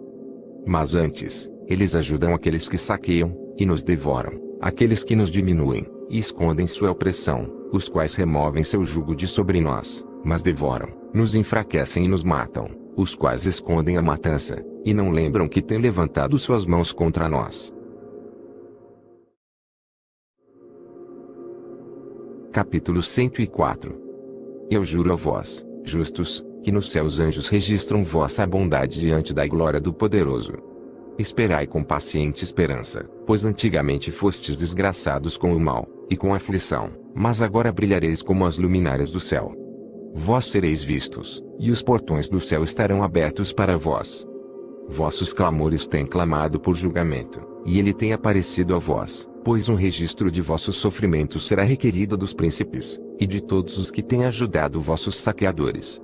Mas antes, eles ajudam aqueles que saqueiam, e nos devoram, aqueles que nos diminuem, e escondem sua opressão, os quais removem seu jugo de sobre nós, mas devoram, nos enfraquecem e nos matam, os quais escondem a matança, e não lembram que têm levantado suas mãos contra nós. Capítulo 104 Eu juro a vós, justos, que nos céus anjos registram vossa bondade diante da glória do Poderoso. Esperai com paciente esperança, pois antigamente fostes desgraçados com o mal, e com aflição, mas agora brilhareis como as luminárias do céu. Vós sereis vistos, e os portões do céu estarão abertos para vós. Vossos clamores têm clamado por julgamento, e ele tem aparecido a vós, pois um registro de vossos sofrimentos será requerido dos príncipes, e de todos os que têm ajudado vossos saqueadores.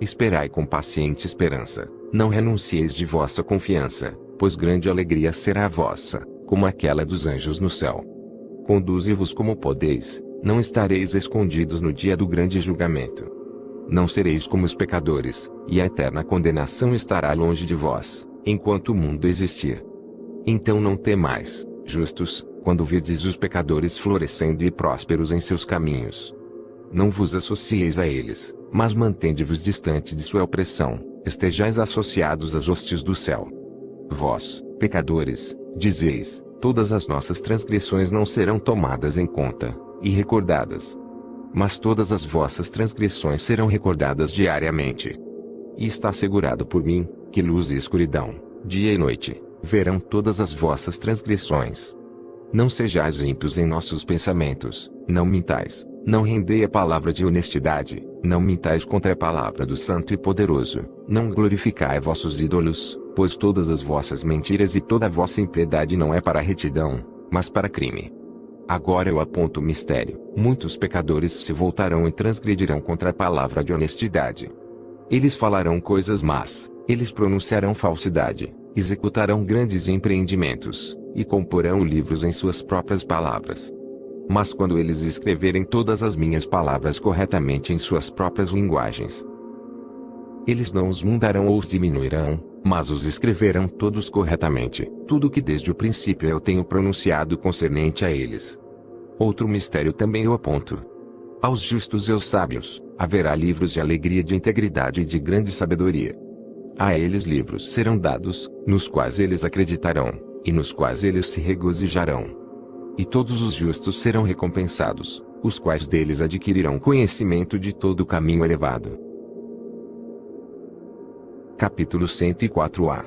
Esperai com paciente esperança, não renuncieis de vossa confiança, pois grande alegria será a vossa, como aquela dos anjos no céu. Conduze-vos como podeis, não estareis escondidos no dia do grande julgamento. Não sereis como os pecadores, e a eterna condenação estará longe de vós, enquanto o mundo existir. Então não temais, justos, quando virdes os pecadores florescendo e prósperos em seus caminhos. Não vos associeis a eles, mas mantende-vos distante de sua opressão, estejais associados às hostes do céu. Vós, pecadores, dizeis, todas as nossas transgressões não serão tomadas em conta, e recordadas. Mas todas as vossas transgressões serão recordadas diariamente. E está assegurado por mim, que luz e escuridão, dia e noite, verão todas as vossas transgressões. Não sejais ímpios em nossos pensamentos, não mintais, não rendei a palavra de honestidade, não mintais contra a palavra do Santo e Poderoso, não glorificai vossos ídolos, pois todas as vossas mentiras e toda a vossa impiedade não é para retidão, mas para crime. Agora eu aponto o mistério: muitos pecadores se voltarão e transgredirão contra a palavra de honestidade. Eles falarão coisas más, eles pronunciarão falsidade, executarão grandes empreendimentos, e comporão livros em suas próprias palavras. Mas quando eles escreverem todas as minhas palavras corretamente em suas próprias linguagens, eles não os mudarão ou os diminuirão, mas os escreverão todos corretamente, tudo que desde o princípio eu tenho pronunciado concernente a eles. Outro mistério também eu aponto. Aos justos e aos sábios, haverá livros de alegria de integridade e de grande sabedoria. A eles livros serão dados, nos quais eles acreditarão, e nos quais eles se regozijarão. E todos os justos serão recompensados, os quais deles adquirirão conhecimento de todo o caminho elevado. Capítulo 104a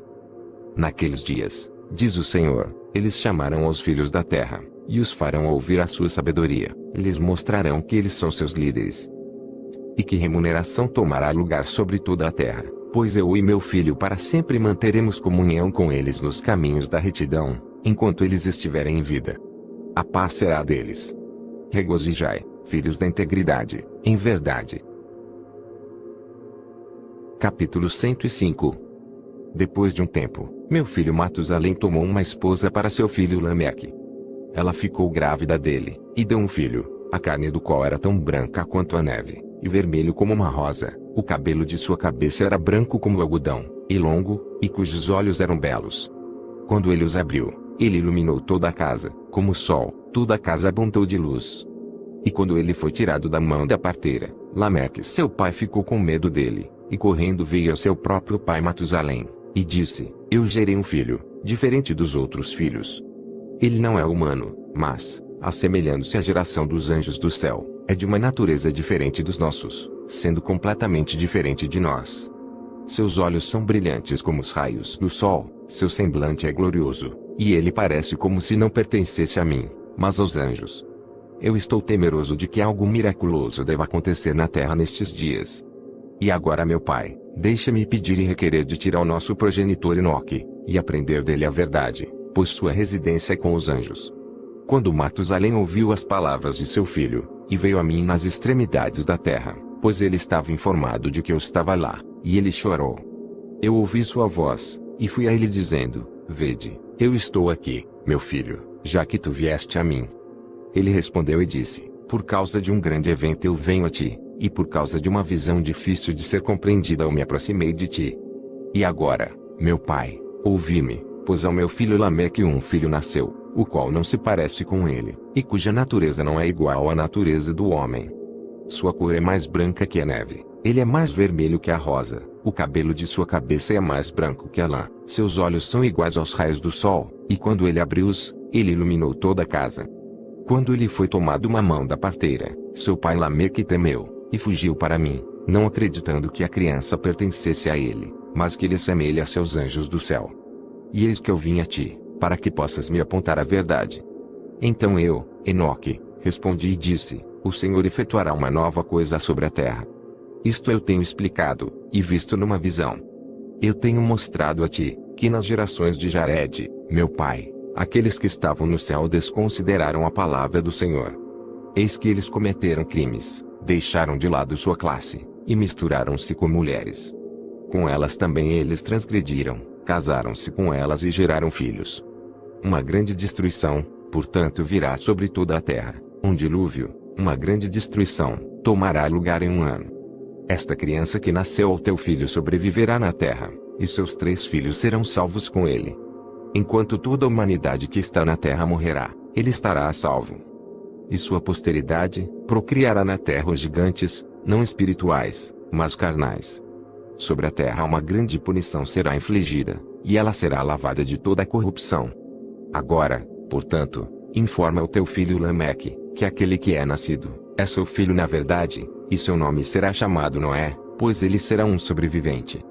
Naqueles dias, diz o Senhor, eles chamarão aos filhos da terra, e os farão ouvir a sua sabedoria, lhes mostrarão que eles são seus líderes. E que remuneração tomará lugar sobre toda a terra, pois eu e meu filho para sempre manteremos comunhão com eles nos caminhos da retidão, enquanto eles estiverem em vida. A paz será deles. Regozijai, filhos da integridade, em verdade, Capítulo 105 Depois de um tempo, meu filho Matusalém tomou uma esposa para seu filho Lameque. Ela ficou grávida dele, e deu um filho, a carne do qual era tão branca quanto a neve, e vermelho como uma rosa, o cabelo de sua cabeça era branco como algodão, e longo, e cujos olhos eram belos. Quando ele os abriu, ele iluminou toda a casa, como o sol, toda a casa abundou de luz. E quando ele foi tirado da mão da parteira, Lameque seu pai ficou com medo dele, e correndo veio ao seu próprio pai Matusalém, e disse, Eu gerei um filho, diferente dos outros filhos. Ele não é humano, mas, assemelhando-se à geração dos anjos do céu, é de uma natureza diferente dos nossos, sendo completamente diferente de nós. Seus olhos são brilhantes como os raios do sol, seu semblante é glorioso, e ele parece como se não pertencesse a mim, mas aos anjos. Eu estou temeroso de que algo miraculoso deva acontecer na terra nestes dias. E agora, meu pai, deixa-me pedir e requerer de tirar o nosso progenitor Enoque, e aprender dele a verdade, pois sua residência é com os anjos. Quando Matusalém ouviu as palavras de seu filho, e veio a mim nas extremidades da terra, pois ele estava informado de que eu estava lá, e ele chorou. Eu ouvi sua voz, e fui a ele dizendo, Vede, eu estou aqui, meu filho, já que tu vieste a mim. Ele respondeu e disse, Por causa de um grande evento eu venho a ti, e por causa de uma visão difícil de ser compreendida eu me aproximei de ti. E agora, meu pai, ouvi-me, pois ao meu filho Lameque um filho nasceu, o qual não se parece com ele, e cuja natureza não é igual à natureza do homem. Sua cor é mais branca que a neve, ele é mais vermelho que a rosa, o cabelo de sua cabeça é mais branco que a lã, seus olhos são iguais aos raios do sol, e quando ele abriu-os, ele iluminou toda a casa. Quando ele foi tomado uma mão da parteira, seu pai Lameque temeu, e fugiu para mim, não acreditando que a criança pertencesse a ele, mas que ele assemelha-se aos anjos do céu. E eis que eu vim a ti, para que possas me apontar a verdade. Então eu, Enoque, respondi e disse, o Senhor efetuará uma nova coisa sobre a terra. Isto eu tenho explicado, e visto numa visão. Eu tenho mostrado a ti, que nas gerações de Jared, meu pai, aqueles que estavam no céu desconsideraram a palavra do Senhor. Eis que eles cometeram crimes, deixaram de lado sua classe, e misturaram-se com mulheres. Com elas também eles transgrediram, casaram-se com elas e geraram filhos. Uma grande destruição, portanto virá sobre toda a terra, um dilúvio, uma grande destruição, tomará lugar em um ano. Esta criança que nasceu ao teu filho sobreviverá na terra, e seus três filhos serão salvos com ele. Enquanto toda a humanidade que está na terra morrerá, ele estará a salvo e sua posteridade, procriará na terra os gigantes, não espirituais, mas carnais. Sobre a terra uma grande punição será infligida, e ela será lavada de toda a corrupção. Agora, portanto, informa o teu filho Lameque, que aquele que é nascido, é seu filho na verdade, e seu nome será chamado Noé, pois ele será um sobrevivente.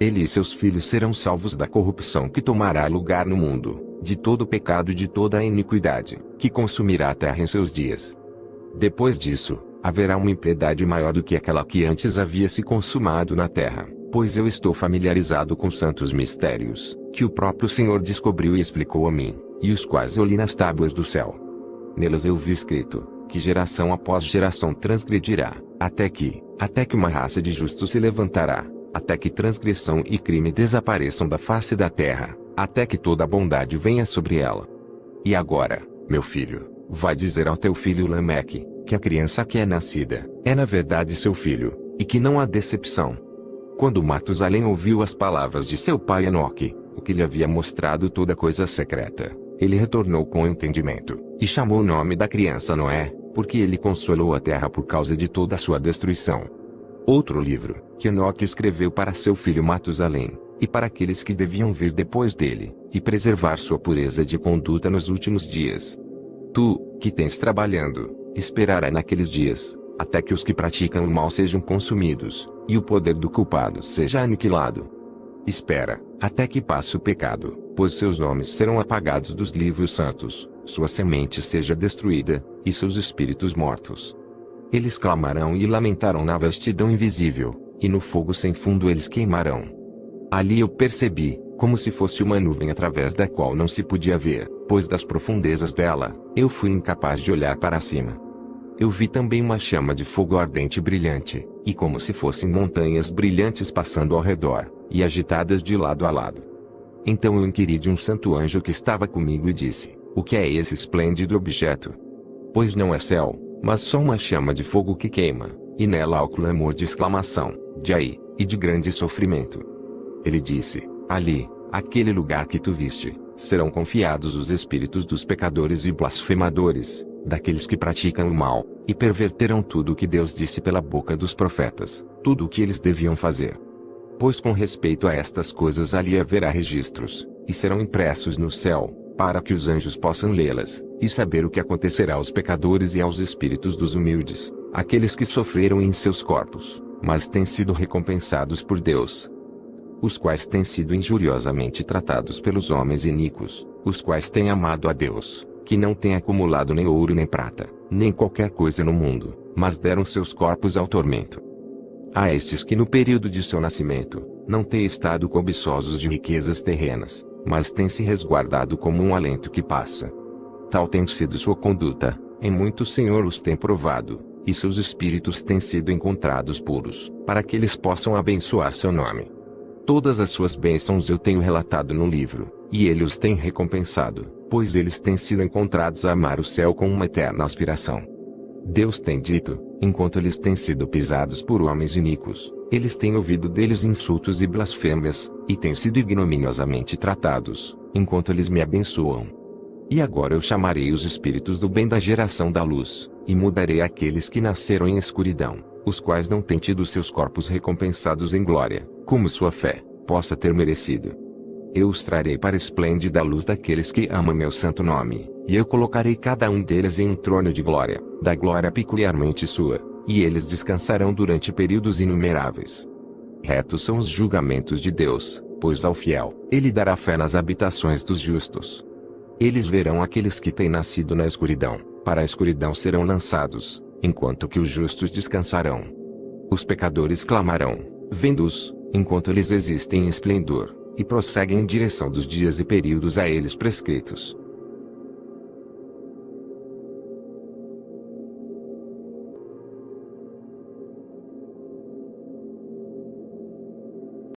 Ele e seus filhos serão salvos da corrupção que tomará lugar no mundo de todo o pecado e de toda a iniquidade, que consumirá a terra em seus dias. Depois disso, haverá uma impiedade maior do que aquela que antes havia se consumado na terra, pois eu estou familiarizado com santos mistérios, que o próprio Senhor descobriu e explicou a mim, e os quais eu li nas tábuas do céu. Nelas eu vi escrito, que geração após geração transgredirá, até que, até que uma raça de justos se levantará, até que transgressão e crime desapareçam da face da terra, até que toda a bondade venha sobre ela. E agora, meu filho, vai dizer ao teu filho Lameque, que a criança que é nascida, é na verdade seu filho, e que não há decepção. Quando Matusalém ouviu as palavras de seu pai Enoque, o que lhe havia mostrado toda coisa secreta, ele retornou com entendimento, e chamou o nome da criança Noé, porque ele consolou a terra por causa de toda a sua destruição. Outro livro, que Enoque escreveu para seu filho Matusalém, e para aqueles que deviam vir depois dele, e preservar sua pureza de conduta nos últimos dias. Tu, que tens trabalhando, esperará naqueles dias, até que os que praticam o mal sejam consumidos, e o poder do culpado seja aniquilado. Espera, até que passe o pecado, pois seus nomes serão apagados dos livros santos, sua semente seja destruída, e seus espíritos mortos. Eles clamarão e lamentarão na vastidão invisível, e no fogo sem fundo eles queimarão. Ali eu percebi, como se fosse uma nuvem através da qual não se podia ver, pois das profundezas dela, eu fui incapaz de olhar para cima. Eu vi também uma chama de fogo ardente e brilhante, e como se fossem montanhas brilhantes passando ao redor, e agitadas de lado a lado. Então eu inquiri de um santo anjo que estava comigo e disse: O que é esse esplêndido objeto? Pois não é céu, mas só uma chama de fogo que queima, e nela há o clamor de exclamação, de aí, e de grande sofrimento. Ele disse: Ali, aquele lugar que tu viste, serão confiados os espíritos dos pecadores e blasfemadores, daqueles que praticam o mal, e perverterão tudo o que Deus disse pela boca dos profetas, tudo o que eles deviam fazer. Pois com respeito a estas coisas ali haverá registros, e serão impressos no céu, para que os anjos possam lê-las, e saber o que acontecerá aos pecadores e aos espíritos dos humildes, aqueles que sofreram em seus corpos, mas têm sido recompensados por Deus. Os quais têm sido injuriosamente tratados pelos homens iníquos, os quais têm amado a Deus, que não têm acumulado nem ouro nem prata, nem qualquer coisa no mundo, mas deram seus corpos ao tormento. A estes que no período de seu nascimento, não têm estado cobiçosos de riquezas terrenas, mas têm se resguardado como um alento que passa. Tal tem sido sua conduta, em muito o Senhor os tem provado, e seus espíritos têm sido encontrados puros, para que eles possam abençoar seu nome. Todas as suas bênçãos eu tenho relatado no livro, e ele os tem recompensado, pois eles têm sido encontrados a amar o céu com uma eterna aspiração. Deus tem dito, enquanto eles têm sido pisados por homens iníquos, eles têm ouvido deles insultos e blasfêmias, e têm sido ignominiosamente tratados, enquanto eles me abençoam. E agora eu chamarei os espíritos do bem da geração da luz, e mudarei aqueles que nasceram em escuridão, os quais não têm tido seus corpos recompensados em glória, como sua fé possa ter merecido. Eu os trarei para a esplêndida luz daqueles que amam meu santo nome, e eu colocarei cada um deles em um trono de glória, da glória peculiarmente sua, e eles descansarão durante períodos inumeráveis. Retos são os julgamentos de Deus, pois ao fiel, ele dará fé nas habitações dos justos. Eles verão aqueles que têm nascido na escuridão, para a escuridão serão lançados, enquanto que os justos descansarão. Os pecadores clamarão, vendo-os, enquanto eles existem em esplendor, e prosseguem em direção dos dias e períodos a eles prescritos.